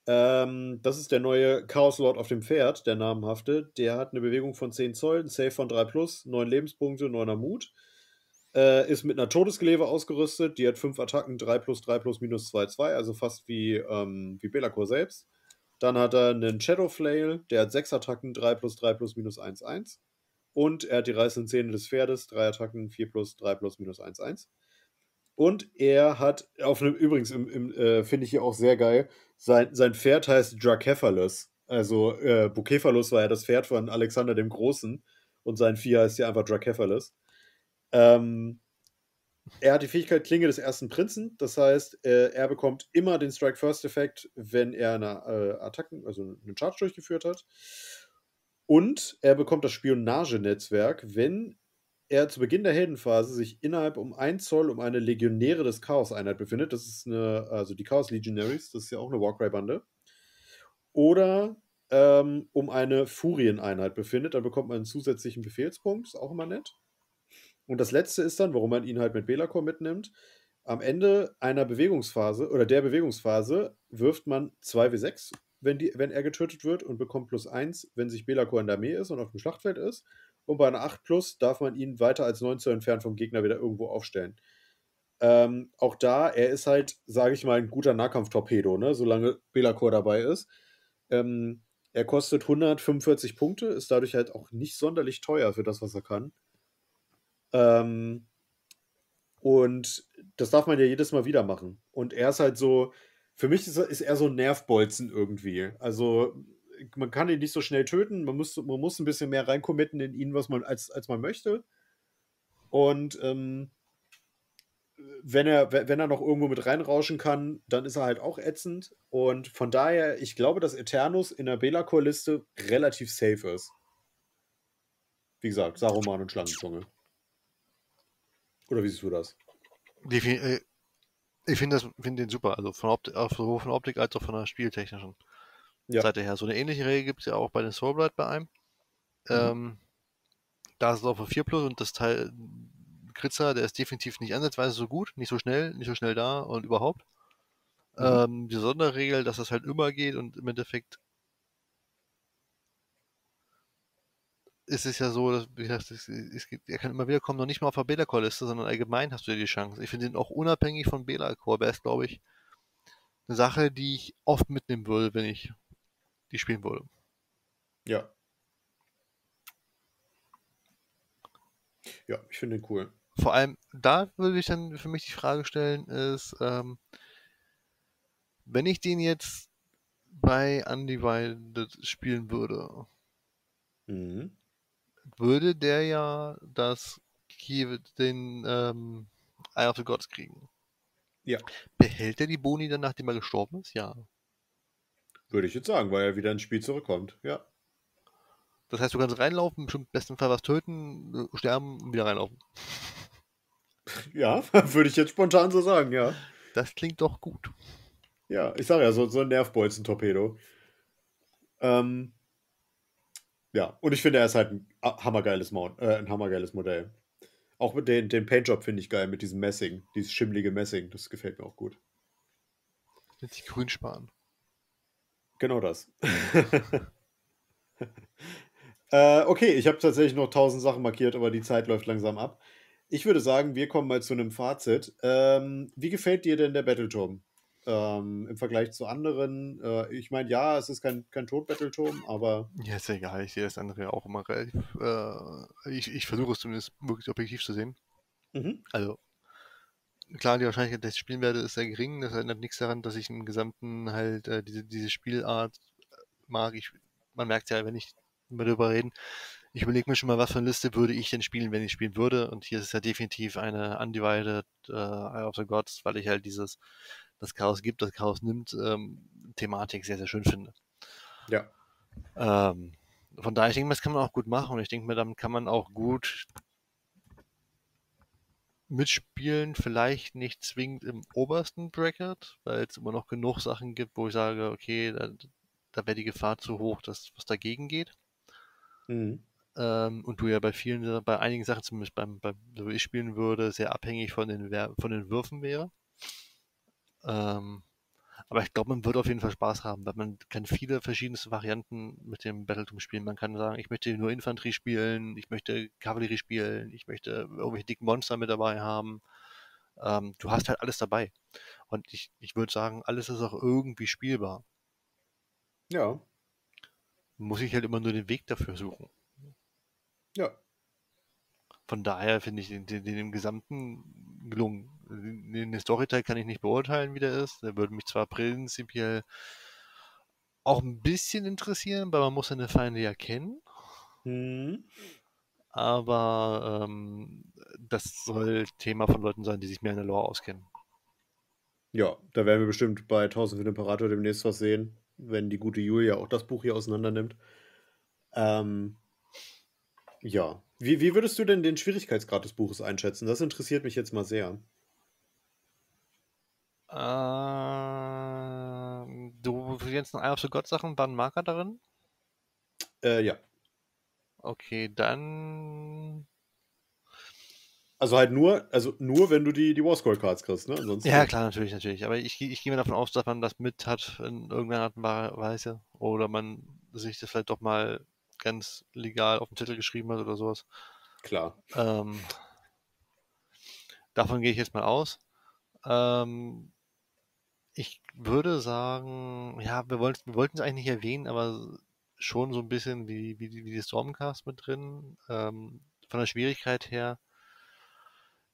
Ähm, das ist der neue Chaos Lord auf dem Pferd, der namenhafte. Der hat eine Bewegung von 10 Zoll, ein Save von 3 plus, 9 Lebenspunkte, 9er Mut. Äh, ist mit einer Todesgeleve ausgerüstet. Die hat 5 Attacken, 3 plus, 3 plus, minus 2, 2, also fast wie, ähm, wie Belacor selbst. Dann hat er einen Shadow Flail, der hat 6 Attacken, 3 plus, 3 plus, minus 1, 1. Und er hat die reißenden Zähne des Pferdes, 3 Attacken, 4 plus, 3 plus, minus 1, 1. Und er hat, auf einem, übrigens äh, finde ich hier auch sehr geil, sein, sein Pferd heißt Dracephalus. Also äh, Bucephalus war ja das Pferd von Alexander dem Großen und sein Vieh heißt ja einfach Dracephalus. Ähm, er hat die Fähigkeit Klinge des ersten Prinzen, das heißt, äh, er bekommt immer den Strike First Effekt, wenn er eine äh, Attacken, also einen Charge durchgeführt hat. Und er bekommt das Spionagenetzwerk, wenn er zu Beginn der Heldenphase sich innerhalb um ein Zoll um eine Legionäre des Chaos-Einheit befindet. Das ist eine, also die Chaos Legionaries, das ist ja auch eine Warcry-Bande. Oder ähm, um eine Furien-Einheit befindet, dann bekommt man einen zusätzlichen Befehlspunkt, ist auch immer nett. Und das letzte ist dann, warum man ihn halt mit Belacor mitnimmt. Am Ende einer Bewegungsphase oder der Bewegungsphase wirft man 2w6, wenn, die, wenn er getötet wird und bekommt plus 1, wenn sich Belacor in der Armee ist und auf dem Schlachtfeld ist. Und bei einer 8 Plus darf man ihn weiter als 9 Zoll entfernt vom Gegner wieder irgendwo aufstellen. Ähm, auch da, er ist halt, sage ich mal, ein guter Nahkampftorpedo, ne? solange Belacor dabei ist. Ähm, Er kostet 145 Punkte, ist dadurch halt auch nicht sonderlich teuer für das, was er kann. Ähm, und das darf man ja jedes Mal wieder machen. Und er ist halt so, für mich ist er, ist er so ein Nervbolzen irgendwie. Also man kann ihn nicht so schnell töten, man muss, man muss ein bisschen mehr reinkommitten in ihn, was man, als, als man möchte. Und ähm, wenn er, wenn er noch irgendwo mit reinrauschen kann, dann ist er halt auch ätzend. Und von daher, ich glaube, dass Eternus in der Belacor-Liste relativ safe ist. Wie gesagt, Saruman und Schlangenzunge. Oder wie siehst du das? Äh, ich finde find den super, also von Optik, sowohl von Optik als auch von der spieltechnischen ja. Seite her. So eine ähnliche Regel gibt es ja auch bei den Soulblight bei einem. Mhm. Ähm, da ist es auch für 4 Plus und das Teil Kritzer, der ist definitiv nicht ansatzweise so gut, nicht so schnell, nicht so schnell da und überhaupt. Mhm. Ähm, die Sonderregel, dass das halt immer geht und im Endeffekt ist es ja so, dass, wie gesagt, es, es gibt, er kann immer wieder kommen, noch nicht mal auf der Bela-Core-Liste, sondern allgemein hast du ja die Chance. Ich finde ihn auch unabhängig von Bela-Core, wäre es, glaube ich, eine Sache, die ich oft mitnehmen würde, wenn ich die spielen würde. Ja. Ja, ich finde ihn cool. Vor allem, da würde ich dann für mich die Frage stellen, ist, ähm, wenn ich den jetzt bei Undivided spielen würde, mhm. Würde der ja das Kiew, den ähm, Eye of the Gods kriegen. Ja. Behält er die Boni dann, nachdem er gestorben ist? Ja. Würde ich jetzt sagen, weil er wieder ins Spiel zurückkommt. Ja. Das heißt, du kannst reinlaufen, im besten Fall was töten, sterben und wieder reinlaufen. Ja, würde ich jetzt spontan so sagen, ja. Das klingt doch gut. Ja, ich sage ja, so, so ein Nervbolzen-Torpedo. Ähm, ja, und ich finde, er ist halt ein hammergeiles, Mount, äh, ein hammergeiles Modell. Auch mit den, den Paintjob finde ich geil, mit diesem Messing, dieses schimmlige Messing, das gefällt mir auch gut. Jetzt die Grün sparen. Genau das. äh, okay, ich habe tatsächlich noch tausend Sachen markiert, aber die Zeit läuft langsam ab. Ich würde sagen, wir kommen mal zu einem Fazit. Ähm, wie gefällt dir denn der Battleturm? Ähm, Im Vergleich zu anderen, äh, ich meine, ja, es ist kein, kein Tod-Battleturm, aber. Ja, ist ja egal, ich sehe das andere auch immer relativ. Äh, ich ich versuche es zumindest wirklich objektiv zu sehen. Mhm. Also, klar, die Wahrscheinlichkeit, dass ich spielen werde, ist sehr gering. Das erinnert nichts daran, dass ich im Gesamten halt äh, diese, diese Spielart mag. Ich, man merkt ja, wenn ich darüber reden, ich überlege mir schon mal, was für eine Liste würde ich denn spielen, wenn ich spielen würde. Und hier ist es ja definitiv eine Undivided äh, Eye of the Gods, weil ich halt dieses, das Chaos gibt, das Chaos nimmt, ähm, Thematik sehr, sehr schön finde. Ja. Ähm, von daher, ich denke, das kann man auch gut machen und ich denke mir, damit kann man auch gut mitspielen, vielleicht nicht zwingend im obersten Bracket, weil es immer noch genug Sachen gibt, wo ich sage, okay, da, da wäre die Gefahr zu hoch, dass was dagegen geht. Mhm. Ähm, und du ja bei vielen, bei einigen Sachen, zumindest beim, beim so wie ich spielen würde, sehr abhängig von den, von den Würfen wäre. Ähm, aber ich glaube, man wird auf jeden Fall Spaß haben, weil man kann viele verschiedene Varianten mit dem Battletum spielen. Man kann sagen, ich möchte nur Infanterie spielen, ich möchte Kavallerie spielen, ich möchte irgendwelche dicken Monster mit dabei haben. Ähm, du hast halt alles dabei. Und ich, ich würde sagen, alles ist auch irgendwie spielbar. Ja. Muss ich halt immer nur den Weg dafür suchen. Ja. Von daher finde ich den, den, den, im Gesamten gelungen. Den Storyteil kann ich nicht beurteilen, wie der ist. Der würde mich zwar prinzipiell auch ein bisschen interessieren, weil man muss seine Feinde ja kennen. Mhm. Aber ähm, das soll Thema von Leuten sein, die sich mehr in der Lore auskennen. Ja, da werden wir bestimmt bei 1000 für den Imperator demnächst was sehen, wenn die gute Julia auch das Buch hier auseinander nimmt. Ähm, ja. Wie, wie würdest du denn den Schwierigkeitsgrad des Buches einschätzen? Das interessiert mich jetzt mal sehr. Ähm, du jetzt ein Eye of the God Sachen, waren Marker darin? Äh, ja. Okay, dann. Also halt nur, also nur wenn du die, die Warscroll Cards kriegst, ne? Ansonsten ja, klar, natürlich, natürlich. Aber ich, ich gehe mir davon aus, dass man das mit hat in irgendeiner Art und Weise. Oder man sich das vielleicht doch mal ganz legal auf den Zettel geschrieben hat oder sowas. Klar. Ähm, davon gehe ich jetzt mal aus. Ähm, ich würde sagen, ja, wir, wollt, wir wollten es eigentlich nicht erwähnen, aber schon so ein bisschen wie, wie, die- wie die Stormcast mit drin. Ähm, von der Schwierigkeit her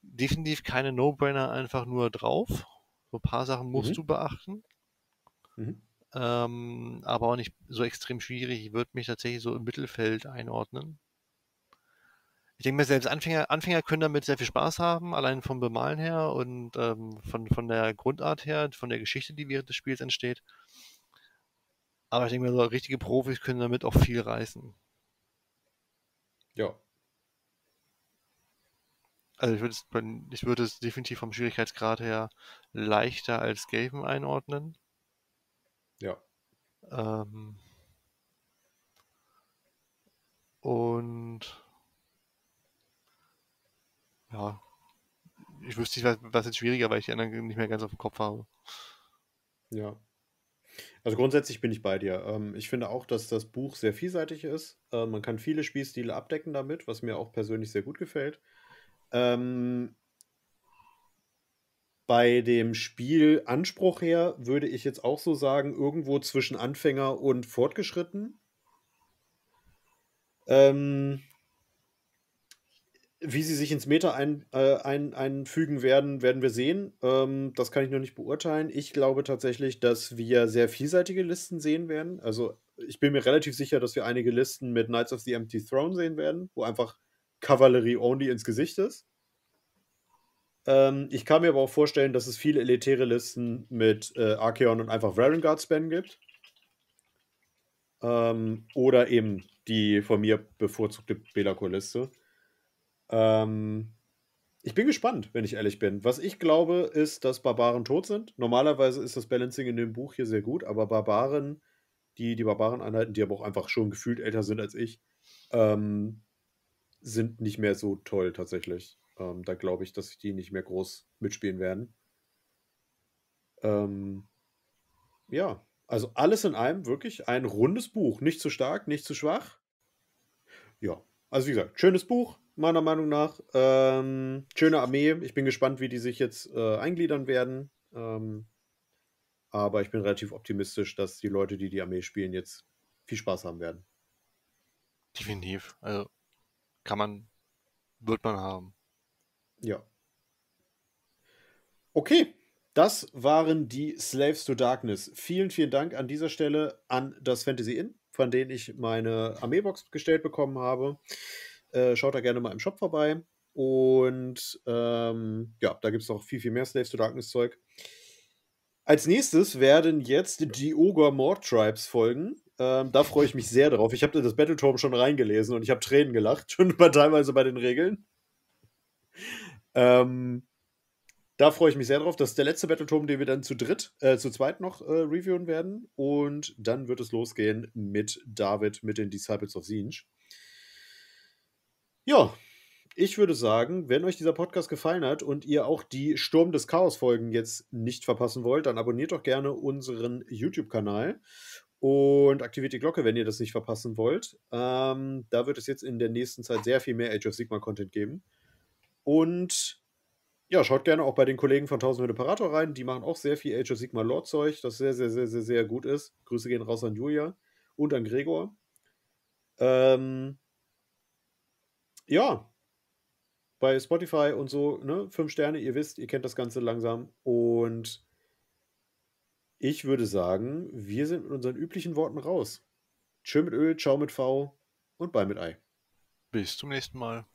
definitiv keine No-Brainer einfach nur drauf. So ein paar Sachen musst Mhm. du beachten. Mhm. Ähm, aber auch nicht so extrem schwierig. Ich würde mich tatsächlich so im Mittelfeld einordnen. Ich denke mir, selbst Anfänger, Anfänger können damit sehr viel Spaß haben, allein vom Bemalen her und ähm, von, von der Grundart her, von der Geschichte, die während des Spiels entsteht. Aber ich denke mir, so richtige Profis können damit auch viel reißen. Ja. Also ich würde es, ich würde es definitiv vom Schwierigkeitsgrad her leichter als Gaven einordnen. Ja. Ähm, und ja, ich wüsste nicht, was, jetzt schwieriger, weil ich die anderen nicht mehr ganz auf dem Kopf habe. Ja. Also grundsätzlich bin ich bei dir. Ähm, ich finde auch, dass das Buch sehr vielseitig ist. Äh, man kann viele Spielstile abdecken damit, was mir auch persönlich sehr gut gefällt. Ähm, bei dem Spielanspruch her würde ich jetzt auch so sagen, irgendwo zwischen Anfänger und Fortgeschritten. Ähm, wie sie sich ins Meta ein, äh, ein, einfügen werden, werden wir sehen. Ähm, das kann ich noch nicht beurteilen. Ich glaube tatsächlich, dass wir sehr vielseitige Listen sehen werden. Also ich bin mir relativ sicher, dass wir einige Listen mit Knights of the Empty Throne sehen werden, wo einfach Kavallerie only ins Gesicht ist. Ähm, ich kann mir aber auch vorstellen, dass es viele elitäre Listen mit äh, Archeon und einfach Varengard Spam gibt. Ähm, oder eben die von mir bevorzugte Belacor-Liste. Ähm, ich bin gespannt, wenn ich ehrlich bin. Was ich glaube, ist, dass Barbaren tot sind. Normalerweise ist das Balancing in dem Buch hier sehr gut, aber Barbaren, die, die Barbaren-Einheiten, die aber auch einfach schon gefühlt älter sind als ich, ähm, sind nicht mehr so toll tatsächlich. Ähm, da glaube ich, dass die nicht mehr groß mitspielen werden. Ähm, ja, also alles in allem wirklich ein rundes Buch. Nicht zu stark, nicht zu schwach. Ja, also wie gesagt, schönes Buch, meiner Meinung nach. Ähm, schöne Armee. Ich bin gespannt, wie die sich jetzt äh, eingliedern werden. Ähm, aber ich bin relativ optimistisch, dass die Leute, die die Armee spielen, jetzt viel Spaß haben werden. Definitiv. Also kann man, wird man haben. Ja. Okay, das waren die Slaves to Darkness. Vielen, vielen Dank an dieser Stelle an das Fantasy Inn, von denen ich meine Armeebox gestellt bekommen habe. Äh, schaut da gerne mal im Shop vorbei. Und ähm, ja, da gibt es noch viel, viel mehr Slaves to Darkness Zeug. Als nächstes werden jetzt die Ogre Mord Tribes folgen. Ähm, da freue ich mich sehr drauf. Ich habe das Battletome schon reingelesen und ich habe Tränen gelacht, schon teilweise bei den Regeln. Ähm, da freue ich mich sehr drauf. Das ist der letzte Battletome, den wir dann zu dritt, äh, zu zweit noch äh, reviewen werden. Und dann wird es losgehen mit David, mit den Disciples of Zinj. Ja, ich würde sagen, wenn euch dieser Podcast gefallen hat und ihr auch die Sturm des Chaos-Folgen jetzt nicht verpassen wollt, dann abonniert doch gerne unseren YouTube-Kanal und aktiviert die Glocke, wenn ihr das nicht verpassen wollt. Ähm, da wird es jetzt in der nächsten Zeit sehr viel mehr Age of Sigma-Content geben. Und ja, schaut gerne auch bei den Kollegen von 1000 Imperator rein. Die machen auch sehr viel Age of Sigma Lore-Zeug, das sehr, sehr, sehr, sehr, sehr gut ist. Grüße gehen raus an Julia und an Gregor. Ähm, ja, bei Spotify und so, ne, fünf Sterne, ihr wisst, ihr kennt das Ganze langsam. Und ich würde sagen, wir sind mit unseren üblichen Worten raus. Tschö mit Öl, ciao mit V und bye mit Ei. Bis zum nächsten Mal.